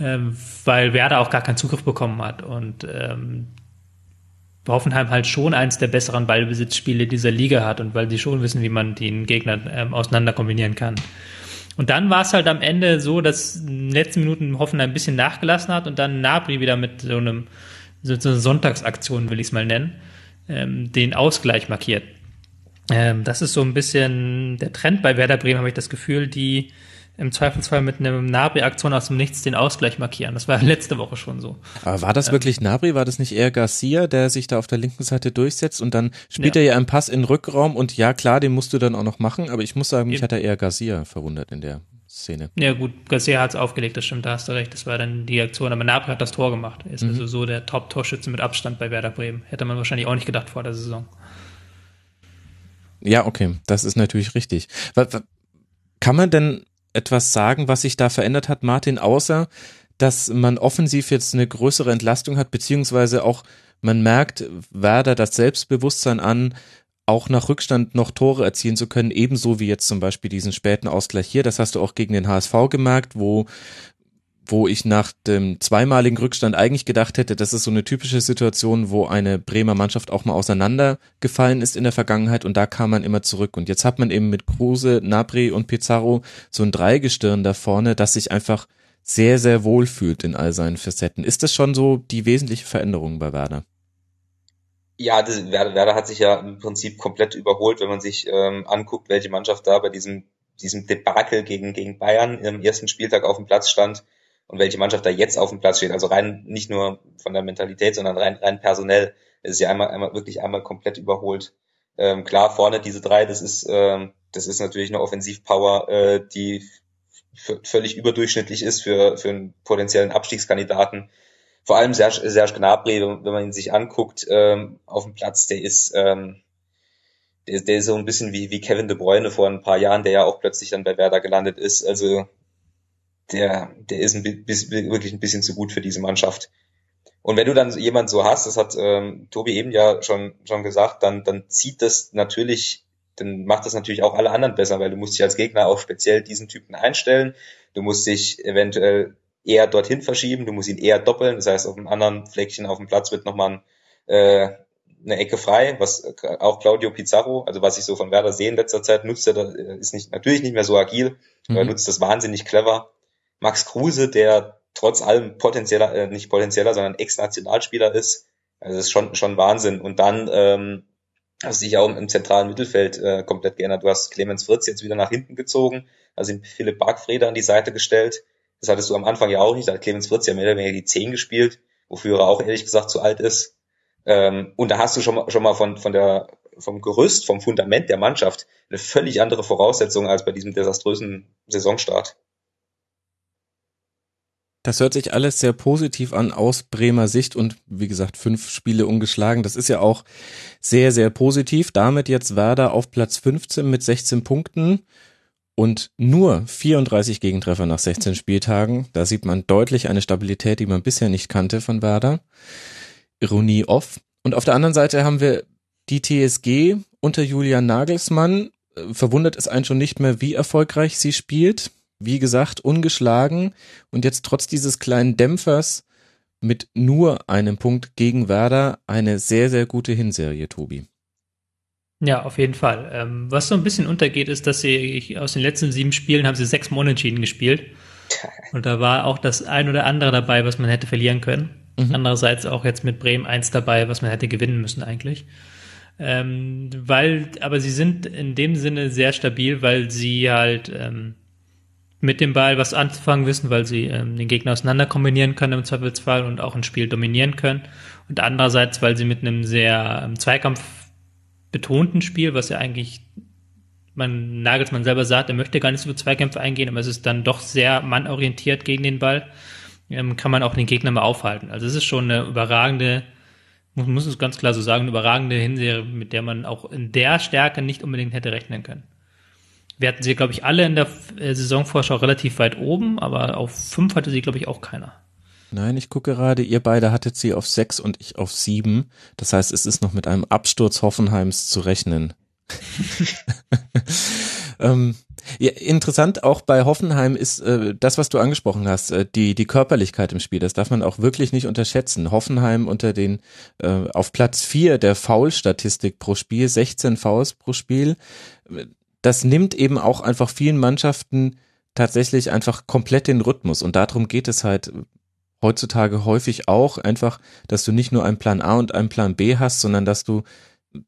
ähm, weil Werder auch gar keinen Zugriff bekommen hat und ähm, Hoffenheim halt schon eins der besseren Ballbesitzspiele dieser Liga hat und weil sie schon wissen, wie man den Gegner ähm, auseinander kombinieren kann. Und dann war es halt am Ende so, dass in den letzten Minuten Hoffenheim ein bisschen nachgelassen hat und dann Nabri wieder mit so einem so einer Sonntagsaktion, will ich es mal nennen, ähm, den Ausgleich markiert. Ähm, das ist so ein bisschen der Trend bei Werder Bremen, habe ich das Gefühl, die im Zweifelsfall mit einer Nabri-Aktion aus dem Nichts den Ausgleich markieren. Das war letzte Woche schon so. Aber war das ähm, wirklich Nabri? War das nicht eher Garcia, der sich da auf der linken Seite durchsetzt und dann spielt ja. er ja einen Pass in den Rückraum und ja klar, den musst du dann auch noch machen, aber ich muss sagen, mich hat er eher Garcia verwundert in der Szene. Ja gut, Garcia hat es aufgelegt, das stimmt, da hast du recht. Das war dann die Aktion, aber Nabri hat das Tor gemacht. Er ist mhm. also so der Top-Torschütze mit Abstand bei Werder Bremen. Hätte man wahrscheinlich auch nicht gedacht vor der Saison. Ja, okay, das ist natürlich richtig. Kann man denn etwas sagen, was sich da verändert hat, Martin, außer dass man offensiv jetzt eine größere Entlastung hat, beziehungsweise auch man merkt Werder das Selbstbewusstsein an, auch nach Rückstand noch Tore erzielen zu können, ebenso wie jetzt zum Beispiel diesen späten Ausgleich hier. Das hast du auch gegen den HSV gemerkt, wo wo ich nach dem zweimaligen Rückstand eigentlich gedacht hätte, das ist so eine typische Situation, wo eine Bremer Mannschaft auch mal auseinandergefallen ist in der Vergangenheit und da kam man immer zurück. Und jetzt hat man eben mit Kruse, Nabri und Pizarro so ein Dreigestirn da vorne, das sich einfach sehr, sehr wohl fühlt in all seinen Facetten. Ist das schon so die wesentliche Veränderung bei Werder? Ja, das, Werder, Werder hat sich ja im Prinzip komplett überholt, wenn man sich ähm, anguckt, welche Mannschaft da bei diesem, diesem Debakel gegen, gegen Bayern im ersten Spieltag auf dem Platz stand und welche Mannschaft da jetzt auf dem Platz steht. Also rein nicht nur von der Mentalität, sondern rein, rein personell ist ja einmal, einmal wirklich einmal komplett überholt. Ähm, klar, vorne diese drei, das ist, ähm, das ist natürlich eine Offensivpower, äh, die völlig überdurchschnittlich ist für, für einen potenziellen Abstiegskandidaten vor allem Serge, Serge Gnabry, wenn man ihn sich anguckt ähm, auf dem Platz, der ist, ähm, der, der ist so ein bisschen wie, wie Kevin De Bruyne vor ein paar Jahren, der ja auch plötzlich dann bei Werder gelandet ist. Also der, der ist ein bisschen, wirklich ein bisschen zu gut für diese Mannschaft. Und wenn du dann jemand so hast, das hat ähm, Tobi eben ja schon, schon gesagt, dann, dann zieht das natürlich, dann macht das natürlich auch alle anderen besser, weil du musst dich als Gegner auch speziell diesen Typen einstellen. Du musst dich eventuell eher dorthin verschieben, du musst ihn eher doppeln, das heißt, auf einem anderen Fleckchen auf dem Platz wird nochmal ein, äh, eine Ecke frei, was auch Claudio Pizarro, also was ich so von Werder sehe in letzter Zeit, nutzt er, ist nicht, natürlich nicht mehr so agil, mhm. aber nutzt das wahnsinnig clever. Max Kruse, der trotz allem potenzieller, äh, nicht potenzieller, sondern Ex-Nationalspieler ist, also das ist schon, schon Wahnsinn. Und dann ähm, hast du dich auch im zentralen Mittelfeld äh, komplett geändert. Du hast Clemens Fritz jetzt wieder nach hinten gezogen, also Philipp Bargfrede an die Seite gestellt. Das hattest du am Anfang ja auch nicht. Da hat Clemens Fritz ja mehr oder weniger die 10 gespielt, wofür er auch ehrlich gesagt zu alt ist. Ähm, und da hast du schon mal, schon mal von, von der, vom Gerüst, vom Fundament der Mannschaft eine völlig andere Voraussetzung als bei diesem desaströsen Saisonstart. Das hört sich alles sehr positiv an aus Bremer Sicht und wie gesagt, fünf Spiele ungeschlagen. Das ist ja auch sehr, sehr positiv. Damit jetzt Werder auf Platz 15 mit 16 Punkten und nur 34 Gegentreffer nach 16 Spieltagen. Da sieht man deutlich eine Stabilität, die man bisher nicht kannte von Werder. Ironie off. Und auf der anderen Seite haben wir die TSG unter Julian Nagelsmann. Äh, verwundert es einen schon nicht mehr, wie erfolgreich sie spielt. Wie gesagt, ungeschlagen und jetzt trotz dieses kleinen Dämpfers mit nur einem Punkt gegen Werder eine sehr, sehr gute Hinserie, Tobi. Ja, auf jeden Fall. Ähm, was so ein bisschen untergeht, ist, dass sie aus den letzten sieben Spielen haben sie sechs Unentschieden gespielt. Und da war auch das ein oder andere dabei, was man hätte verlieren können. Mhm. Andererseits auch jetzt mit Bremen eins dabei, was man hätte gewinnen müssen eigentlich. Ähm, weil, aber sie sind in dem Sinne sehr stabil, weil sie halt ähm, mit dem Ball was anzufangen wissen, weil sie ähm, den Gegner auseinander kombinieren können im Zweifelsfall und auch ein Spiel dominieren können. Und andererseits, weil sie mit einem sehr ähm, Zweikampf betonten Spiel, was ja eigentlich man Nagelsmann selber sagt, er möchte gar nicht so Zweikämpfe eingehen, aber es ist dann doch sehr mannorientiert gegen den Ball, ähm, kann man auch den Gegner mal aufhalten. Also es ist schon eine überragende, muss, muss es ganz klar so sagen, eine überragende Hinserie, mit der man auch in der Stärke nicht unbedingt hätte rechnen können. Wir hatten sie, glaube ich, alle in der äh, Saisonvorschau relativ weit oben, aber auf fünf hatte sie, glaube ich, auch keiner. Nein, ich gucke gerade, ihr beide hattet sie auf sechs und ich auf sieben. Das heißt, es ist noch mit einem Absturz Hoffenheims zu rechnen. ähm, ja, interessant auch bei Hoffenheim ist äh, das, was du angesprochen hast, äh, die die Körperlichkeit im Spiel. Das darf man auch wirklich nicht unterschätzen. Hoffenheim unter den äh, auf Platz vier der Foul-Statistik pro Spiel, 16 Fouls pro Spiel. Das nimmt eben auch einfach vielen Mannschaften tatsächlich einfach komplett den Rhythmus und darum geht es halt heutzutage häufig auch einfach, dass du nicht nur einen Plan A und einen Plan B hast, sondern dass du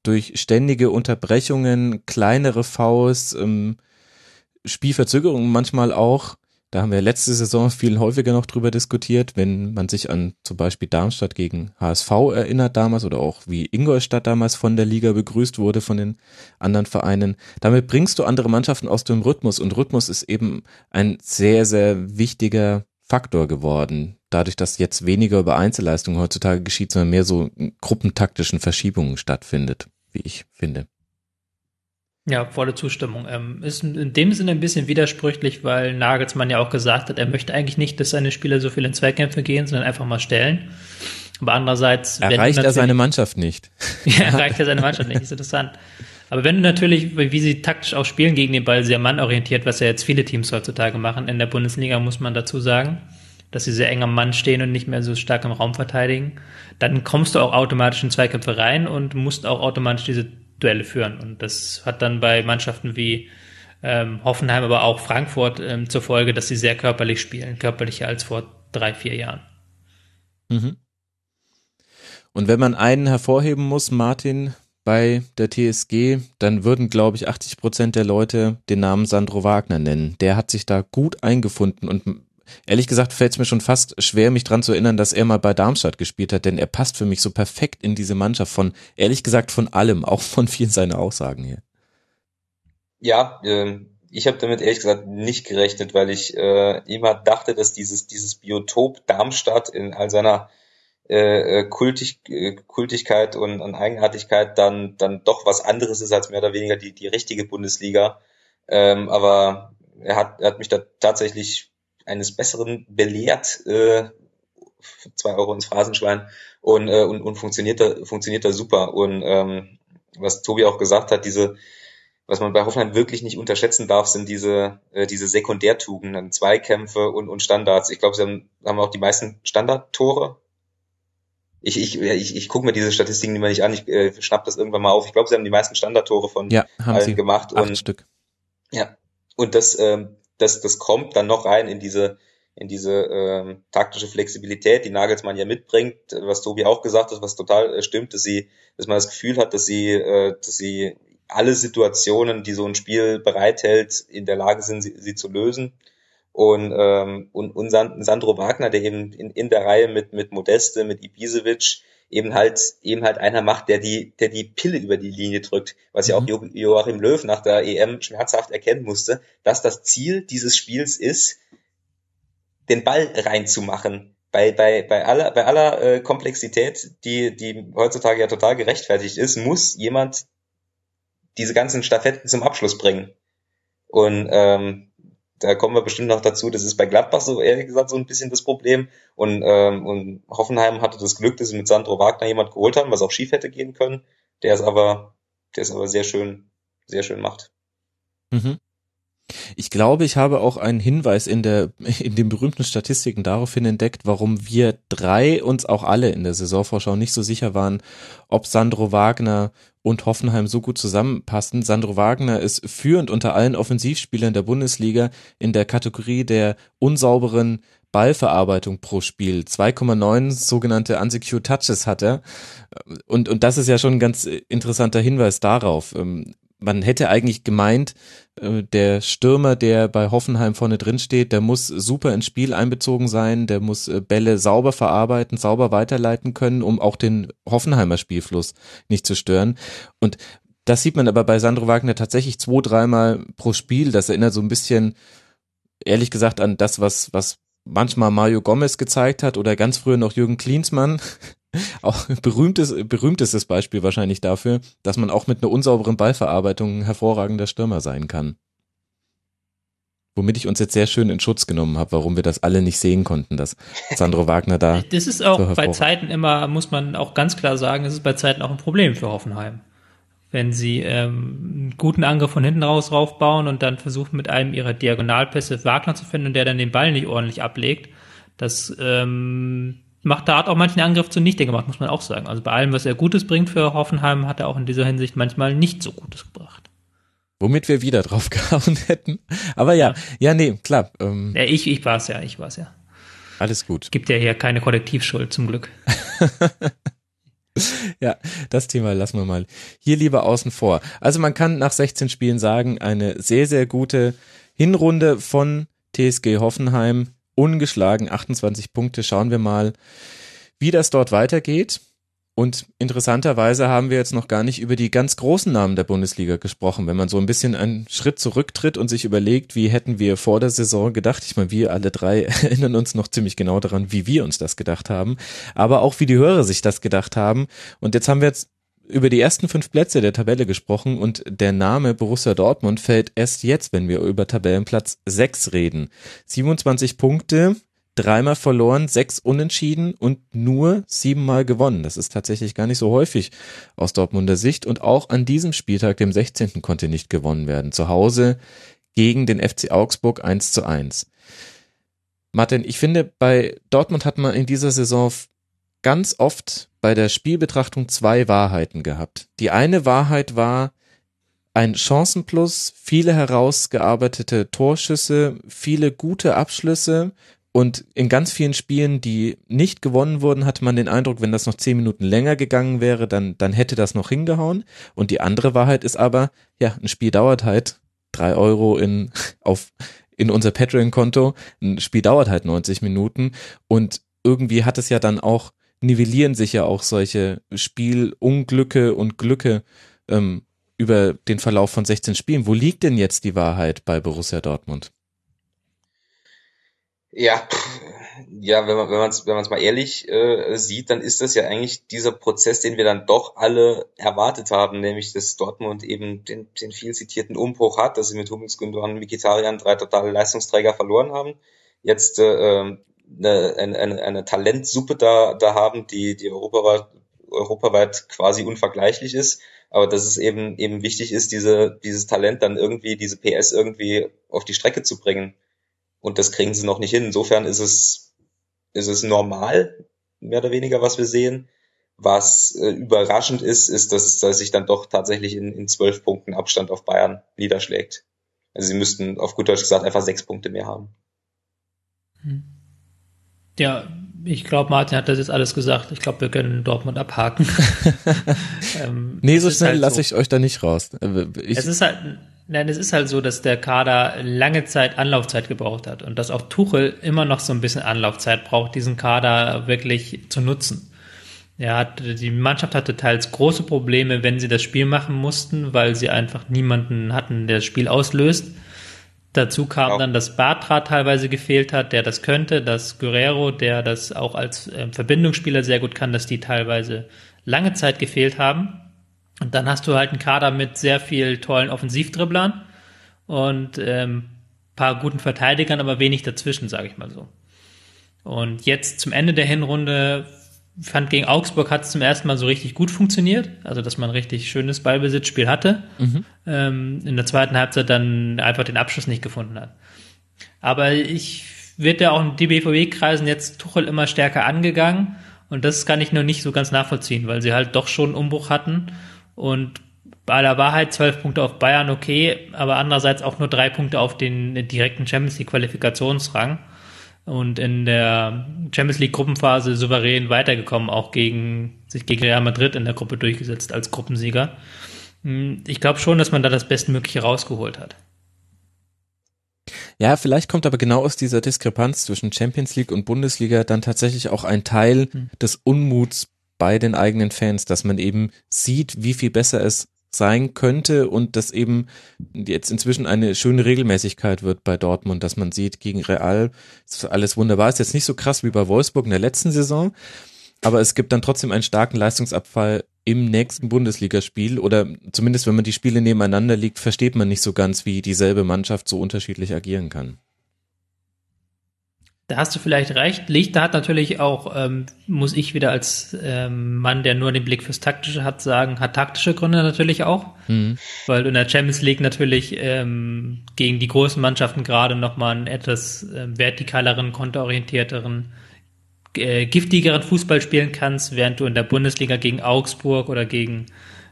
durch ständige Unterbrechungen, kleinere Fouls, ähm, Spielverzögerungen manchmal auch, da haben wir letzte Saison viel häufiger noch drüber diskutiert, wenn man sich an zum Beispiel Darmstadt gegen HSV erinnert damals oder auch wie Ingolstadt damals von der Liga begrüßt wurde von den anderen Vereinen. Damit bringst du andere Mannschaften aus dem Rhythmus und Rhythmus ist eben ein sehr, sehr wichtiger Faktor geworden, dadurch, dass jetzt weniger über Einzelleistungen heutzutage geschieht, sondern mehr so gruppentaktischen Verschiebungen stattfindet, wie ich finde. Ja, volle Zustimmung. Ähm, ist in dem Sinne ein bisschen widersprüchlich, weil Nagelsmann ja auch gesagt hat, er möchte eigentlich nicht, dass seine Spieler so viel in Zweikämpfe gehen, sondern einfach mal stellen. Aber andererseits erreicht er seine Mannschaft nicht. ja, erreicht er seine Mannschaft nicht. Ist interessant. Aber wenn du natürlich, wie sie taktisch auch spielen gegen den Ball, sehr mannorientiert, was ja jetzt viele Teams heutzutage machen in der Bundesliga, muss man dazu sagen. dass sie sehr eng am Mann stehen und nicht mehr so stark im Raum verteidigen, dann kommst du auch automatisch in Zweikämpfe rein und musst auch automatisch diese Duelle führen. Und das hat dann bei Mannschaften wie ähm, Hoffenheim, aber auch Frankfurt ähm, zur Folge, dass sie sehr körperlich spielen, körperlicher als vor drei, vier Jahren. Mhm. Und wenn man einen hervorheben muss, Martin, bei der TSG, dann würden, glaube ich, 80 Prozent der Leute den Namen Sandro Wagner nennen. Der hat sich da gut eingefunden und ehrlich gesagt fällt es mir schon fast schwer, mich dran zu erinnern, dass er mal bei Darmstadt gespielt hat, denn er passt für mich so perfekt in diese Mannschaft von, ehrlich gesagt, von allem, auch von vielen seiner Aussagen hier. Ja, äh, ich habe damit ehrlich gesagt nicht gerechnet, weil ich äh, immer dachte, dass dieses, dieses Biotop Darmstadt in all seiner äh, äh, Kultig, äh, Kultigkeit und, und Eigenartigkeit dann, dann doch was anderes ist als mehr oder weniger die, die richtige Bundesliga. Ähm, aber er hat, er hat mich da tatsächlich eines Besseren belehrt, äh, zwei Euro ins Phrasenschwein und, äh, und, und funktioniert da, funktioniert da super. Und ähm, was Tobi auch gesagt hat, diese, was man bei Hoffenheim wirklich nicht unterschätzen darf, sind diese, äh, diese Sekundärtugenden, Zweikämpfe und, und Standards. Ich glaube, sie haben, haben auch die meisten Standardtore ich, ich, ich, ich gucke mir diese Statistiken immer nicht an, ich äh, schnapp das irgendwann mal auf. Ich glaube, sie haben die meisten Standardtore von ja, haben allen sie. gemacht. Acht und, Stück. Ja. Und das, ähm, das, das kommt dann noch rein in diese, in diese ähm, taktische Flexibilität, die Nagelsmann ja mitbringt, was Tobi auch gesagt hat, was total äh, stimmt, dass sie, dass man das Gefühl hat, dass sie, äh, dass sie alle Situationen, die so ein Spiel bereithält, in der Lage sind, sie, sie zu lösen. Und, ähm, und, und Sandro Wagner, der eben in, in der Reihe mit, mit Modeste, mit Ibisevic eben halt, eben halt einer macht, der die, der die Pille über die Linie drückt, was ja auch mhm. Joachim Löw nach der EM schmerzhaft erkennen musste, dass das Ziel dieses Spiels ist, den Ball reinzumachen. Bei, bei, bei aller, bei aller äh, Komplexität, die, die heutzutage ja total gerechtfertigt ist, muss jemand diese ganzen Staffetten zum Abschluss bringen. Und ähm, da kommen wir bestimmt noch dazu. Das ist bei Gladbach so ehrlich gesagt so ein bisschen das Problem. Und, ähm, und Hoffenheim hatte das Glück, dass sie mit Sandro Wagner jemand geholt haben, was auch schief hätte gehen können. Der ist aber, der ist aber sehr schön, sehr schön macht. Mhm. Ich glaube, ich habe auch einen Hinweis in der, in den berühmten Statistiken daraufhin entdeckt, warum wir drei uns auch alle in der Saisonvorschau nicht so sicher waren, ob Sandro Wagner und Hoffenheim so gut zusammenpassen. Sandro Wagner ist führend unter allen Offensivspielern der Bundesliga in der Kategorie der unsauberen Ballverarbeitung pro Spiel. 2,9 sogenannte Unsecure Touches hat er. Und, und das ist ja schon ein ganz interessanter Hinweis darauf. Man hätte eigentlich gemeint, äh, der Stürmer, der bei Hoffenheim vorne drin steht, der muss super ins Spiel einbezogen sein, der muss äh, Bälle sauber verarbeiten, sauber weiterleiten können, um auch den Hoffenheimer Spielfluss nicht zu stören. Und das sieht man aber bei Sandro Wagner tatsächlich zwei, dreimal pro Spiel. Das erinnert so ein bisschen, ehrlich gesagt, an das, was, was manchmal Mario Gomez gezeigt hat oder ganz früher noch Jürgen Klinsmann. auch berühmtes, berühmtestes Beispiel wahrscheinlich dafür, dass man auch mit einer unsauberen Ballverarbeitung ein hervorragender Stürmer sein kann. Womit ich uns jetzt sehr schön in Schutz genommen habe, warum wir das alle nicht sehen konnten, dass Sandro Wagner da. Das ist auch bei Zeiten immer, muss man auch ganz klar sagen, es ist bei Zeiten auch ein Problem für Hoffenheim. Wenn sie ähm, einen guten Angriff von hinten raus raufbauen und dann versuchen mit einem ihrer Diagonalpässe Wagner zu finden und der dann den Ball nicht ordentlich ablegt, das ähm, macht da hat auch manchen Angriff zunichte gemacht, muss man auch sagen. Also bei allem, was er Gutes bringt für Hoffenheim, hat er auch in dieser Hinsicht manchmal nicht so Gutes gebracht. Womit wir wieder drauf gehauen hätten. Aber ja, ja, nee, klar. Ähm, ja, ich, ich war es ja, ich war es ja. Alles gut. Gibt ja hier keine Kollektivschuld, zum Glück. ja, das Thema lassen wir mal hier lieber außen vor. Also man kann nach 16 Spielen sagen, eine sehr, sehr gute Hinrunde von TSG Hoffenheim ungeschlagen, 28 Punkte. Schauen wir mal, wie das dort weitergeht. Und interessanterweise haben wir jetzt noch gar nicht über die ganz großen Namen der Bundesliga gesprochen. Wenn man so ein bisschen einen Schritt zurücktritt und sich überlegt, wie hätten wir vor der Saison gedacht. Ich meine, wir alle drei erinnern uns noch ziemlich genau daran, wie wir uns das gedacht haben. Aber auch wie die Hörer sich das gedacht haben. Und jetzt haben wir jetzt über die ersten fünf Plätze der Tabelle gesprochen und der Name Borussia Dortmund fällt erst jetzt, wenn wir über Tabellenplatz 6 reden. 27 Punkte, dreimal verloren, sechs unentschieden und nur siebenmal gewonnen. Das ist tatsächlich gar nicht so häufig aus Dortmunder Sicht und auch an diesem Spieltag, dem 16. konnte nicht gewonnen werden. Zu Hause gegen den FC Augsburg 1 zu 1. Martin, ich finde, bei Dortmund hat man in dieser Saison ganz oft bei der Spielbetrachtung zwei Wahrheiten gehabt. Die eine Wahrheit war ein Chancenplus, viele herausgearbeitete Torschüsse, viele gute Abschlüsse und in ganz vielen Spielen, die nicht gewonnen wurden, hatte man den Eindruck, wenn das noch zehn Minuten länger gegangen wäre, dann, dann hätte das noch hingehauen. Und die andere Wahrheit ist aber, ja, ein Spiel dauert halt drei Euro in, auf, in unser Patreon-Konto. Ein Spiel dauert halt 90 Minuten und irgendwie hat es ja dann auch, nivellieren sich ja auch solche Spielunglücke und Glücke ähm, über den Verlauf von 16 Spielen. Wo liegt denn jetzt die Wahrheit bei Borussia Dortmund? Ja, ja, wenn man wenn man es wenn man es mal ehrlich äh, sieht, dann ist das ja eigentlich dieser Prozess, den wir dann doch alle erwartet haben, nämlich dass Dortmund eben den, den viel zitierten Umbruch hat, dass sie mit Hummels, Gündogan, Mkhitaryan drei totale Leistungsträger verloren haben. Jetzt äh, ähm, eine, eine, eine Talentsuppe da da haben, die die europaweit europaweit quasi unvergleichlich ist, aber dass es eben eben wichtig ist, diese dieses Talent dann irgendwie diese PS irgendwie auf die Strecke zu bringen und das kriegen sie noch nicht hin. Insofern ist es, ist es normal, mehr oder weniger, was wir sehen. Was äh, überraschend ist, ist, dass es sich dann doch tatsächlich in, in zwölf Punkten Abstand auf Bayern niederschlägt. Also sie müssten auf gut Deutsch gesagt einfach sechs Punkte mehr haben. Hm. Ja, ich glaube, Martin hat das jetzt alles gesagt. Ich glaube, wir können Dortmund abhaken. ähm, nee, so schnell halt lasse so. ich euch da nicht raus. Äh, ich es ist halt, Nein, es ist halt so, dass der Kader lange Zeit Anlaufzeit gebraucht hat und dass auch Tuchel immer noch so ein bisschen Anlaufzeit braucht, diesen Kader wirklich zu nutzen. Er hat, die Mannschaft hatte teils große Probleme, wenn sie das Spiel machen mussten, weil sie einfach niemanden hatten, der das Spiel auslöst. Dazu kam dann, dass Bartra teilweise gefehlt hat, der das könnte, dass Guerrero, der das auch als äh, Verbindungsspieler sehr gut kann, dass die teilweise lange Zeit gefehlt haben. Und dann hast du halt einen Kader mit sehr viel tollen Offensivdribblern und ähm, paar guten Verteidigern, aber wenig dazwischen, sage ich mal so. Und jetzt zum Ende der Hinrunde fand gegen Augsburg hat es zum ersten Mal so richtig gut funktioniert, also dass man ein richtig schönes Ballbesitzspiel hatte. Mhm. Ähm, in der zweiten Halbzeit dann einfach den Abschluss nicht gefunden hat. Aber ich wird ja auch in die BVB-Kreisen jetzt Tuchel immer stärker angegangen und das kann ich nur nicht so ganz nachvollziehen, weil sie halt doch schon einen Umbruch hatten und bei der Wahrheit zwölf Punkte auf Bayern, okay, aber andererseits auch nur drei Punkte auf den direkten Champions League Qualifikationsrang und in der Champions League Gruppenphase souverän weitergekommen, auch gegen sich gegen Real Madrid in der Gruppe durchgesetzt als Gruppensieger. Hm, ich glaube schon, dass man da das Bestmögliche rausgeholt hat. Ja, vielleicht kommt aber genau aus dieser Diskrepanz zwischen Champions League und Bundesliga dann tatsächlich auch ein Teil hm. des Unmuts bei den eigenen Fans, dass man eben sieht, wie viel besser es sein könnte und dass eben jetzt inzwischen eine schöne Regelmäßigkeit wird bei Dortmund, dass man sieht, gegen Real ist alles wunderbar, ist jetzt nicht so krass wie bei Wolfsburg in der letzten Saison, aber es gibt dann trotzdem einen starken Leistungsabfall im nächsten Bundesligaspiel oder zumindest wenn man die Spiele nebeneinander liegt, versteht man nicht so ganz, wie dieselbe Mannschaft so unterschiedlich agieren kann. Da hast du vielleicht recht. Lichter hat natürlich auch, ähm, muss ich wieder als ähm, Mann, der nur den Blick fürs Taktische hat, sagen, hat taktische Gründe natürlich auch. Mhm. Weil du in der Champions League natürlich ähm, gegen die großen Mannschaften gerade nochmal einen etwas äh, vertikaleren, konterorientierteren, äh, giftigeren Fußball spielen kannst, während du in der Bundesliga gegen Augsburg oder gegen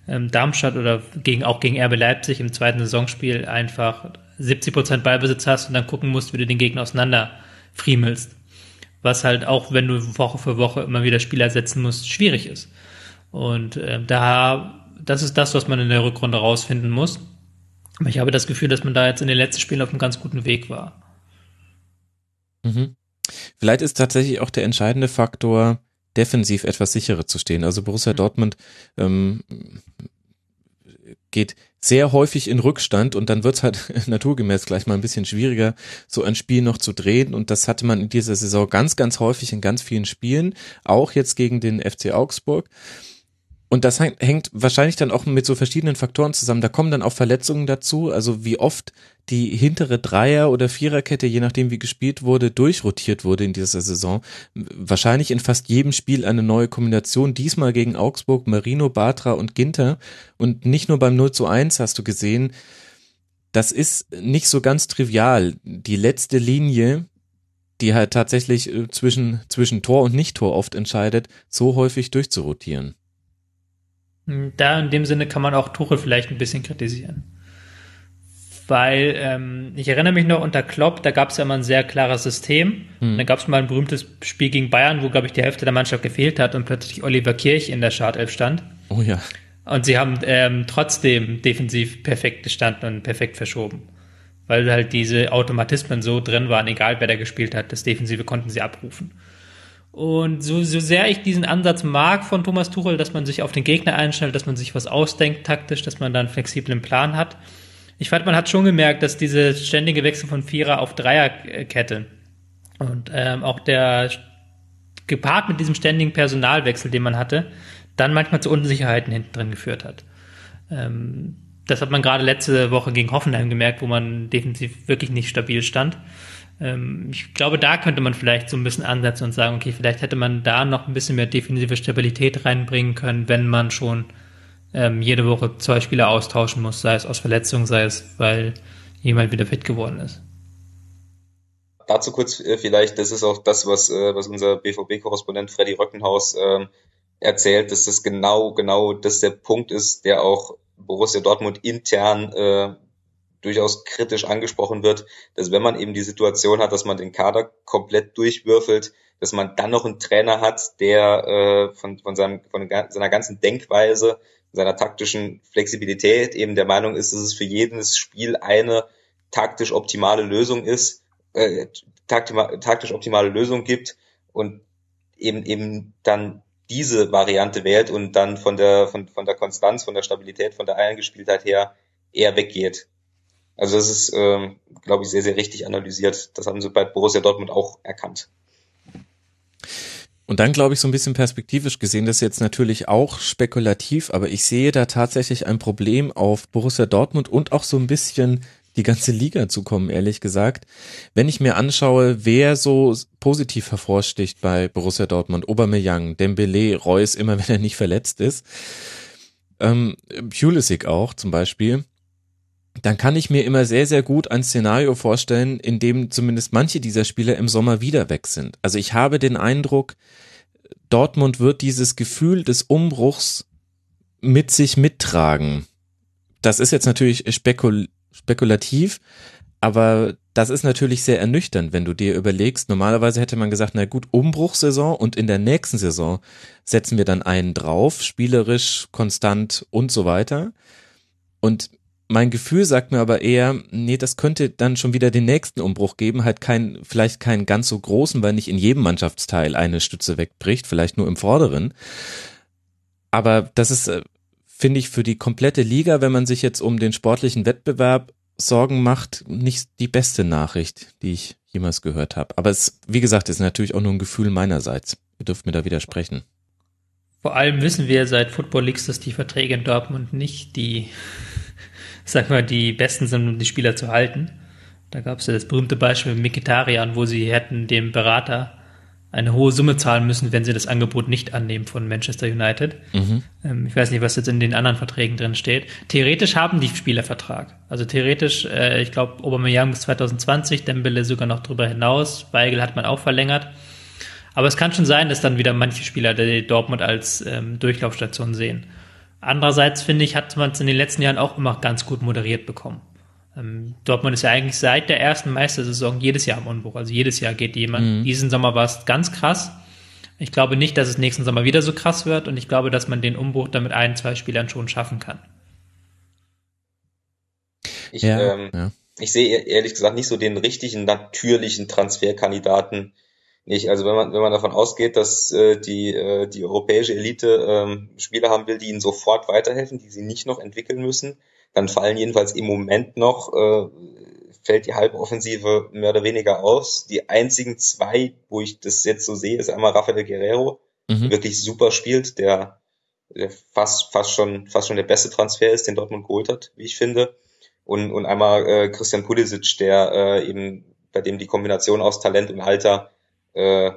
ähm, Darmstadt oder gegen, auch gegen RB Leipzig im zweiten Saisonspiel einfach 70 Prozent Ballbesitz hast und dann gucken musst, wie du den Gegner auseinander friemelst. Was halt auch, wenn du Woche für Woche immer wieder Spieler setzen musst, schwierig ist. Und äh, da, das ist das, was man in der Rückrunde rausfinden muss. Aber ich habe das Gefühl, dass man da jetzt in den letzten Spielen auf einem ganz guten Weg war. Mhm. Vielleicht ist tatsächlich auch der entscheidende Faktor, defensiv etwas sicherer zu stehen. Also Borussia mhm. Dortmund ähm, geht sehr häufig in Rückstand und dann wird's halt naturgemäß gleich mal ein bisschen schwieriger, so ein Spiel noch zu drehen. Und das hatte man in dieser Saison ganz, ganz häufig in ganz vielen Spielen, auch jetzt gegen den FC Augsburg. Und das hängt wahrscheinlich dann auch mit so verschiedenen Faktoren zusammen. Da kommen dann auch Verletzungen dazu, also wie oft die hintere Dreier- oder Viererkette, je nachdem wie gespielt wurde, durchrotiert wurde in dieser Saison. Wahrscheinlich in fast jedem Spiel eine neue Kombination. Diesmal gegen Augsburg, Marino, Batra und Ginter. Und nicht nur beim 0 zu 1 hast du gesehen, das ist nicht so ganz trivial. Die letzte Linie die halt tatsächlich äh, zwischen, zwischen Tor und Nicht-Tor oft entscheidet, so häufig durchzurotieren. Hm, da in dem Sinne kann man auch Tuchel vielleicht ein bisschen kritisieren. Weil ähm, ich erinnere mich noch unter Klopp, da gab es ja immer ein sehr klares System. Hm. Da gab es mal ein berühmtes Spiel gegen Bayern, wo, glaube ich, die Hälfte der Mannschaft gefehlt hat und plötzlich Oliver Kirch in der Startelf stand. Oh ja. Und sie haben ähm, trotzdem defensiv perfekt gestanden und perfekt verschoben. Weil halt diese Automatismen so drin waren, egal wer da gespielt hat, das Defensive konnten sie abrufen. Und so, so sehr ich diesen Ansatz mag von Thomas Tuchel, dass man sich auf den Gegner einstellt, dass man sich was ausdenkt taktisch, dass man da einen flexiblen Plan hat. Ich fand, man hat schon gemerkt, dass diese ständige Wechsel von Vierer auf Dreierkette und ähm, auch der gepaart mit diesem ständigen Personalwechsel, den man hatte, dann manchmal zu Unsicherheiten hinten drin geführt hat. Ähm, das hat man gerade letzte Woche gegen Hoffenheim gemerkt, wo man definitiv wirklich nicht stabil stand. Ähm, ich glaube, da könnte man vielleicht so ein bisschen ansetzen und sagen, okay, vielleicht hätte man da noch ein bisschen mehr defensive Stabilität reinbringen können, wenn man schon ähm, jede Woche zwei Spieler austauschen muss, sei es aus Verletzung, sei es, weil jemand wieder fit geworden ist. Dazu kurz äh, vielleicht, das ist auch das, was, äh, was unser BVB-Korrespondent Freddy Röckenhaus äh, erzählt, dass das genau, genau das der Punkt ist, der auch Borussia Dortmund intern äh, durchaus kritisch angesprochen wird, dass wenn man eben die Situation hat, dass man den Kader komplett durchwürfelt, dass man dann noch einen Trainer hat, der äh, von, von, seinem, von seiner ganzen Denkweise, seiner taktischen Flexibilität eben der Meinung ist, dass es für jedes Spiel eine taktisch optimale Lösung ist, äh, taktisch optimale Lösung gibt und eben eben dann diese Variante wählt und dann von der, von, von der Konstanz, von der Stabilität, von der Eingespieltheit her eher weggeht. Also das ist, ähm, glaube ich, sehr, sehr richtig analysiert. Das haben sie bei Borussia Dortmund auch erkannt. Und dann glaube ich so ein bisschen perspektivisch gesehen, das ist jetzt natürlich auch spekulativ, aber ich sehe da tatsächlich ein Problem auf Borussia Dortmund und auch so ein bisschen die ganze Liga zu kommen, ehrlich gesagt. Wenn ich mir anschaue, wer so positiv hervorsticht bei Borussia Dortmund, Aubameyang, Dembele, Reus, immer wenn er nicht verletzt ist, ähm, Pulisic auch zum Beispiel, dann kann ich mir immer sehr, sehr gut ein Szenario vorstellen, in dem zumindest manche dieser Spieler im Sommer wieder weg sind. Also ich habe den Eindruck, Dortmund wird dieses Gefühl des Umbruchs mit sich mittragen. Das ist jetzt natürlich spekul spekulativ, aber das ist natürlich sehr ernüchternd, wenn du dir überlegst, normalerweise hätte man gesagt, na gut, Umbruchssaison und in der nächsten Saison setzen wir dann einen drauf, spielerisch, konstant und so weiter. Und mein Gefühl sagt mir aber eher, nee, das könnte dann schon wieder den nächsten Umbruch geben, halt kein, vielleicht keinen ganz so großen, weil nicht in jedem Mannschaftsteil eine Stütze wegbricht, vielleicht nur im vorderen. Aber das ist äh, finde ich für die komplette Liga, wenn man sich jetzt um den sportlichen Wettbewerb Sorgen macht, nicht die beste Nachricht, die ich jemals gehört habe. Aber es, wie gesagt, ist natürlich auch nur ein Gefühl meinerseits. Ihr dürft mir da widersprechen. Vor allem wissen wir seit Football Leagues, dass die Verträge in Dortmund nicht die, sag mal, die besten sind, um die Spieler zu halten. Da gab es ja das berühmte Beispiel mit Mikitarian, wo sie hätten dem Berater eine hohe Summe zahlen müssen, wenn sie das Angebot nicht annehmen von Manchester United. Mhm. Ähm, ich weiß nicht, was jetzt in den anderen Verträgen drin steht. Theoretisch haben die Spieler Vertrag. Also theoretisch, äh, ich glaube, Aubameyang bis 2020, Dembele sogar noch drüber hinaus. Weigel hat man auch verlängert. Aber es kann schon sein, dass dann wieder manche Spieler die Dortmund als ähm, Durchlaufstation sehen. Andererseits finde ich, hat man es in den letzten Jahren auch immer ganz gut moderiert bekommen. Ähm, Dortmund ist ja eigentlich seit der ersten Meistersaison jedes Jahr im Unbruch. Also jedes Jahr geht jemand. Mhm. Diesen Sommer war es ganz krass. Ich glaube nicht, dass es nächsten Sommer wieder so krass wird und ich glaube, dass man den Umbruch dann mit ein, zwei Spielern schon schaffen kann. Ich, ja, ähm, ja. ich sehe ehrlich gesagt nicht so den richtigen natürlichen Transferkandidaten nicht. Also wenn man wenn man davon ausgeht, dass äh, die äh, die europäische Elite ähm, Spieler haben will, die ihnen sofort weiterhelfen, die sie nicht noch entwickeln müssen, dann fallen jedenfalls im Moment noch, äh, fällt die Halboffensive mehr oder weniger aus. Die einzigen zwei, wo ich das jetzt so sehe, ist einmal Rafael Guerrero, mhm. wirklich super spielt, der, der fast, fast schon, fast schon der beste Transfer ist, den Dortmund geholt hat, wie ich finde. Und, und einmal äh, Christian Pulisic, der äh, eben, bei dem die Kombination aus Talent und Alter äh,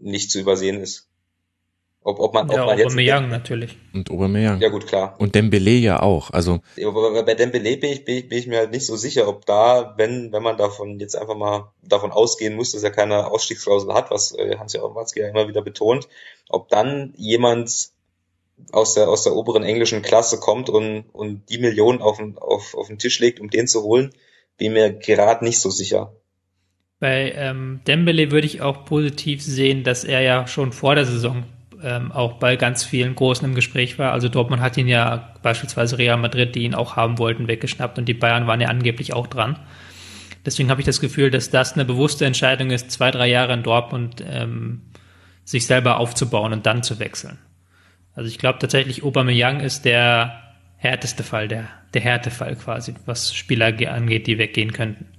nicht zu übersehen ist. Ob, ob man, ja, ob man jetzt Aubameyang natürlich. Und Aubameyang. Ja gut, klar. Und Dembele ja auch. Also aber bei Dembele bin ich, bin, ich, bin ich mir halt nicht so sicher, ob da, wenn wenn man davon jetzt einfach mal davon ausgehen muss, dass er keine Ausstiegsklausel hat, was äh, Hans-Joachim Watzke ja immer wieder betont, ob dann jemand aus der aus der oberen englischen Klasse kommt und und die Millionen auf den auf, auf den Tisch legt, um den zu holen, bin mir gerade nicht so sicher. Bei ähm, Dembele würde ich auch positiv sehen, dass er ja schon vor der Saison ähm, auch bei ganz vielen Großen im Gespräch war. Also Dortmund hat ihn ja beispielsweise Real Madrid, die ihn auch haben wollten, weggeschnappt und die Bayern waren ja angeblich auch dran. Deswegen habe ich das Gefühl, dass das eine bewusste Entscheidung ist, zwei, drei Jahre in Dortmund ähm, sich selber aufzubauen und dann zu wechseln. Also ich glaube tatsächlich, Aubameyang ist der härteste Fall, der, der Härtefall quasi, was Spieler angeht, die weggehen könnten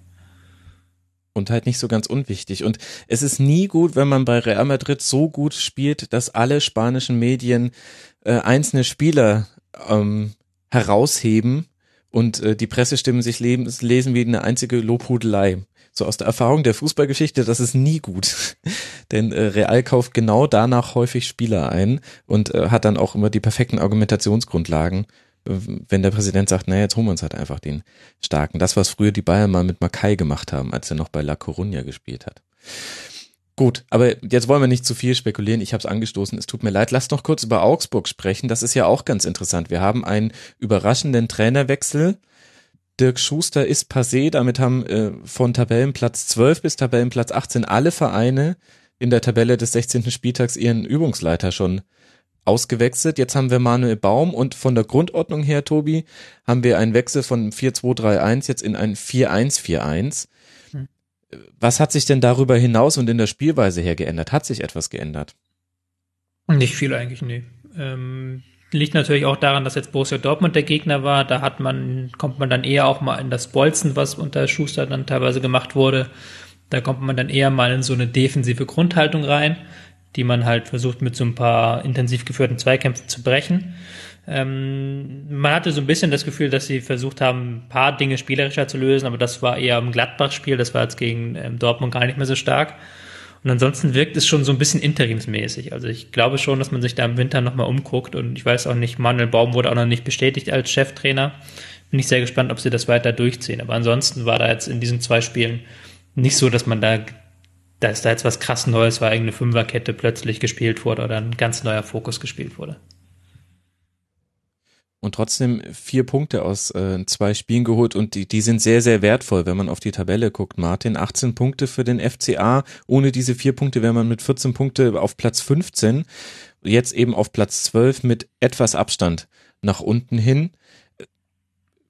und halt nicht so ganz unwichtig. Und es ist nie gut, wenn man bei Real Madrid so gut spielt, dass alle spanischen Medien äh, einzelne Spieler ähm, herausheben und äh, die Pressestimmen sich leben, lesen wie eine einzige Lobhudelei. So aus der Erfahrung der Fußballgeschichte, das ist nie gut. Denn äh, Real kauft genau danach häufig Spieler ein und äh, hat dann auch immer die perfekten Argumentationsgrundlagen wenn der Präsident sagt, naja, jetzt holen wir uns halt einfach den Starken. Das, was früher die Bayern mal mit Makai gemacht haben, als er noch bei La Coruña gespielt hat. Gut, aber jetzt wollen wir nicht zu viel spekulieren. Ich habe es angestoßen. Es tut mir leid. Lasst noch kurz über Augsburg sprechen. Das ist ja auch ganz interessant. Wir haben einen überraschenden Trainerwechsel. Dirk Schuster ist passé. Damit haben äh, von Tabellenplatz 12 bis Tabellenplatz 18 alle Vereine in der Tabelle des 16. Spieltags ihren Übungsleiter schon ausgewechselt. Jetzt haben wir Manuel Baum und von der Grundordnung her, Tobi, haben wir einen Wechsel von 4-2-3-1 jetzt in ein 4-1-4-1. Hm. Was hat sich denn darüber hinaus und in der Spielweise her geändert? Hat sich etwas geändert? Nicht viel eigentlich, nee. Ähm, liegt natürlich auch daran, dass jetzt Borussia Dortmund der Gegner war. Da hat man, kommt man dann eher auch mal in das Bolzen, was unter Schuster dann teilweise gemacht wurde. Da kommt man dann eher mal in so eine defensive Grundhaltung rein die man halt versucht mit so ein paar intensiv geführten Zweikämpfen zu brechen. Ähm, man hatte so ein bisschen das Gefühl, dass sie versucht haben, ein paar Dinge spielerischer zu lösen, aber das war eher im Gladbach-Spiel, das war jetzt gegen ähm, Dortmund gar nicht mehr so stark. Und ansonsten wirkt es schon so ein bisschen interimsmäßig. Also ich glaube schon, dass man sich da im Winter nochmal umguckt und ich weiß auch nicht, Manuel Baum wurde auch noch nicht bestätigt als Cheftrainer. Bin ich sehr gespannt, ob sie das weiter durchziehen. Aber ansonsten war da jetzt in diesen zwei Spielen nicht so, dass man da da ist da jetzt was krass Neues, weil irgendeine Fünferkette plötzlich gespielt wurde oder ein ganz neuer Fokus gespielt wurde. Und trotzdem vier Punkte aus äh, zwei Spielen geholt und die, die sind sehr, sehr wertvoll, wenn man auf die Tabelle guckt. Martin, 18 Punkte für den FCA. Ohne diese vier Punkte wäre man mit 14 Punkte auf Platz 15. Jetzt eben auf Platz 12 mit etwas Abstand nach unten hin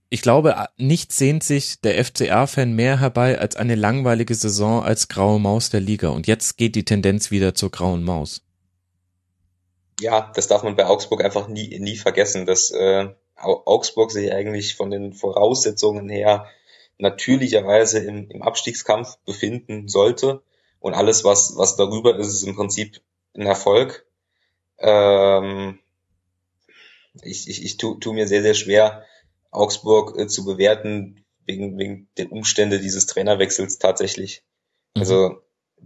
ich glaube, nicht sehnt sich der FCA-Fan mehr herbei als eine langweilige Saison als graue Maus der Liga. Und jetzt geht die Tendenz wieder zur grauen Maus. Ja, das darf man bei Augsburg einfach nie, nie vergessen, dass äh, Augsburg sich eigentlich von den Voraussetzungen her natürlicherweise im, im Abstiegskampf befinden sollte. Und alles, was, was darüber ist, ist im Prinzip ein Erfolg. Ähm, ich ich, ich tu, tu mir sehr, sehr schwer, Augsburg äh, zu bewerten wegen, wegen der Umstände dieses Trainerwechsels tatsächlich. Mhm. Also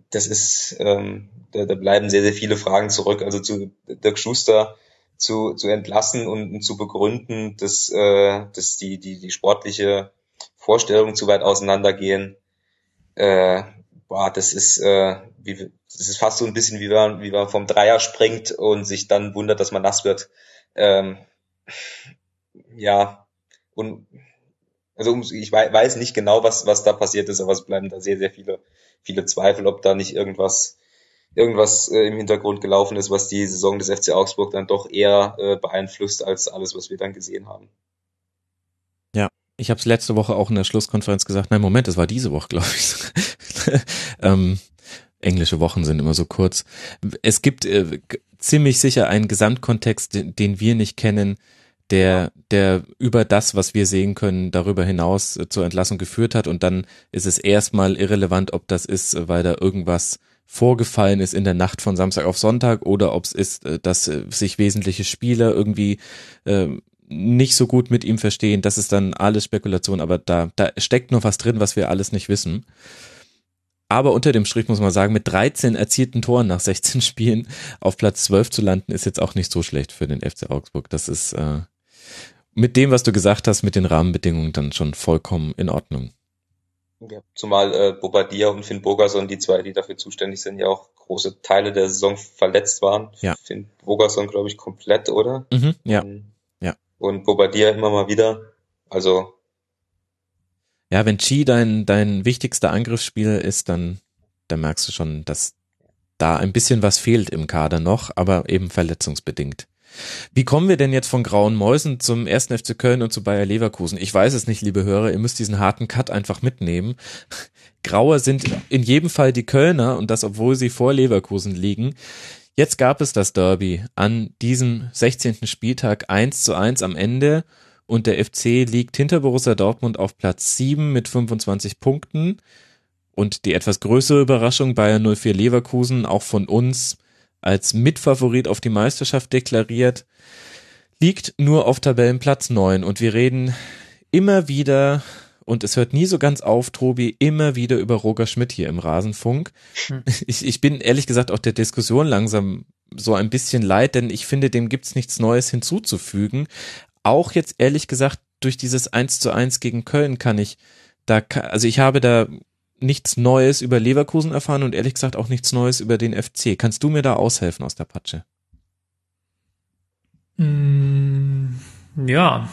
das ist, ähm, da, da bleiben sehr, sehr viele Fragen zurück. Also zu Dirk Schuster zu, zu entlassen und, und zu begründen, dass, äh, dass die, die, die sportliche Vorstellungen zu weit auseinandergehen. Äh, boah, das ist, äh, wie, das ist fast so ein bisschen wie man, wie man vom Dreier springt und sich dann wundert, dass man nass wird. Ähm, ja, und also ich weiß nicht genau, was, was da passiert ist, aber es bleiben da sehr, sehr viele, viele Zweifel, ob da nicht irgendwas, irgendwas äh, im Hintergrund gelaufen ist, was die Saison des FC Augsburg dann doch eher äh, beeinflusst als alles, was wir dann gesehen haben. Ja, ich habe es letzte Woche auch in der Schlusskonferenz gesagt. Nein, Moment, es war diese Woche, glaube ich. ähm, englische Wochen sind immer so kurz. Es gibt äh, ziemlich sicher einen Gesamtkontext, den, den wir nicht kennen, der, der über das, was wir sehen können, darüber hinaus äh, zur Entlassung geführt hat. Und dann ist es erstmal irrelevant, ob das ist, äh, weil da irgendwas vorgefallen ist in der Nacht von Samstag auf Sonntag oder ob es ist, äh, dass sich wesentliche Spieler irgendwie äh, nicht so gut mit ihm verstehen. Das ist dann alles Spekulation, aber da, da steckt noch was drin, was wir alles nicht wissen. aber unter dem Strich muss man sagen, mit 13 erzielten Toren nach 16 Spielen auf Platz 12 zu landen, ist jetzt auch nicht so schlecht für den FC Augsburg. Das ist äh, mit dem, was du gesagt hast, mit den Rahmenbedingungen dann schon vollkommen in Ordnung. Ja, zumal äh, Bobadilla und Finn Bogerson, die zwei, die dafür zuständig sind, ja auch große Teile der Saison verletzt waren. Ja. Finn Bogerson, glaube ich, komplett, oder? Mhm, ja. Ähm, Ja. Und Bobadilla immer mal wieder. Also Ja, wenn Chi dein, dein wichtigster Angriffsspieler ist, dann, dann merkst du schon, dass da ein bisschen was fehlt im Kader noch, aber eben verletzungsbedingt. Wie kommen wir denn jetzt von Grauen Mäusen zum 1. FC Köln und zu Bayer Leverkusen? Ich weiß es nicht, liebe Hörer, ihr müsst diesen harten Cut einfach mitnehmen. Grauer sind in jedem Fall die Kölner und das, obwohl sie vor Leverkusen liegen. Jetzt gab es das Derby an diesem 16. Spieltag 1 zu 1 am Ende und der FC liegt hinter Borussia Dortmund auf Platz 7 mit 25 Punkten und die etwas größere Überraschung Bayern 04 Leverkusen auch von uns als Mitfavorit auf die Meisterschaft deklariert, liegt nur auf Tabellenplatz 9 und wir reden immer wieder und es hört nie so ganz auf, Tobi, immer wieder über Roger Schmidt hier im Rasenfunk. Hm. Ich, ich bin ehrlich gesagt auch der Diskussion langsam so ein bisschen leid, denn ich finde, dem gibt's nichts Neues hinzuzufügen. Auch jetzt ehrlich gesagt, durch dieses 1 zu 1 gegen Köln kann ich da, also ich habe da nichts Neues über Leverkusen erfahren und ehrlich gesagt auch nichts Neues über den FC. Kannst du mir da aushelfen aus der Patsche? Mm, ja.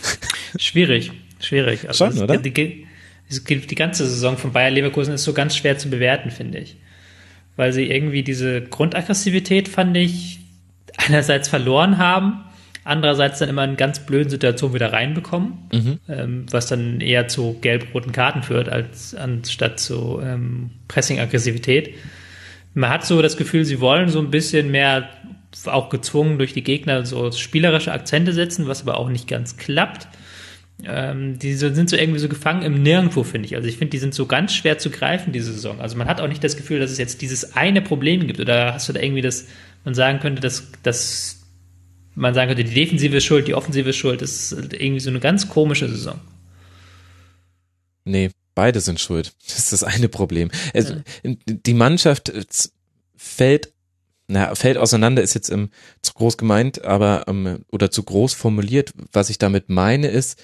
schwierig, schwierig. Also Schon, es- oder? Die, gibt- die ganze Saison von Bayer Leverkusen ist so ganz schwer zu bewerten, finde ich. Weil sie irgendwie diese Grundaggressivität, fand ich, einerseits verloren haben, andererseits dann immer in ganz blöden Situationen wieder reinbekommen, Mhm. ähm, was dann eher zu gelb-roten Karten führt, als anstatt zu ähm, Pressing-Aggressivität. Man hat so das Gefühl, sie wollen so ein bisschen mehr, auch gezwungen durch die Gegner, so spielerische Akzente setzen, was aber auch nicht ganz klappt. Ähm, die sind so irgendwie so gefangen im Nirgendwo, finde ich. Also ich finde, die sind so ganz schwer zu greifen, diese Saison. Also man hat auch nicht das Gefühl, dass es jetzt dieses eine Problem gibt. Oder hast du da irgendwie das, man sagen könnte, dass, dass man sagen könnte, die Defensive ist schuld, die Offensive ist schuld. Das ist irgendwie so eine ganz komische Saison. Nee, beide sind schuld. Das ist das eine Problem. Es, Die Mannschaft äh, fällt, na, fällt auseinander, ist jetzt ähm, zu groß gemeint, aber ähm, oder zu groß formuliert. Was ich damit meine ist,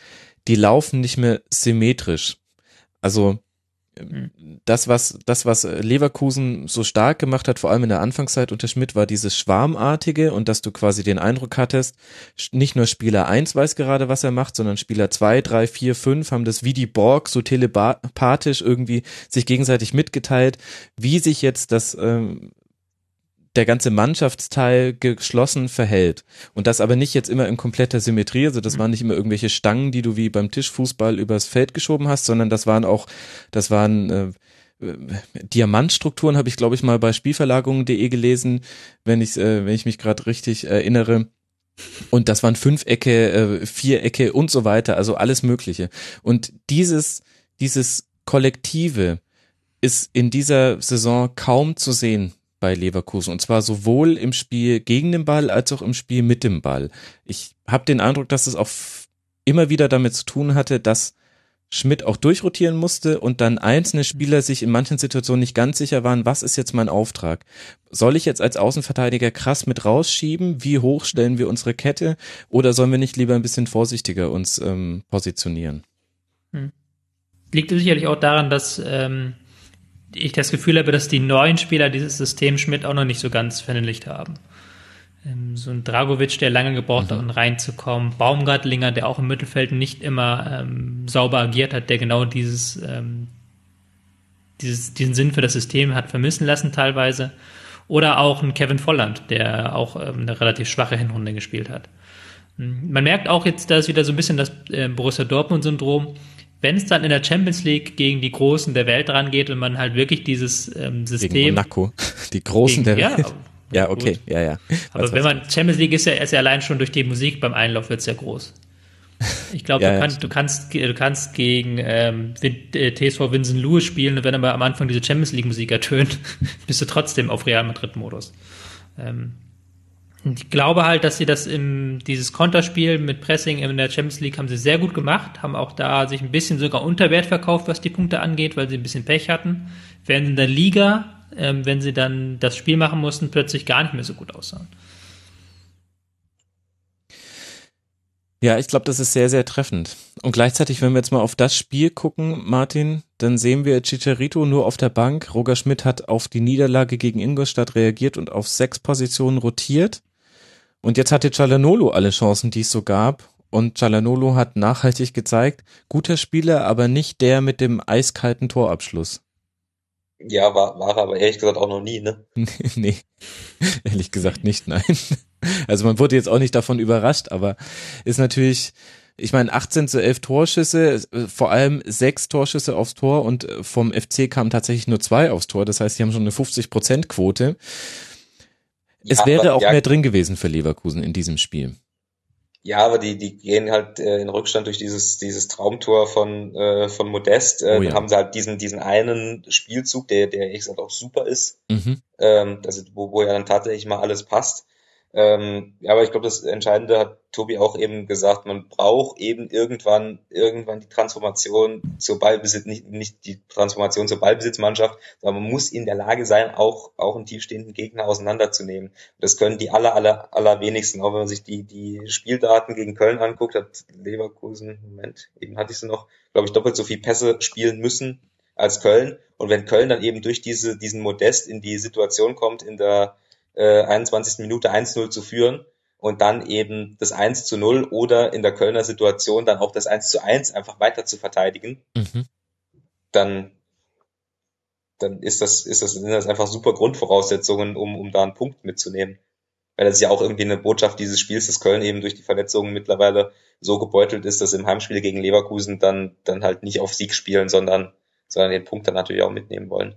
die laufen nicht mehr symmetrisch. Also das, was, das, was Leverkusen so stark gemacht hat, vor allem in der Anfangszeit unter Schmidt, war dieses Schwarmartige und dass du quasi den Eindruck hattest, nicht nur Spieler 1 weiß gerade, was er macht, sondern Spieler 2, 3, 4, 5 haben das wie die Borg so telepathisch irgendwie sich gegenseitig mitgeteilt, wie sich jetzt das ähm, der ganze Mannschaftsteil geschlossen verhält. Und das aber nicht jetzt immer in kompletter Symmetrie, also das waren nicht immer irgendwelche Stangen, die du wie beim Tischfußball übers Feld geschoben hast, sondern das waren auch, das waren äh, äh, Diamantstrukturen, habe ich glaube ich mal bei Spielverlagerungen.de gelesen, wenn ich, äh, wenn ich mich gerade richtig erinnere. Und das waren Fünfecke, äh, Vierecke und so weiter, also alles Mögliche. Und dieses, dieses Kollektive ist in dieser Saison kaum zu sehen bei Leverkusen. Und zwar sowohl im Spiel gegen den Ball als auch im Spiel mit dem Ball. Ich habe den Eindruck, dass es auch immer wieder damit zu tun hatte, dass Schmidt auch durchrotieren musste und dann einzelne Spieler sich in manchen Situationen nicht ganz sicher waren, was ist jetzt mein Auftrag? Soll ich jetzt als Außenverteidiger krass mit rausschieben? Wie hoch stellen wir unsere Kette? Oder sollen wir nicht lieber ein bisschen vorsichtiger uns ähm, positionieren? Liegt sicherlich auch daran, dass ähm, ich das Gefühl habe, dass die neuen Spieler dieses System Schmidt auch noch nicht so ganz verinnerlicht haben. Ähm, so ein Dragovic, der lange gebraucht hat, um reinzukommen. Baumgartlinger, der auch im Mittelfeld nicht immer ähm, sauber agiert hat, der genau dieses, ähm, dieses, diesen Sinn für das System hat vermissen lassen teilweise. Oder auch ein Kevin Volland, der auch ähm, eine relativ schwache Hinrunde gespielt hat. Man merkt auch jetzt, da ist wieder so ein bisschen das äh, Borussia Dortmund-Syndrom. Wenn es dann in der Champions League gegen die Großen der Welt rangeht und man halt wirklich dieses ähm, Gegen System. Monaco, die Großen der ja, Welt. Ja, okay, gut. ja, ja. Aber wenn man Champions League ist ja, ist ja allein schon durch die Musik beim Einlauf wird sehr groß. Ich glaube, Ja, du, ja, kannst, du kannst du kannst gegen ähm, äh, TSV Vincent Lewis spielen und wenn aber am Anfang diese Champions League Musik ertönt, bist du trotzdem auf Real Madrid Modus. Ähm, ich glaube halt, dass sie das im, dieses Konterspiel mit Pressing in der Champions League haben sie sehr gut gemacht, haben auch da sich ein bisschen sogar unter Wert verkauft, was die Punkte angeht, weil sie ein bisschen Pech hatten. Während in der Liga, ähm, wenn sie dann das Spiel machen mussten, plötzlich gar nicht mehr so gut aussahen. Ja, ich glaube, das ist sehr, sehr treffend. Und gleichzeitig, wenn wir jetzt mal auf das Spiel gucken, Martin, dann sehen wir Chicharito nur auf der Bank. Roger Schmidt hat auf die Niederlage gegen Ingolstadt reagiert und auf sechs Positionen rotiert. Und jetzt hatte Cialanolo alle Chancen, die es so gab. Und Cialanolo hat nachhaltig gezeigt, guter Spieler, aber nicht der mit dem eiskalten Torabschluss. Ja, war, war aber ehrlich gesagt auch noch nie, ne? nee, ehrlich gesagt nicht, nein. Also man wurde jetzt auch nicht davon überrascht, aber ist natürlich, ich meine, 18 zu 11 Torschüsse, vor allem sechs Torschüsse aufs Tor und vom FC kamen tatsächlich nur zwei aufs Tor. Das heißt, die haben schon eine 50-Prozent-Quote. Es ja, wäre auch ja, mehr drin gewesen für Leverkusen in diesem Spiel. Ja, aber die, die gehen halt äh, in Rückstand durch dieses, dieses Traumtor von, äh, von Modest. Äh, oh ja. Dann haben sie halt diesen, diesen einen Spielzug, der, der ehrlich gesagt auch super ist. Mhm. Ähm, also, wo, wo ja dann tatsächlich mal alles passt. Ähm, aber ich glaube, das Entscheidende hat Tobi auch eben gesagt, man braucht eben irgendwann, irgendwann die Transformation zur Ballbesitz, nicht, nicht die Transformation zur Ballbesitzmannschaft, sondern man muss in der Lage sein, auch, auch einen tiefstehenden Gegner auseinanderzunehmen. Das können die aller, aller, allerwenigsten. Auch wenn man sich die, die Spieldaten gegen Köln anguckt, hat Leverkusen, Moment, eben hatte ich sie noch, glaube ich, doppelt so viel Pässe spielen müssen als Köln. Und wenn Köln dann eben durch diese, diesen Modest in die Situation kommt, in der äh, 21. Minute 1-0 zu führen und dann eben das 1 zu 0 oder in der Kölner Situation dann auch das 1 zu 1 einfach weiter zu verteidigen, mhm. dann, dann ist das, ist das, sind das einfach super Grundvoraussetzungen, um, um da einen Punkt mitzunehmen. Weil das ist ja auch irgendwie eine Botschaft dieses Spiels, dass Köln eben durch die Verletzungen mittlerweile so gebeutelt ist, dass im Heimspiel gegen Leverkusen dann, dann halt nicht auf Sieg spielen, sondern, sondern den Punkt dann natürlich auch mitnehmen wollen.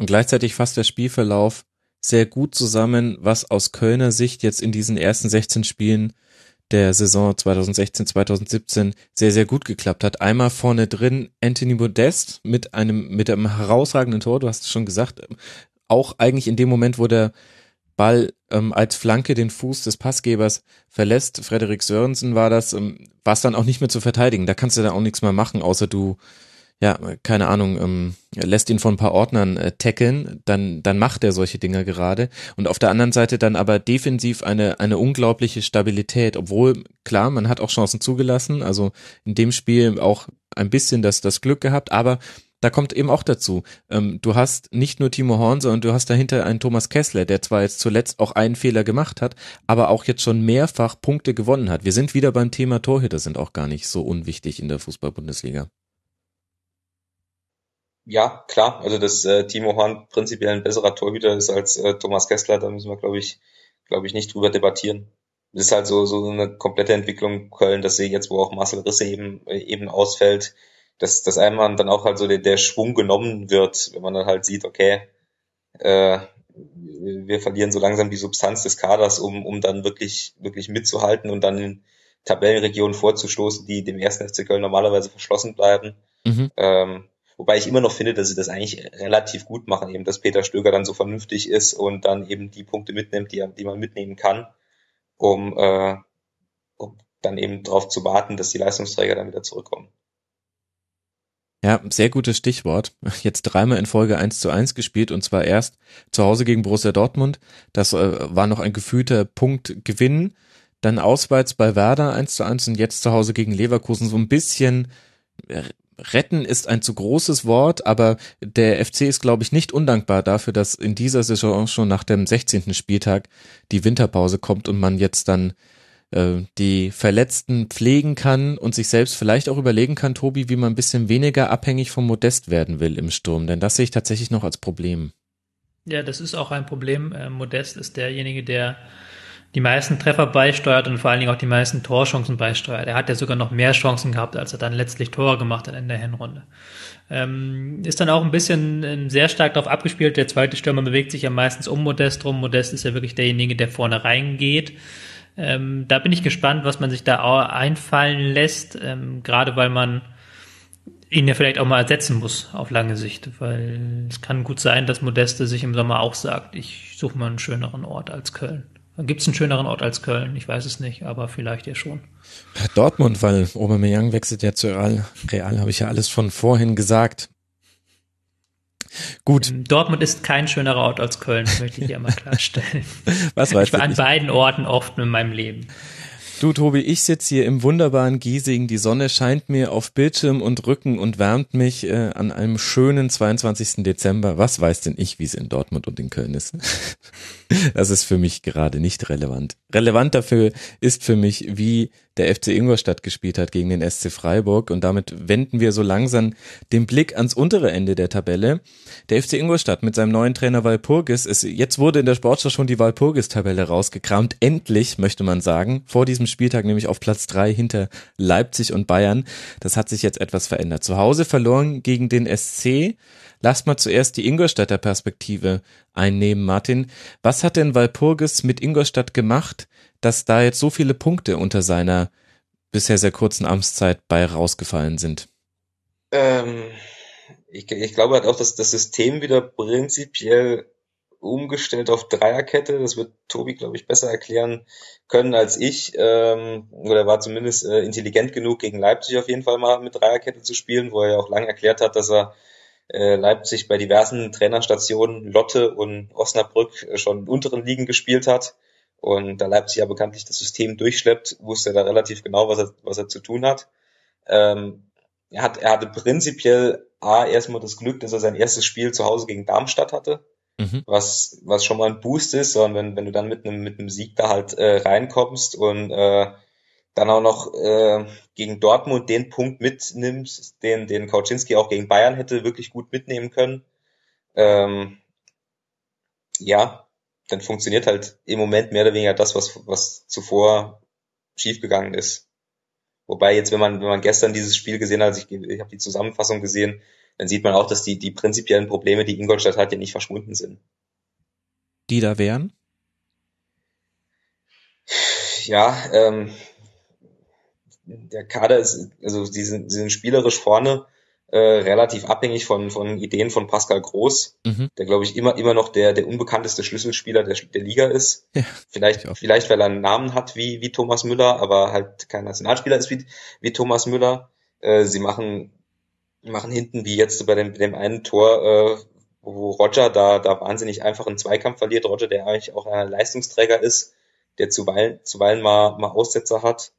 Und gleichzeitig fasst der Spielverlauf sehr gut zusammen, was aus Kölner Sicht jetzt in diesen ersten 16 Spielen der Saison 2016, 2017 sehr, sehr gut geklappt hat. Einmal vorne drin Anthony Modest mit einem, mit einem herausragenden Tor, du hast es schon gesagt, auch eigentlich in dem Moment, wo der Ball ähm, als Flanke den Fuß des Passgebers verlässt, Frederik Sörensen war das, ähm, war es dann auch nicht mehr zu verteidigen. Da kannst du dann auch nichts mehr machen, außer du ja, keine Ahnung, ähm, lässt ihn von ein paar Ordnern äh, tackeln, dann, dann macht er solche Dinger gerade. Und auf der anderen Seite dann aber defensiv eine, eine unglaubliche Stabilität, obwohl, klar, man hat auch Chancen zugelassen, also in dem Spiel auch ein bisschen das, das Glück gehabt, aber da kommt eben auch dazu, ähm, du hast nicht nur Timo Horn, sondern du hast dahinter einen Thomas Kessler, der zwar jetzt zuletzt auch einen Fehler gemacht hat, aber auch jetzt schon mehrfach Punkte gewonnen hat. Wir sind wieder beim Thema Torhüter, sind auch gar nicht so unwichtig in der Fußball-Bundesliga. Ja, klar. Also dass äh, Timo Horn prinzipiell ein besserer Torhüter ist als äh, Thomas Kessler, da müssen wir, glaube ich, glaube ich, nicht drüber debattieren. Das ist halt so, so eine komplette Entwicklung Köln, dass sie jetzt, wo auch Marcel Risse eben, äh, eben ausfällt, dass, dass einmal dann auch halt so der, der Schwung genommen wird, wenn man dann halt sieht, okay, äh, wir verlieren so langsam die Substanz des Kaders, um, um dann wirklich, wirklich mitzuhalten und dann in Tabellenregionen vorzustoßen, die dem ersten FC Köln normalerweise verschlossen bleiben. Mhm. Ähm, Wobei ich immer noch finde, dass sie das eigentlich relativ gut machen, eben, dass Peter Stöger dann so vernünftig ist und dann eben die Punkte mitnimmt, die, die man mitnehmen kann, um, äh, um dann eben darauf zu warten, dass die Leistungsträger dann wieder zurückkommen. Ja, sehr gutes Stichwort. Jetzt dreimal in Folge 1 zu 1 gespielt und zwar erst zu Hause gegen Borussia Dortmund. Das äh, war noch ein gefühlter Punktgewinn. Dann auswärts bei Werder 1 zu 1 und jetzt zu Hause gegen Leverkusen so ein bisschen äh, retten ist ein zu großes Wort, aber der FC ist, glaube ich, nicht undankbar dafür, dass in dieser Saison schon nach dem 16. Spieltag die Winterpause kommt und man jetzt dann äh, die Verletzten pflegen kann und sich selbst vielleicht auch überlegen kann, Tobi, wie man ein bisschen weniger abhängig vom Modest werden will im Sturm, denn das sehe ich tatsächlich noch als Problem. Ja, das ist auch ein Problem. Äh, Modest ist derjenige, der die meisten Treffer beisteuert und vor allen Dingen auch die meisten Torchancen beisteuert. Er hat ja sogar noch mehr Chancen gehabt, als er dann letztlich Tore gemacht hat in der Hinrunde. Ähm, ist dann auch ein bisschen ähm, sehr stark darauf abgespielt. Der zweite Stürmer bewegt sich ja meistens um Modest rum. Modest ist ja wirklich derjenige, der vorne reingeht. Ähm, da bin ich gespannt, was man sich da einfallen lässt, ähm, gerade weil man ihn ja vielleicht auch mal ersetzen muss auf lange Sicht, weil es kann gut sein, dass Modeste sich im Sommer auch sagt, ich suche mal einen schöneren Ort als Köln. Gibt es einen schöneren Ort als Köln? Ich weiß es nicht, aber vielleicht ja schon. Dortmund, weil Aubameyang wechselt ja zu Real. Real habe ich ja alles von vorhin gesagt. Gut. Ähm, Dortmund ist kein schönerer Ort als Köln, möchte ich dir mal klarstellen. Was weißt ich war an nicht? beiden Orten oft in meinem Leben. Du, Tobi, ich sitze hier im wunderbaren Giesing. Die Sonne scheint mir auf Bildschirm und Rücken und wärmt mich äh, an einem schönen 22. Dezember. Was weiß denn ich, wie es in Dortmund und in Köln ist? das ist für mich gerade nicht relevant. Relevant dafür ist für mich, wie der FC Ingolstadt gespielt hat gegen den SC Freiburg. Und damit wenden wir so langsam den Blick ans untere Ende der Tabelle. Der FC Ingolstadt mit seinem neuen Trainer Walpurgis ist, jetzt wurde in der Sportschau schon die Walpurgis-Tabelle rausgekramt. Endlich, möchte man sagen. Vor diesem Spieltag nämlich auf Platz drei hinter Leipzig und Bayern. Das hat sich jetzt etwas verändert. Zu Hause verloren gegen den SC. Lasst mal zuerst die Ingolstädter Perspektive einnehmen, Martin. Was hat denn Walpurgis mit Ingolstadt gemacht, dass da jetzt so viele Punkte unter seiner bisher sehr kurzen Amtszeit bei rausgefallen sind? Ähm, ich, ich glaube halt auch, dass das System wieder prinzipiell umgestellt auf Dreierkette. Das wird Tobi, glaube ich, besser erklären können als ich. Ähm, oder war zumindest äh, intelligent genug, gegen Leipzig auf jeden Fall mal mit Dreierkette zu spielen, wo er ja auch lange erklärt hat, dass er äh, Leipzig bei diversen Trainerstationen Lotte und Osnabrück schon in unteren Ligen gespielt hat. Und da Leipzig ja bekanntlich das System durchschleppt, wusste er da relativ genau, was er, was er zu tun hat. Ähm, er, hat er hatte prinzipiell A, erstmal das Glück, dass er sein erstes Spiel zu Hause gegen Darmstadt hatte, Mhm. was, was schon mal ein Boost ist, sondern wenn, wenn du dann mit einem, mit einem Sieg da halt äh, reinkommst und äh, dann auch noch äh, gegen Dortmund den Punkt mitnimmst, den, den Kauczynski auch gegen Bayern hätte wirklich gut mitnehmen können. Ähm, ja, dann funktioniert halt im Moment mehr oder weniger das, was, was zuvor schiefgegangen ist. Wobei jetzt, wenn man, wenn man gestern dieses Spiel gesehen hat, also ich, ich habe die Zusammenfassung gesehen, dann sieht man auch, dass die, die prinzipiellen Probleme, die Ingolstadt hat, ja nicht verschwunden sind. Die da wären? Ja, ähm, der Kader ist, also die sind, die sind spielerisch vorne äh, relativ abhängig von, von Ideen von Pascal Groß, Mhm. der glaube ich immer, immer noch der, der unbekannteste Schlüsselspieler der, der Liga ist. Ja, Vielleicht, vielleicht, weil er einen Namen hat wie, wie Thomas Müller, aber halt kein Nationalspieler ist wie, wie Thomas Müller. Äh, sie machen, machen hinten wie jetzt bei dem, dem einen Tor, äh, wo Roger da, da wahnsinnig einfach einen Zweikampf verliert. Roger, der eigentlich auch ein Leistungsträger ist, der zuweilen, zuweilen mal, mal Aussetzer hat.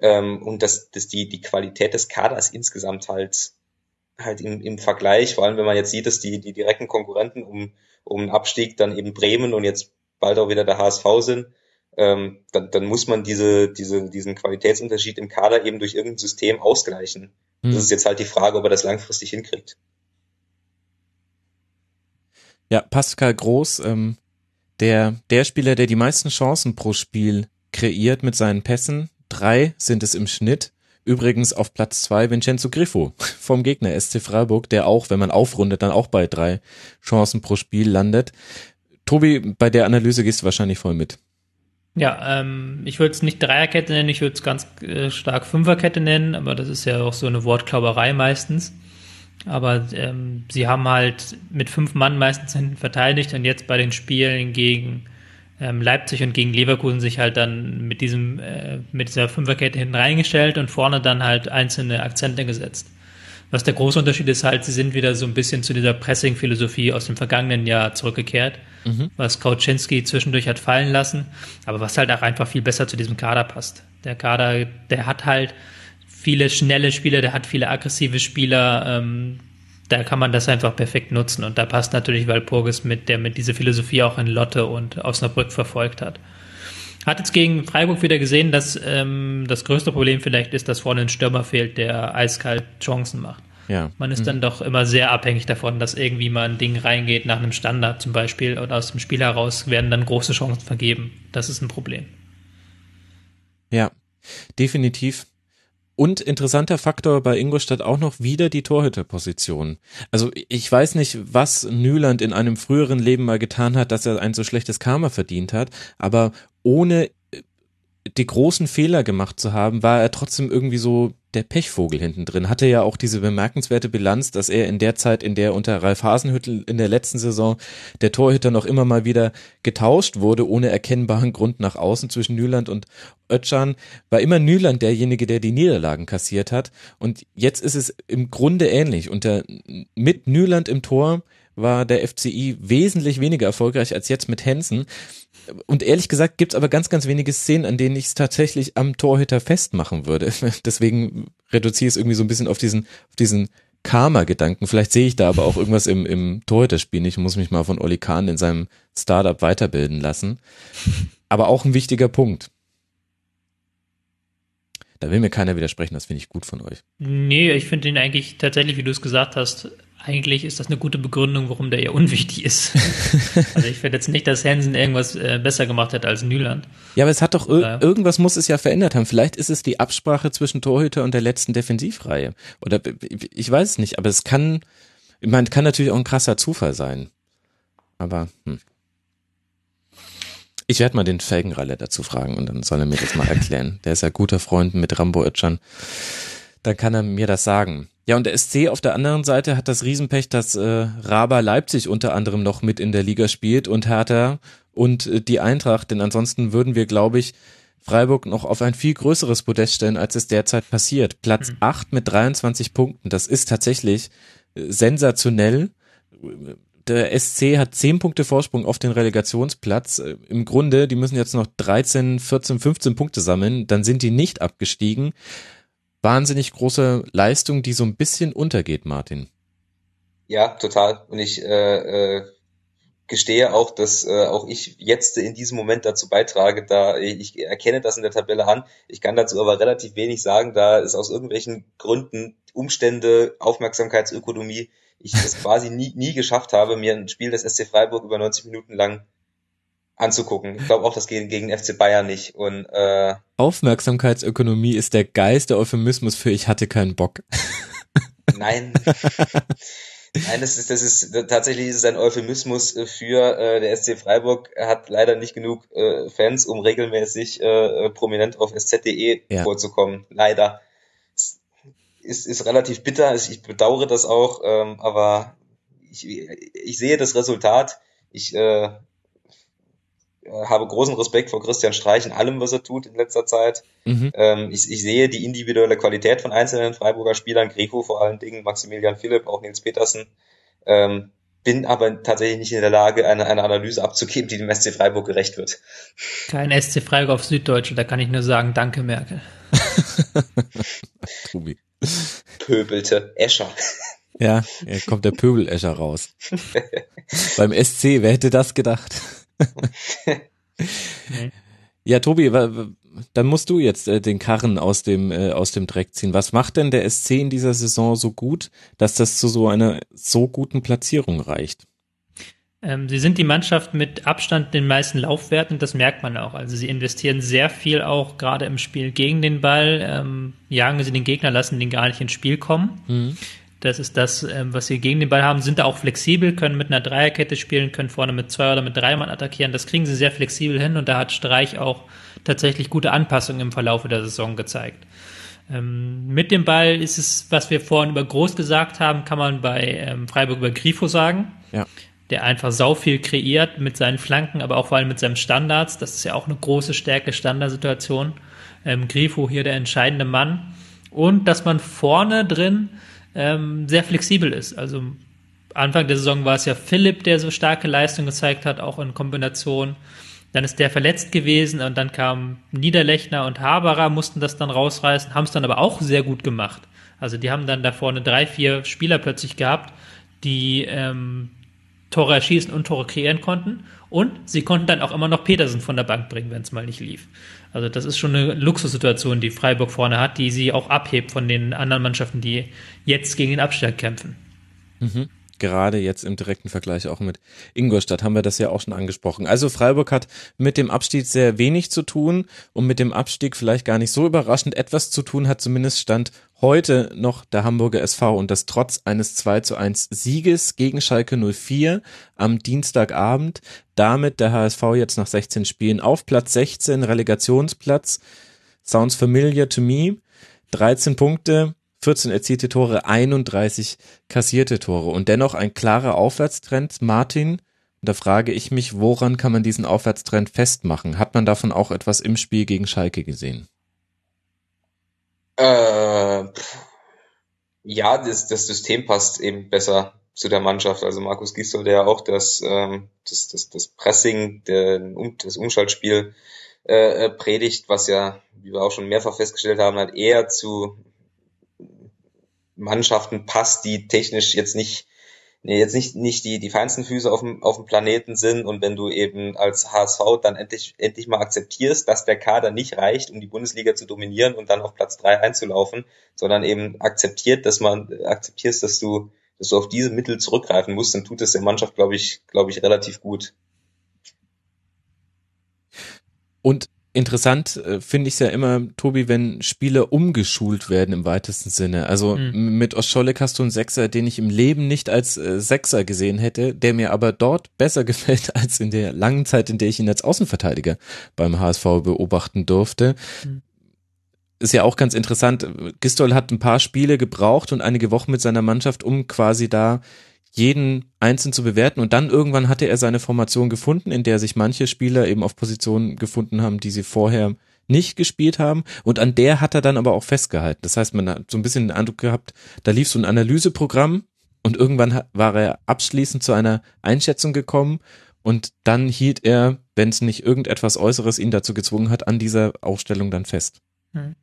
Ähm, und dass, dass die, die Qualität des Kaders insgesamt halt, halt im, im Vergleich, vor allem wenn man jetzt sieht, dass die, die direkten Konkurrenten um, um den Abstieg dann eben Bremen und jetzt bald auch wieder der HSV sind, ähm, dann, dann muss man diese, diese, diesen Qualitätsunterschied im Kader eben durch irgendein System ausgleichen. Hm. Das ist jetzt halt die Frage, ob er das langfristig hinkriegt. Ja, Pascal Groß, ähm, der, der Spieler, der die meisten Chancen pro Spiel kreiert mit seinen Pässen. Drei sind es im Schnitt. Übrigens auf Platz zwei Vincenzo Griffo vom Gegner SC Freiburg, der auch, wenn man aufrundet, dann auch bei drei Chancen pro Spiel landet. Tobi, bei der Analyse gehst du wahrscheinlich voll mit. Ja, ähm, ich würde es nicht Dreierkette nennen, ich würde es ganz äh, stark Fünferkette nennen, aber das ist ja auch so eine Wortklauberei meistens. Aber ähm, sie haben halt mit fünf Mann meistens hinten verteidigt und jetzt bei den Spielen gegen ähm, Leipzig und gegen Leverkusen sich halt dann mit diesem äh, mit dieser Fünferkette hinten reingestellt und vorne dann halt einzelne Akzente gesetzt. Was der große Unterschied ist halt, sie sind wieder so ein bisschen zu dieser Pressing-Philosophie aus dem vergangenen Jahr zurückgekehrt, was Kauczynski zwischendurch hat fallen lassen, aber was halt auch einfach viel besser zu diesem Kader passt. Der Kader, der hat halt viele schnelle Spieler, der hat viele aggressive Spieler, ähm, da kann man das einfach perfekt nutzen und da passt natürlich Walpurgis mit, der mit dieser Philosophie auch in Lotte und Osnabrück verfolgt hat. Hat jetzt gegen Freiburg wieder gesehen, dass ähm, das größte Problem vielleicht ist, dass vorne ein Stürmer fehlt, der eiskalt Chancen macht. Ja. Man ist dann doch immer sehr abhängig davon, dass irgendwie mal ein Ding reingeht nach einem Standard zum Beispiel oder aus dem Spiel heraus werden dann große Chancen vergeben. Das ist ein Problem. Ja, definitiv. Und interessanter Faktor bei Ingolstadt auch noch wieder die Torhüterposition. Also ich weiß nicht, was Nyland in einem früheren Leben mal getan hat, dass er ein so schlechtes Karma verdient hat, aber ohne die großen Fehler gemacht zu haben, war er trotzdem irgendwie so der Pechvogel hinten drin. Hatte ja auch diese bemerkenswerte Bilanz, dass er in der Zeit, in der unter Ralf Hasenhüttel in der letzten Saison der Torhüter noch immer mal wieder getauscht wurde, ohne erkennbaren Grund nach außen zwischen Nyland und Ötschan, war immer Nyland derjenige, der die Niederlagen kassiert hat. Und jetzt ist es im Grunde ähnlich. Unter, mit Nyland im Tor war der FCI wesentlich weniger erfolgreich als jetzt mit Hensen. Und ehrlich gesagt gibt's aber ganz, ganz wenige Szenen, an denen ich es tatsächlich am Torhüter festmachen würde. Deswegen reduziere ich es irgendwie so ein bisschen auf diesen, auf diesen Karma-Gedanken. Vielleicht sehe ich da aber auch irgendwas im, im Torhüterspiel nicht und muss mich mal von Oli Kahn in seinem Startup weiterbilden lassen. Aber auch ein wichtiger Punkt. Da will mir keiner widersprechen, das finde ich gut von euch. Nee, ich finde ihn eigentlich tatsächlich, wie du es gesagt hast, eigentlich ist das eine gute Begründung, warum der eher unwichtig ist. also ich finde jetzt nicht, dass Hansen irgendwas äh, besser gemacht hat als Nyland. Ja, aber es hat doch ir irgendwas muss es ja verändert haben. Vielleicht ist es die Absprache zwischen Torhüter und der letzten Defensivreihe. Oder ich weiß es nicht, aber es kann, ich meine, kann natürlich auch ein krasser Zufall sein. Aber hm. Ich werde mal den Felgenralle dazu fragen und dann soll er mir das mal erklären. Der ist ja guter Freund mit Rambo Ötschan. Dann kann er mir das sagen. Ja, und der SC auf der anderen Seite hat das Riesenpech, dass äh, Raba Leipzig unter anderem noch mit in der Liga spielt und Hertha und äh, die Eintracht, denn ansonsten würden wir, glaube ich, Freiburg noch auf ein viel größeres Podest stellen, als es derzeit passiert. Platz mhm. 8 mit 23 Punkten, das ist tatsächlich äh, sensationell. Der SC hat 10 Punkte Vorsprung auf den Relegationsplatz. Äh, Im Grunde, die müssen jetzt noch 13, 14, 15 Punkte sammeln, dann sind die nicht abgestiegen wahnsinnig große Leistung, die so ein bisschen untergeht, Martin. Ja, total. Und ich äh, äh, gestehe auch, dass äh, auch ich jetzt in diesem Moment dazu beitrage, da ich erkenne das in der Tabelle an. Ich kann dazu aber relativ wenig sagen, da es aus irgendwelchen Gründen, Umstände, Aufmerksamkeitsökonomie, ich es quasi nie, nie geschafft habe, mir ein Spiel des SC Freiburg über 90 Minuten lang anzugucken. Ich glaube auch, das geht gegen FC Bayern nicht. Und äh, Aufmerksamkeitsökonomie ist der geilste Euphemismus für ich hatte keinen Bock. Nein. Nein, das ist, das ist tatsächlich ist es ein Euphemismus für äh, der SC Freiburg hat leider nicht genug äh, Fans, um regelmäßig äh, prominent auf sz.de ja. vorzukommen. Leider. Ist, ist relativ bitter, ich bedauere das auch, ähm, aber ich, ich sehe das Resultat. Ich äh, habe großen Respekt vor Christian Streich in allem, was er tut in letzter Zeit. Mhm. Ähm, ich, ich, sehe die individuelle Qualität von einzelnen Freiburger Spielern, Grifo vor allen Dingen, Maximilian Philipp, auch Nils Petersen. Ähm, bin aber tatsächlich nicht in der Lage, eine, eine Analyse abzugeben, die dem SC Freiburg gerecht wird. Kein SC Freiburg auf Süddeutsche, da kann ich nur sagen, danke Merkel. Tobi. Pöbelte Escher. Ja, hier kommt der Pöbel-Escher raus. Beim SC, wer hätte das gedacht? Ja, Tobi, dann musst du jetzt äh, den Karren aus dem äh, aus dem Dreck ziehen. Was macht denn der SC in dieser Saison so gut, dass das zu so einer so guten Platzierung reicht? Ähm, sie sind die Mannschaft mit Abstand den meisten Laufwerten, das merkt man auch. Also sie investieren sehr viel auch gerade im Spiel gegen den Ball, ähm, jagen sie den Gegner, lassen den gar nicht ins Spiel kommen. Mhm. Das ist das, ähm, was sie gegen den Ball haben. Sind da auch flexibel, können mit einer Dreierkette spielen, können vorne mit zwei oder mit drei Mann attackieren. Das kriegen sie sehr flexibel hin und da hat Streich auch tatsächlich gute Anpassungen im Verlauf der Saison gezeigt. Ähm, mit dem Ball ist es, was wir vorhin über Groß gesagt haben, kann man bei ähm, Freiburg über Grifo sagen. Ja. Der einfach sau viel kreiert mit seinen Flanken, aber auch vor allem mit seinen Standards. Das ist ja auch eine große Stärke, Standardsituation. Ähm, Grifo hier der entscheidende Mann. Und dass man vorne drin ähm, sehr flexibel ist. Also Anfang der Saison war es ja Philipp, der so starke Leistung gezeigt hat, auch in Kombination. Dann ist der verletzt gewesen und dann kamen Niederlechner und Haberer, mussten das dann rausreißen, haben es dann aber auch sehr gut gemacht. Also die haben dann da vorne drei, vier Spieler plötzlich gehabt, die ähm, Tore erschießen und Tore kreieren konnten. Und sie konnten dann auch immer noch Petersen von der Bank bringen, wenn es mal nicht lief. Also das ist schon eine Luxussituation, die Freiburg vorne hat, die sie auch abhebt von den anderen Mannschaften, die jetzt gegen den Abstieg kämpfen. Mhm. Gerade jetzt im direkten Vergleich auch mit Ingolstadt haben wir das ja auch schon angesprochen. Also Freiburg hat mit dem Abstieg sehr wenig zu tun und mit dem Abstieg vielleicht gar nicht so überraschend etwas zu tun hat zumindest Stand heute noch der Hamburger SV und das trotz eines 2 zu 1 Sieges gegen Schalke 04 am Dienstagabend. Damit der HSV jetzt nach 16 Spielen auf Platz 16, Relegationsplatz. Sounds familiar to me. 13 Punkte, 14 erzielte Tore, 31 kassierte Tore und dennoch ein klarer Aufwärtstrend. Martin, da frage ich mich, woran kann man diesen Aufwärtstrend festmachen? Hat man davon auch etwas im Spiel gegen Schalke gesehen? Äh, ja, das, das System passt eben besser zu der Mannschaft. Also Markus Gisdol, der auch das, ähm, das, das, das Pressing, der, das Umschaltspiel äh, predigt, was ja, wie wir auch schon mehrfach festgestellt haben, halt eher zu Mannschaften passt, die technisch jetzt nicht nee, jetzt nicht, nicht die, die feinsten Füße auf dem, auf dem Planeten sind und wenn du eben als HSV dann endlich, endlich mal akzeptierst, dass der Kader nicht reicht, um die Bundesliga zu dominieren und dann auf Platz drei einzulaufen, sondern eben akzeptiert, dass man, akzeptierst, dass du, dass du auf diese Mittel zurückgreifen musst, dann tut es der Mannschaft, glaube ich, glaube ich, relativ gut. Und interessant äh, finde ich es ja immer, Tobi, wenn Spieler umgeschult werden im weitesten Sinne. Also mhm. mit Oscholek hast du einen Sechser, den ich im Leben nicht als äh, Sechser gesehen hätte, der mir aber dort besser gefällt als in der langen Zeit, in der ich ihn als Außenverteidiger beim HSV beobachten durfte. Mhm. Ist ja auch ganz interessant. Gistol hat ein paar Spiele gebraucht und einige Wochen mit seiner Mannschaft, um quasi da jeden einzeln zu bewerten und dann irgendwann hatte er seine Formation gefunden, in der sich manche Spieler eben auf Positionen gefunden haben, die sie vorher nicht gespielt haben und an der hat er dann aber auch festgehalten. Das heißt, man hat so ein bisschen den Eindruck gehabt, da lief so ein Analyseprogramm und irgendwann war er abschließend zu einer Einschätzung gekommen und dann hielt er, wenn es nicht irgendetwas Äußeres ihn dazu gezwungen hat, an dieser Aufstellung dann fest. Hm.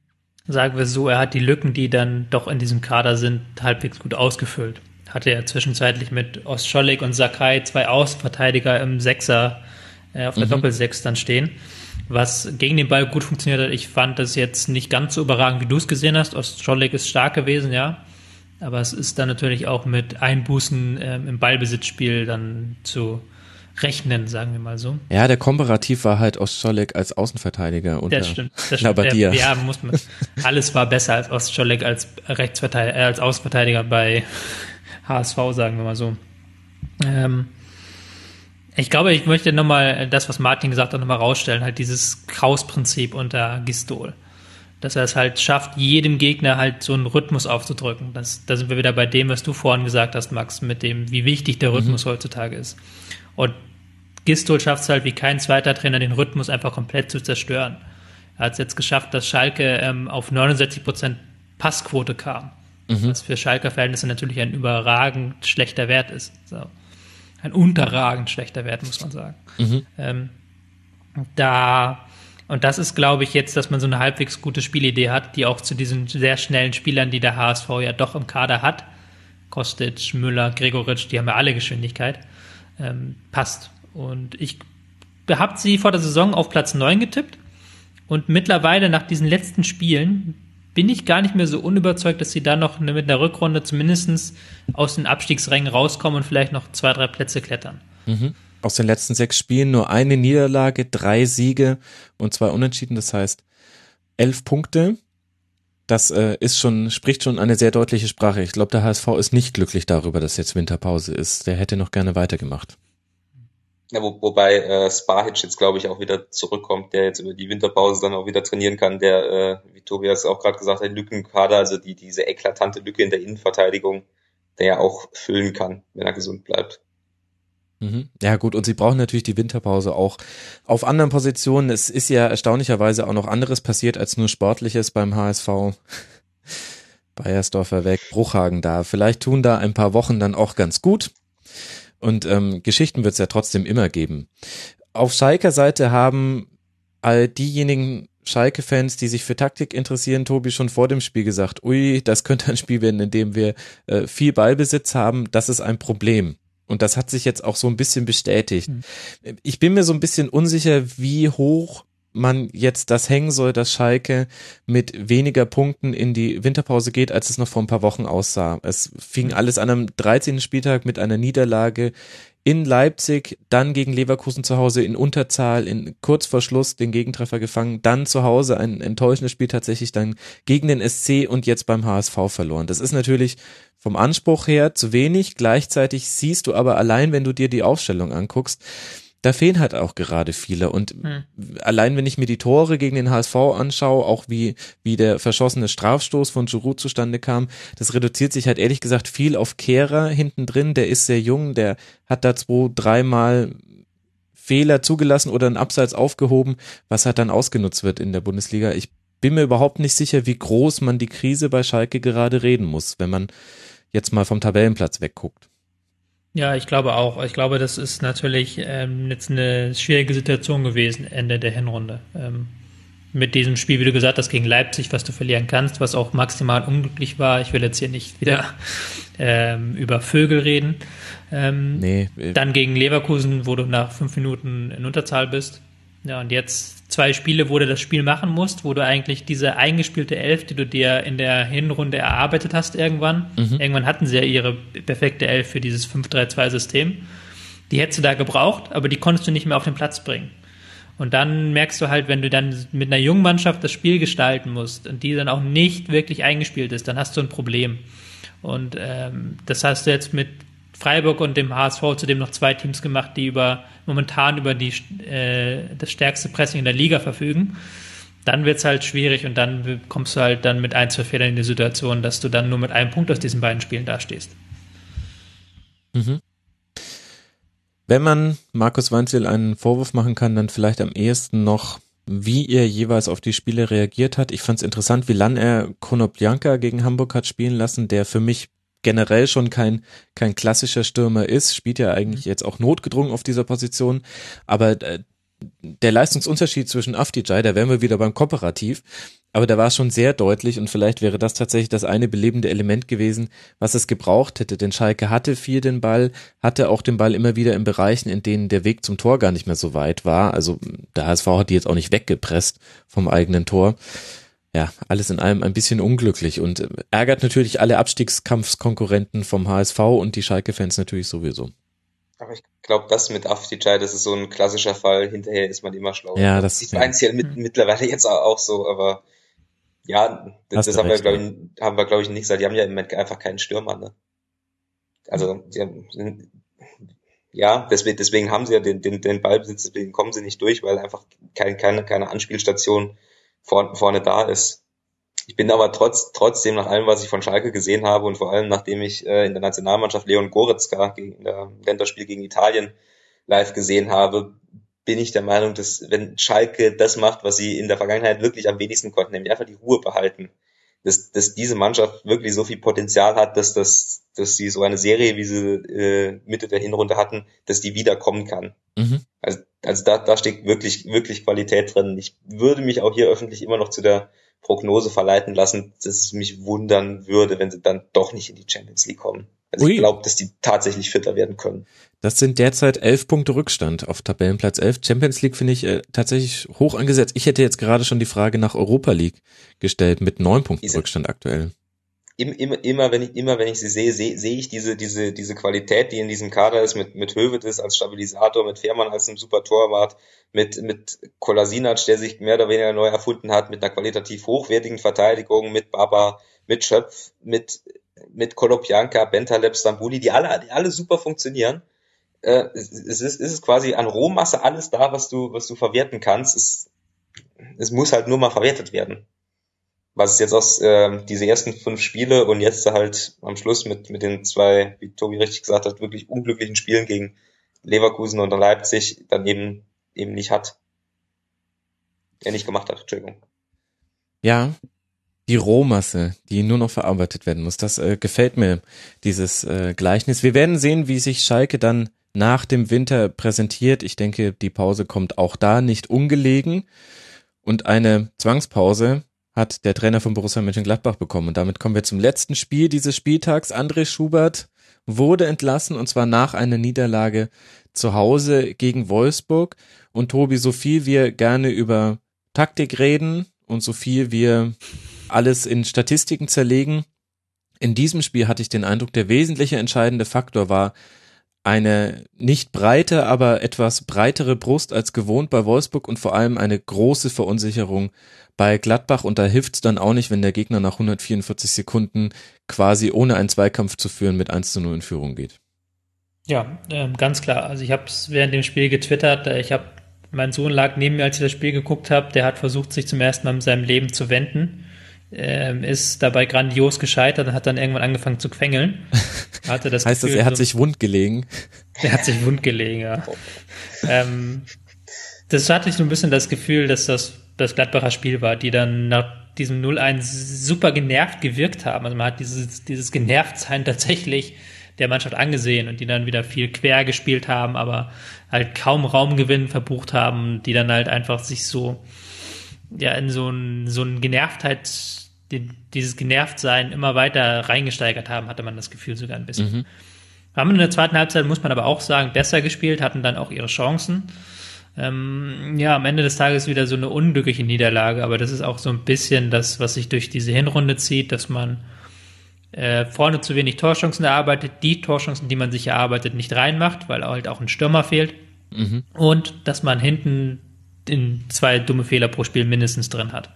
Sagen wir so, er hat die Lücken, die dann doch in diesem Kader sind, halbwegs gut ausgefüllt hatte er zwischenzeitlich mit Ostschollig und Sakai zwei Außenverteidiger im Sechser äh, auf der mhm. Doppelsechs dann stehen. Was gegen den Ball gut funktioniert hat, ich fand das jetzt nicht ganz so überragend, wie du es gesehen hast. Ostschollig ist stark gewesen, ja. Aber es ist dann natürlich auch mit Einbußen ähm, im Ballbesitzspiel dann zu rechnen, sagen wir mal so. Ja, der Komparativ war halt Ostscholek als Außenverteidiger und das stimmt, das stimmt. Ja, ja, muss man. Alles war besser als Ostscholek als Rechtsverteidiger, äh, als Außenverteidiger bei HSV, sagen wir mal so. Ähm, ich glaube, ich möchte nochmal das, was Martin gesagt hat, nochmal rausstellen, halt dieses Kraus-Prinzip unter Gistol. Dass er es halt schafft, jedem Gegner halt so einen Rhythmus aufzudrücken. Das, da sind wir wieder bei dem, was du vorhin gesagt hast, Max, mit dem, wie wichtig der Rhythmus mhm. heutzutage ist. Und Gistol schafft es halt wie kein zweiter Trainer, den Rhythmus einfach komplett zu zerstören. Er hat es jetzt geschafft, dass Schalke ähm, auf 69% Passquote kam mhm. was für Schalker Verhältnisse natürlich ein überragend schlechter Wert ist. So. Ein unterragend schlechter Wert, muss man sagen. Mhm. Ähm, da, und das ist, glaube ich, jetzt, dass man so eine halbwegs gute Spielidee hat, die auch zu diesen sehr schnellen Spielern, die der HSV ja doch im Kader hat, Kostic, Müller, Gregoritsch, die haben ja alle Geschwindigkeit, ähm, passt. Und ich habe sie vor der Saison auf Platz 9 getippt und mittlerweile nach diesen letzten Spielen bin ich gar nicht mehr so unüberzeugt, dass sie da noch mit einer Rückrunde zumindest aus den Abstiegsrängen rauskommen und vielleicht noch zwei, drei Plätze klettern. Mhm. Aus den letzten sechs Spielen nur eine Niederlage, drei Siege und zwei Unentschieden, das heißt elf Punkte. Das äh, ist schon, spricht schon eine sehr deutliche Sprache. Ich glaube, der HSV ist nicht glücklich darüber, dass jetzt Winterpause ist. Der hätte noch gerne weitergemacht. Ja, wo, wobei äh, Spahic jetzt, glaube ich, auch wieder zurückkommt, der jetzt über die Winterpause dann auch wieder trainieren kann, der, äh, wie Tobias auch gerade gesagt hat, Lückenkader, also die, diese eklatante Lücke in der Innenverteidigung, der ja auch füllen kann, wenn er gesund bleibt. Mhm. Ja gut, und sie brauchen natürlich die Winterpause auch auf anderen Positionen. Es ist ja erstaunlicherweise auch noch anderes passiert als nur Sportliches beim HSV. Bayersdorfer weg, Bruchhagen da. Vielleicht tun da ein paar Wochen dann auch ganz gut. Und ähm, Geschichten wird es ja trotzdem immer geben. Auf Schalker Seite haben all diejenigen Schalke-Fans, die sich für Taktik interessieren, Tobi schon vor dem Spiel gesagt, ui, das könnte ein Spiel werden, in dem wir äh, viel Ballbesitz haben, das ist ein Problem. Und das hat sich jetzt auch so ein bisschen bestätigt. Mhm. Ich bin mir so ein bisschen unsicher, wie hoch man jetzt das hängen soll, dass Schalke mit weniger Punkten in die Winterpause geht, als es noch vor ein paar Wochen aussah. Es fing alles an am 13. Spieltag mit einer Niederlage in Leipzig, dann gegen Leverkusen zu Hause in Unterzahl, in kurz vor Schluss den Gegentreffer gefangen, dann zu Hause ein enttäuschendes Spiel tatsächlich dann gegen den SC und jetzt beim HSV verloren. Das ist natürlich vom Anspruch her zu wenig. Gleichzeitig siehst du aber allein, wenn du dir die Aufstellung anguckst, da fehlen halt auch gerade viele. Und hm. allein wenn ich mir die Tore gegen den HSV anschaue, auch wie, wie der verschossene Strafstoß von Giroud zustande kam, das reduziert sich halt ehrlich gesagt viel auf Kehrer hinten drin. Der ist sehr jung, der hat da zwei, dreimal Fehler zugelassen oder einen Abseits aufgehoben, was halt dann ausgenutzt wird in der Bundesliga. Ich bin mir überhaupt nicht sicher, wie groß man die Krise bei Schalke gerade reden muss, wenn man jetzt mal vom Tabellenplatz wegguckt. Ja, ich glaube auch. Ich glaube, das ist natürlich ähm, jetzt eine schwierige Situation gewesen, Ende der Hinrunde. Ähm, mit diesem Spiel, wie du gesagt hast, gegen Leipzig, was du verlieren kannst, was auch maximal unglücklich war. Ich will jetzt hier nicht wieder ähm, über Vögel reden. Ähm, nee. Dann gegen Leverkusen, wo du nach fünf Minuten in Unterzahl bist. Ja, und jetzt zwei Spiele, wo du das Spiel machen musst, wo du eigentlich diese eingespielte Elf, die du dir in der Hinrunde erarbeitet hast irgendwann, mhm. irgendwann hatten sie ja ihre perfekte Elf für dieses 5-3-2-System, die hättest du da gebraucht, aber die konntest du nicht mehr auf den Platz bringen. Und dann merkst du halt, wenn du dann mit einer jungen Mannschaft das Spiel gestalten musst und die dann auch nicht wirklich eingespielt ist, dann hast du ein Problem. Und ähm, das hast du jetzt mit Freiburg und dem HSV zudem noch zwei Teams gemacht, die über momentan über die, äh, das stärkste Pressing in der Liga verfügen. Dann wird es halt schwierig und dann kommst du halt dann mit ein, zwei Fehlern in die Situation, dass du dann nur mit einem Punkt aus diesen beiden Spielen dastehst. Mhm. Wenn man Markus Weinzel einen Vorwurf machen kann, dann vielleicht am ehesten noch, wie er jeweils auf die Spiele reagiert hat. Ich fand es interessant, wie lange er Konoplyanka gegen Hamburg hat spielen lassen, der für mich generell schon kein, kein klassischer Stürmer ist, spielt ja eigentlich mhm. jetzt auch notgedrungen auf dieser Position, aber äh, der Leistungsunterschied zwischen Afdijay, da wären wir wieder beim Kooperativ, aber der war schon sehr deutlich und vielleicht wäre das tatsächlich das eine belebende Element gewesen, was es gebraucht hätte, denn Schalke hatte viel den Ball, hatte auch den Ball immer wieder in Bereichen, in denen der Weg zum Tor gar nicht mehr so weit war, also der HSV hat die jetzt auch nicht weggepresst vom eigenen Tor ja, alles in allem ein bisschen unglücklich und äh, ärgert natürlich alle Abstiegskampfskonkurrenten vom HSV und die Schalke-Fans natürlich sowieso. Aber ich glaube, das mit Afdijay, das ist so ein klassischer Fall. Hinterher ist man immer schlauer. Ja, das ist meins ja mit, mittlerweile jetzt auch so, aber ja, das, das haben, recht, wir, glaub ich, haben wir, glaube ich, nicht gesagt. Die haben ja im Moment einfach keinen Stürmer, ne? Also, die haben, ja, deswegen, deswegen haben sie ja den, den, den Ballbesitz, deswegen kommen sie nicht durch, weil einfach kein, keine, keine Anspielstation vor, vorne da ist. Ich bin aber trotz, trotzdem nach allem, was ich von Schalke gesehen habe und vor allem nachdem ich äh, in der Nationalmannschaft Leon Goretzka gegen der Länderspiel gegen Italien live gesehen habe, bin ich der Meinung, dass wenn Schalke das macht, was sie in der Vergangenheit wirklich am wenigsten konnten, nämlich einfach die Ruhe behalten, dass, dass diese Mannschaft wirklich so viel Potenzial hat, dass das, dass sie so eine Serie, wie sie äh, Mitte der Hinrunde hatten, dass die wiederkommen kann. Mhm. Also, also da, da steckt wirklich, wirklich Qualität drin. Ich würde mich auch hier öffentlich immer noch zu der Prognose verleiten lassen, dass es mich wundern würde, wenn sie dann doch nicht in die Champions League kommen. Also Ui. ich glaube, dass die tatsächlich fitter werden können. Das sind derzeit elf Punkte Rückstand auf Tabellenplatz elf. Champions League finde ich äh, tatsächlich hoch angesetzt. Ich hätte jetzt gerade schon die Frage nach Europa League gestellt mit neun Punkten Rückstand aktuell. Immer, immer, wenn ich, immer wenn ich sie sehe, sehe, sehe ich diese, diese, diese Qualität, die in diesem Kader ist, mit, mit Hövedes als Stabilisator, mit Fährmann als einem super Torwart, mit, mit Kolasinac, der sich mehr oder weniger neu erfunden hat, mit einer qualitativ hochwertigen Verteidigung, mit Baba, mit Schöpf, mit mit Kolopianka, Bentaleb, Stambuli, die alle, die alle super funktionieren. Äh, es, ist, es ist quasi an Rohmasse alles da, was du, was du verwerten kannst. Es, es muss halt nur mal verwertet werden. Was jetzt aus äh, diese ersten fünf Spiele und jetzt halt am Schluss mit, mit den zwei, wie Tobi richtig gesagt hat, wirklich unglücklichen Spielen gegen Leverkusen und Leipzig dann eben, eben nicht hat. Er nicht gemacht hat, Entschuldigung. Ja, die Rohmasse, die nur noch verarbeitet werden muss. Das äh, gefällt mir, dieses äh, Gleichnis. Wir werden sehen, wie sich Schalke dann nach dem Winter präsentiert. Ich denke, die Pause kommt auch da nicht ungelegen. Und eine Zwangspause hat der Trainer von Borussia Mönchengladbach bekommen. Und damit kommen wir zum letzten Spiel dieses Spieltags. André Schubert wurde entlassen und zwar nach einer Niederlage zu Hause gegen Wolfsburg. Und Tobi, so viel wir gerne über Taktik reden und so viel wir alles in Statistiken zerlegen. In diesem Spiel hatte ich den Eindruck, der wesentliche entscheidende Faktor war eine nicht breite, aber etwas breitere Brust als gewohnt bei Wolfsburg und vor allem eine große Verunsicherung bei Gladbach und da hilft's dann auch nicht, wenn der Gegner nach 144 Sekunden quasi ohne einen Zweikampf zu führen mit 1 zu 0 in Führung geht. Ja, ähm, ganz klar. Also ich habe es während dem Spiel getwittert. Äh, ich habe mein Sohn lag neben mir, als ich das Spiel geguckt habe. Der hat versucht, sich zum ersten Mal in seinem Leben zu wenden. Ähm, ist dabei grandios gescheitert und hat dann irgendwann angefangen zu quengeln. Hatte das heißt Gefühl, das, er hat so, sich wund gelegen? Er hat sich wund gelegen, ja. ähm, das hatte ich so ein bisschen das Gefühl, dass das das Gladbacher Spiel war, die dann nach diesem 0-1 super genervt gewirkt haben. Also man hat dieses, dieses Genervtsein tatsächlich der Mannschaft angesehen und die dann wieder viel quer gespielt haben, aber halt kaum Raumgewinn verbucht haben, die dann halt einfach sich so, ja, in so ein, so ein Genervtheit, dieses Genervtsein immer weiter reingesteigert haben, hatte man das Gefühl sogar ein bisschen. Mhm. Haben in der zweiten Halbzeit, muss man aber auch sagen, besser gespielt, hatten dann auch ihre Chancen. Ähm, ja, am Ende des Tages wieder so eine unglückliche Niederlage, aber das ist auch so ein bisschen das, was sich durch diese Hinrunde zieht, dass man äh, vorne zu wenig Torchancen erarbeitet, die Torchancen, die man sich erarbeitet, nicht reinmacht, weil halt auch ein Stürmer fehlt. Mhm. Und dass man hinten in zwei dumme Fehler pro Spiel mindestens drin hat.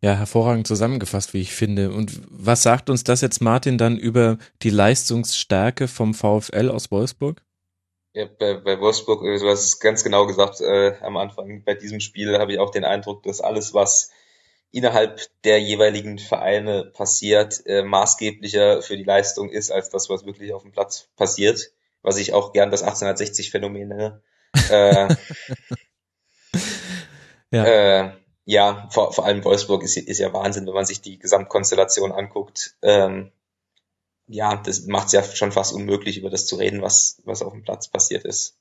Ja, hervorragend zusammengefasst, wie ich finde. Und was sagt uns das jetzt, Martin, dann über die Leistungsstärke vom VfL aus Wolfsburg? Ja, bei, bei Wolfsburg, äh, du hast es ganz genau gesagt äh, am Anfang, bei diesem Spiel habe ich auch den Eindruck, dass alles, was innerhalb der jeweiligen Vereine passiert, äh, maßgeblicher für die Leistung ist, als das, was wirklich auf dem Platz passiert. Was ich auch gern das 1860-Phänomen nenne. Äh, ja. Äh, ja, vor, vor allem Wolfsburg ist, ist ja Wahnsinn, wenn man sich die Gesamtkonstellation anguckt. Ähm, ja, das macht es ja schon fast unmöglich, über das zu reden, was, was auf dem Platz passiert ist.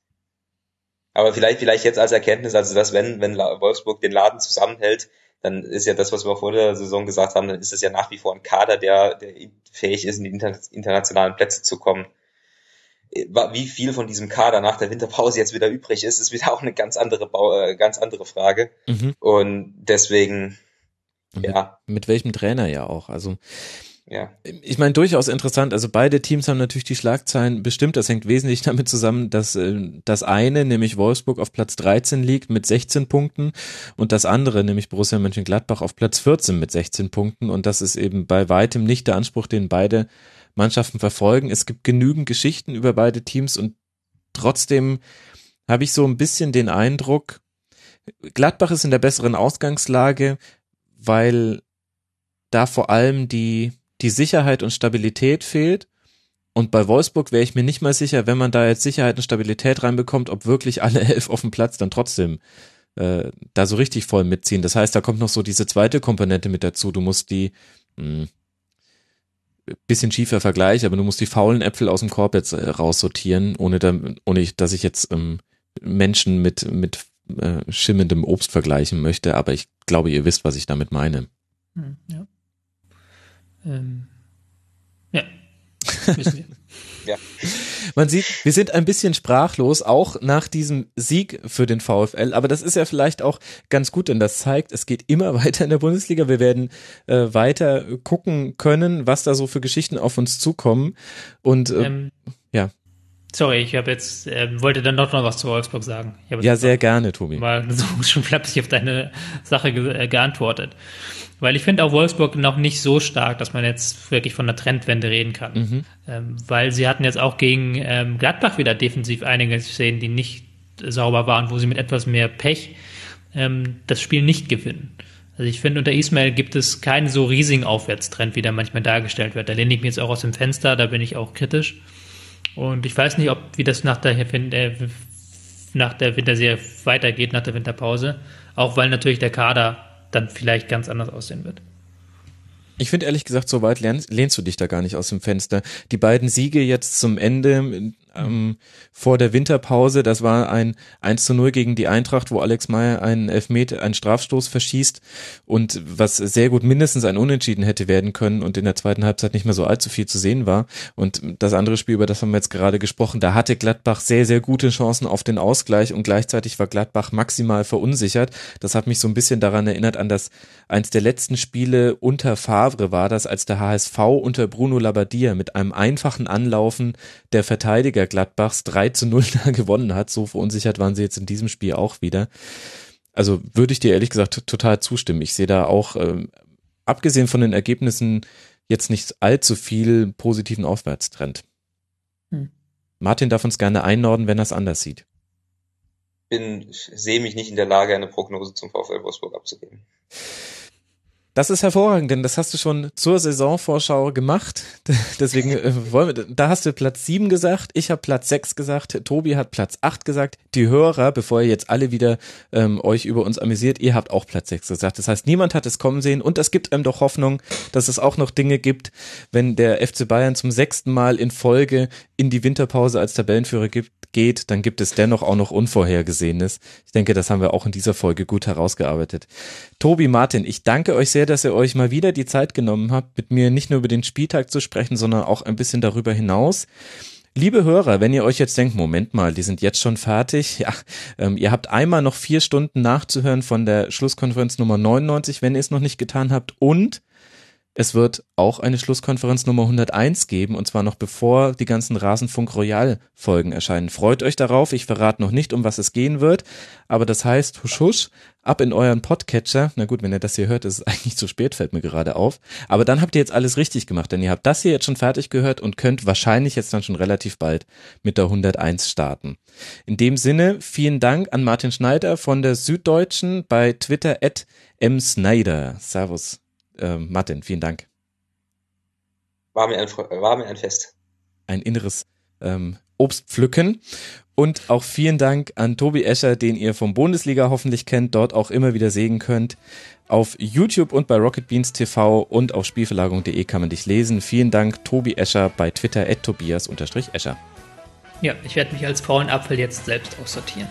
Aber vielleicht, vielleicht jetzt als Erkenntnis, also dass wenn, wenn Wolfsburg den Laden zusammenhält, dann ist ja das, was wir vor der Saison gesagt haben, dann ist es ja nach wie vor ein Kader, der, der fähig ist, in die internationalen Plätze zu kommen. Wie viel von diesem Kader nach der Winterpause jetzt wieder übrig ist, ist wieder auch eine ganz andere, äh, ganz andere Frage. Mhm. Und deswegen, ja. Mit, mit welchem Trainer ja auch. Also ja. Ich meine, durchaus interessant. Also beide Teams haben natürlich die Schlagzeilen bestimmt. Das hängt wesentlich damit zusammen, dass äh, das eine, nämlich Wolfsburg, auf Platz 13 liegt mit 16 Punkten und das andere, nämlich Borussia Mönchengladbach, auf Platz 14 mit 16 Punkten. Und das ist eben bei weitem nicht der Anspruch, den beide Mannschaften verfolgen. Es gibt genügend Geschichten über beide Teams und trotzdem habe ich so ein bisschen den Eindruck, Gladbach ist in der besseren Ausgangslage, weil da vor allem die die Sicherheit und Stabilität fehlt. Und bei Wolfsburg wäre ich mir nicht mal sicher, wenn man da jetzt Sicherheit und Stabilität reinbekommt, ob wirklich alle elf auf dem Platz dann trotzdem äh, da so richtig voll mitziehen. Das heißt, da kommt noch so diese zweite Komponente mit dazu. Du musst die mh, hm, bisschen schiefer Vergleich, aber du musst die faulen Äpfel aus dem Korb jetzt äh, raussortieren, ohne, da, ohne dass ich jetzt ähm, Menschen mit, mit äh, schimmendem Obst vergleichen möchte, aber ich glaube, ihr wisst, was ich damit meine. Hm, ja. Ähm, ja, wissen wir. Ja. Man sieht, wir sind ein bisschen sprachlos, auch nach diesem Sieg für den VfL. Aber das ist ja vielleicht auch ganz gut, denn das zeigt, es geht immer weiter in der Bundesliga. Wir werden äh, weiter gucken können, was da so für Geschichten auf uns zukommen. Und äh, ähm. Sorry, ich habe jetzt äh, wollte dann doch noch was zu Wolfsburg sagen. ja, sehr gerne, Tobi. Mal so schon flapsig auf deine Sache ge äh, geantwortet. Weil ich finde auch Wolfsburg noch nicht so stark, dass man jetzt wirklich von einer Trendwende reden kann. Mhm. Ähm, weil sie hatten jetzt auch gegen ähm, Gladbach wieder defensiv einige Szenen, die nicht sauber waren, wo sie mit etwas mehr Pech ähm, das Spiel nicht gewinnen. Also ich finde, unter Ismail gibt es keinen so riesigen Aufwärtstrend, wie der manchmal dargestellt wird. Da lehne ich mich jetzt auch aus dem Fenster, da bin ich auch kritisch. Und ich weiß nicht, ob wie das nach der, äh, nach der Winterserie weitergeht, nach der Winterpause. Auch weil natürlich der Kader dann vielleicht ganz anders aussehen wird. Ich finde ehrlich gesagt, so weit lehnst, lehnst du dich da gar nicht aus dem Fenster. Die beiden Siege jetzt zum Ende, ähm, vor der Winterpause. Das war ein 1 zu 0 gegen die Eintracht, wo Alex Meyer einen Elfmeter, einen Strafstoß verschießt und was sehr gut mindestens ein Unentschieden hätte werden können und in der zweiten Halbzeit nicht mehr so allzu viel zu sehen war. Und das andere Spiel, über das haben wir jetzt gerade gesprochen, da hatte Gladbach sehr, sehr gute Chancen auf den Ausgleich und gleichzeitig war Gladbach maximal verunsichert. Das hat mich so ein bisschen daran erinnert an das eins der letzten Spiele unter Favre war das, als der HSV unter Bruno Labbadia mit einem einfachen Anlaufen der Verteidiger Gladbachs 3 zu 0 gewonnen hat. So verunsichert waren sie jetzt in diesem Spiel auch wieder. Also würde ich dir ehrlich gesagt total zustimmen. Ich sehe da auch, äh, abgesehen von den Ergebnissen, jetzt nicht allzu viel positiven Aufwärtstrend. Hm. Martin darf uns gerne einnorden, wenn er es anders sieht. Bin, sehe mich nicht in der Lage, eine Prognose zum VfL Wolfsburg abzugeben. Das ist hervorragend, denn das hast du schon zur Saisonvorschau gemacht. Deswegen äh, wollen wir, da hast du Platz sieben gesagt, ich habe Platz sechs gesagt, Tobi hat Platz acht gesagt. Die Hörer, bevor ihr jetzt alle wieder ähm, euch über uns amüsiert, ihr habt auch Platz sechs gesagt. Das heißt, niemand hat es kommen sehen und es gibt einem doch Hoffnung, dass es auch noch Dinge gibt, wenn der FC Bayern zum sechsten Mal in Folge in die Winterpause als Tabellenführer gibt, geht, dann gibt es dennoch auch noch Unvorhergesehenes. Ich denke, das haben wir auch in dieser Folge gut herausgearbeitet. Tobi, Martin, ich danke euch sehr, dass ihr euch mal wieder die Zeit genommen habt, mit mir nicht nur über den Spieltag zu sprechen, sondern auch ein bisschen darüber hinaus. Liebe Hörer, wenn ihr euch jetzt denkt, Moment mal, die sind jetzt schon fertig, ja, ähm, ihr habt einmal noch vier Stunden nachzuhören von der Schlusskonferenz Nummer 99, wenn ihr es noch nicht getan habt und es wird auch eine Schlusskonferenz Nummer 101 geben und zwar noch bevor die ganzen Rasenfunk Royal Folgen erscheinen. Freut euch darauf. Ich verrate noch nicht, um was es gehen wird, aber das heißt, husch husch, ab in euren Podcatcher. Na gut, wenn ihr das hier hört, ist es eigentlich zu spät, fällt mir gerade auf. Aber dann habt ihr jetzt alles richtig gemacht, denn ihr habt das hier jetzt schon fertig gehört und könnt wahrscheinlich jetzt dann schon relativ bald mit der 101 starten. In dem Sinne, vielen Dank an Martin Schneider von der Süddeutschen bei Twitter at msnyder. Servus äh, Martin, vielen Dank. War mir ein, war mir ein Fest. Ein inneres ähm, Obstpflücken. Und auch vielen Dank an Tobi Escher, den ihr vom Bundesliga hoffentlich kennt, dort auch immer wieder sehen könnt. Auf YouTube und bei Rocket Beans TV und auf Spielverlagerung.de kann man dich lesen. Vielen Dank, Tobi Escher bei Twitter at Tobias-Escher. Ja, ich werde mich als faulen Apfel jetzt selbst aussortieren.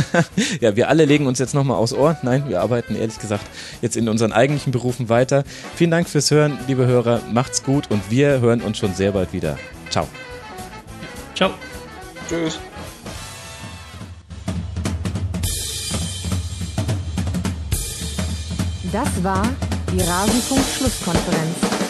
ja, wir alle legen uns jetzt nochmal aus Ohr. Nein, wir arbeiten ehrlich gesagt jetzt in unseren eigentlichen Berufen weiter. Vielen Dank fürs Hören, liebe Hörer. Macht's gut und wir hören uns schon sehr bald wieder. Ciao. Ciao. Tschüss. Das war die Rasenfunk-Schlusskonferenz.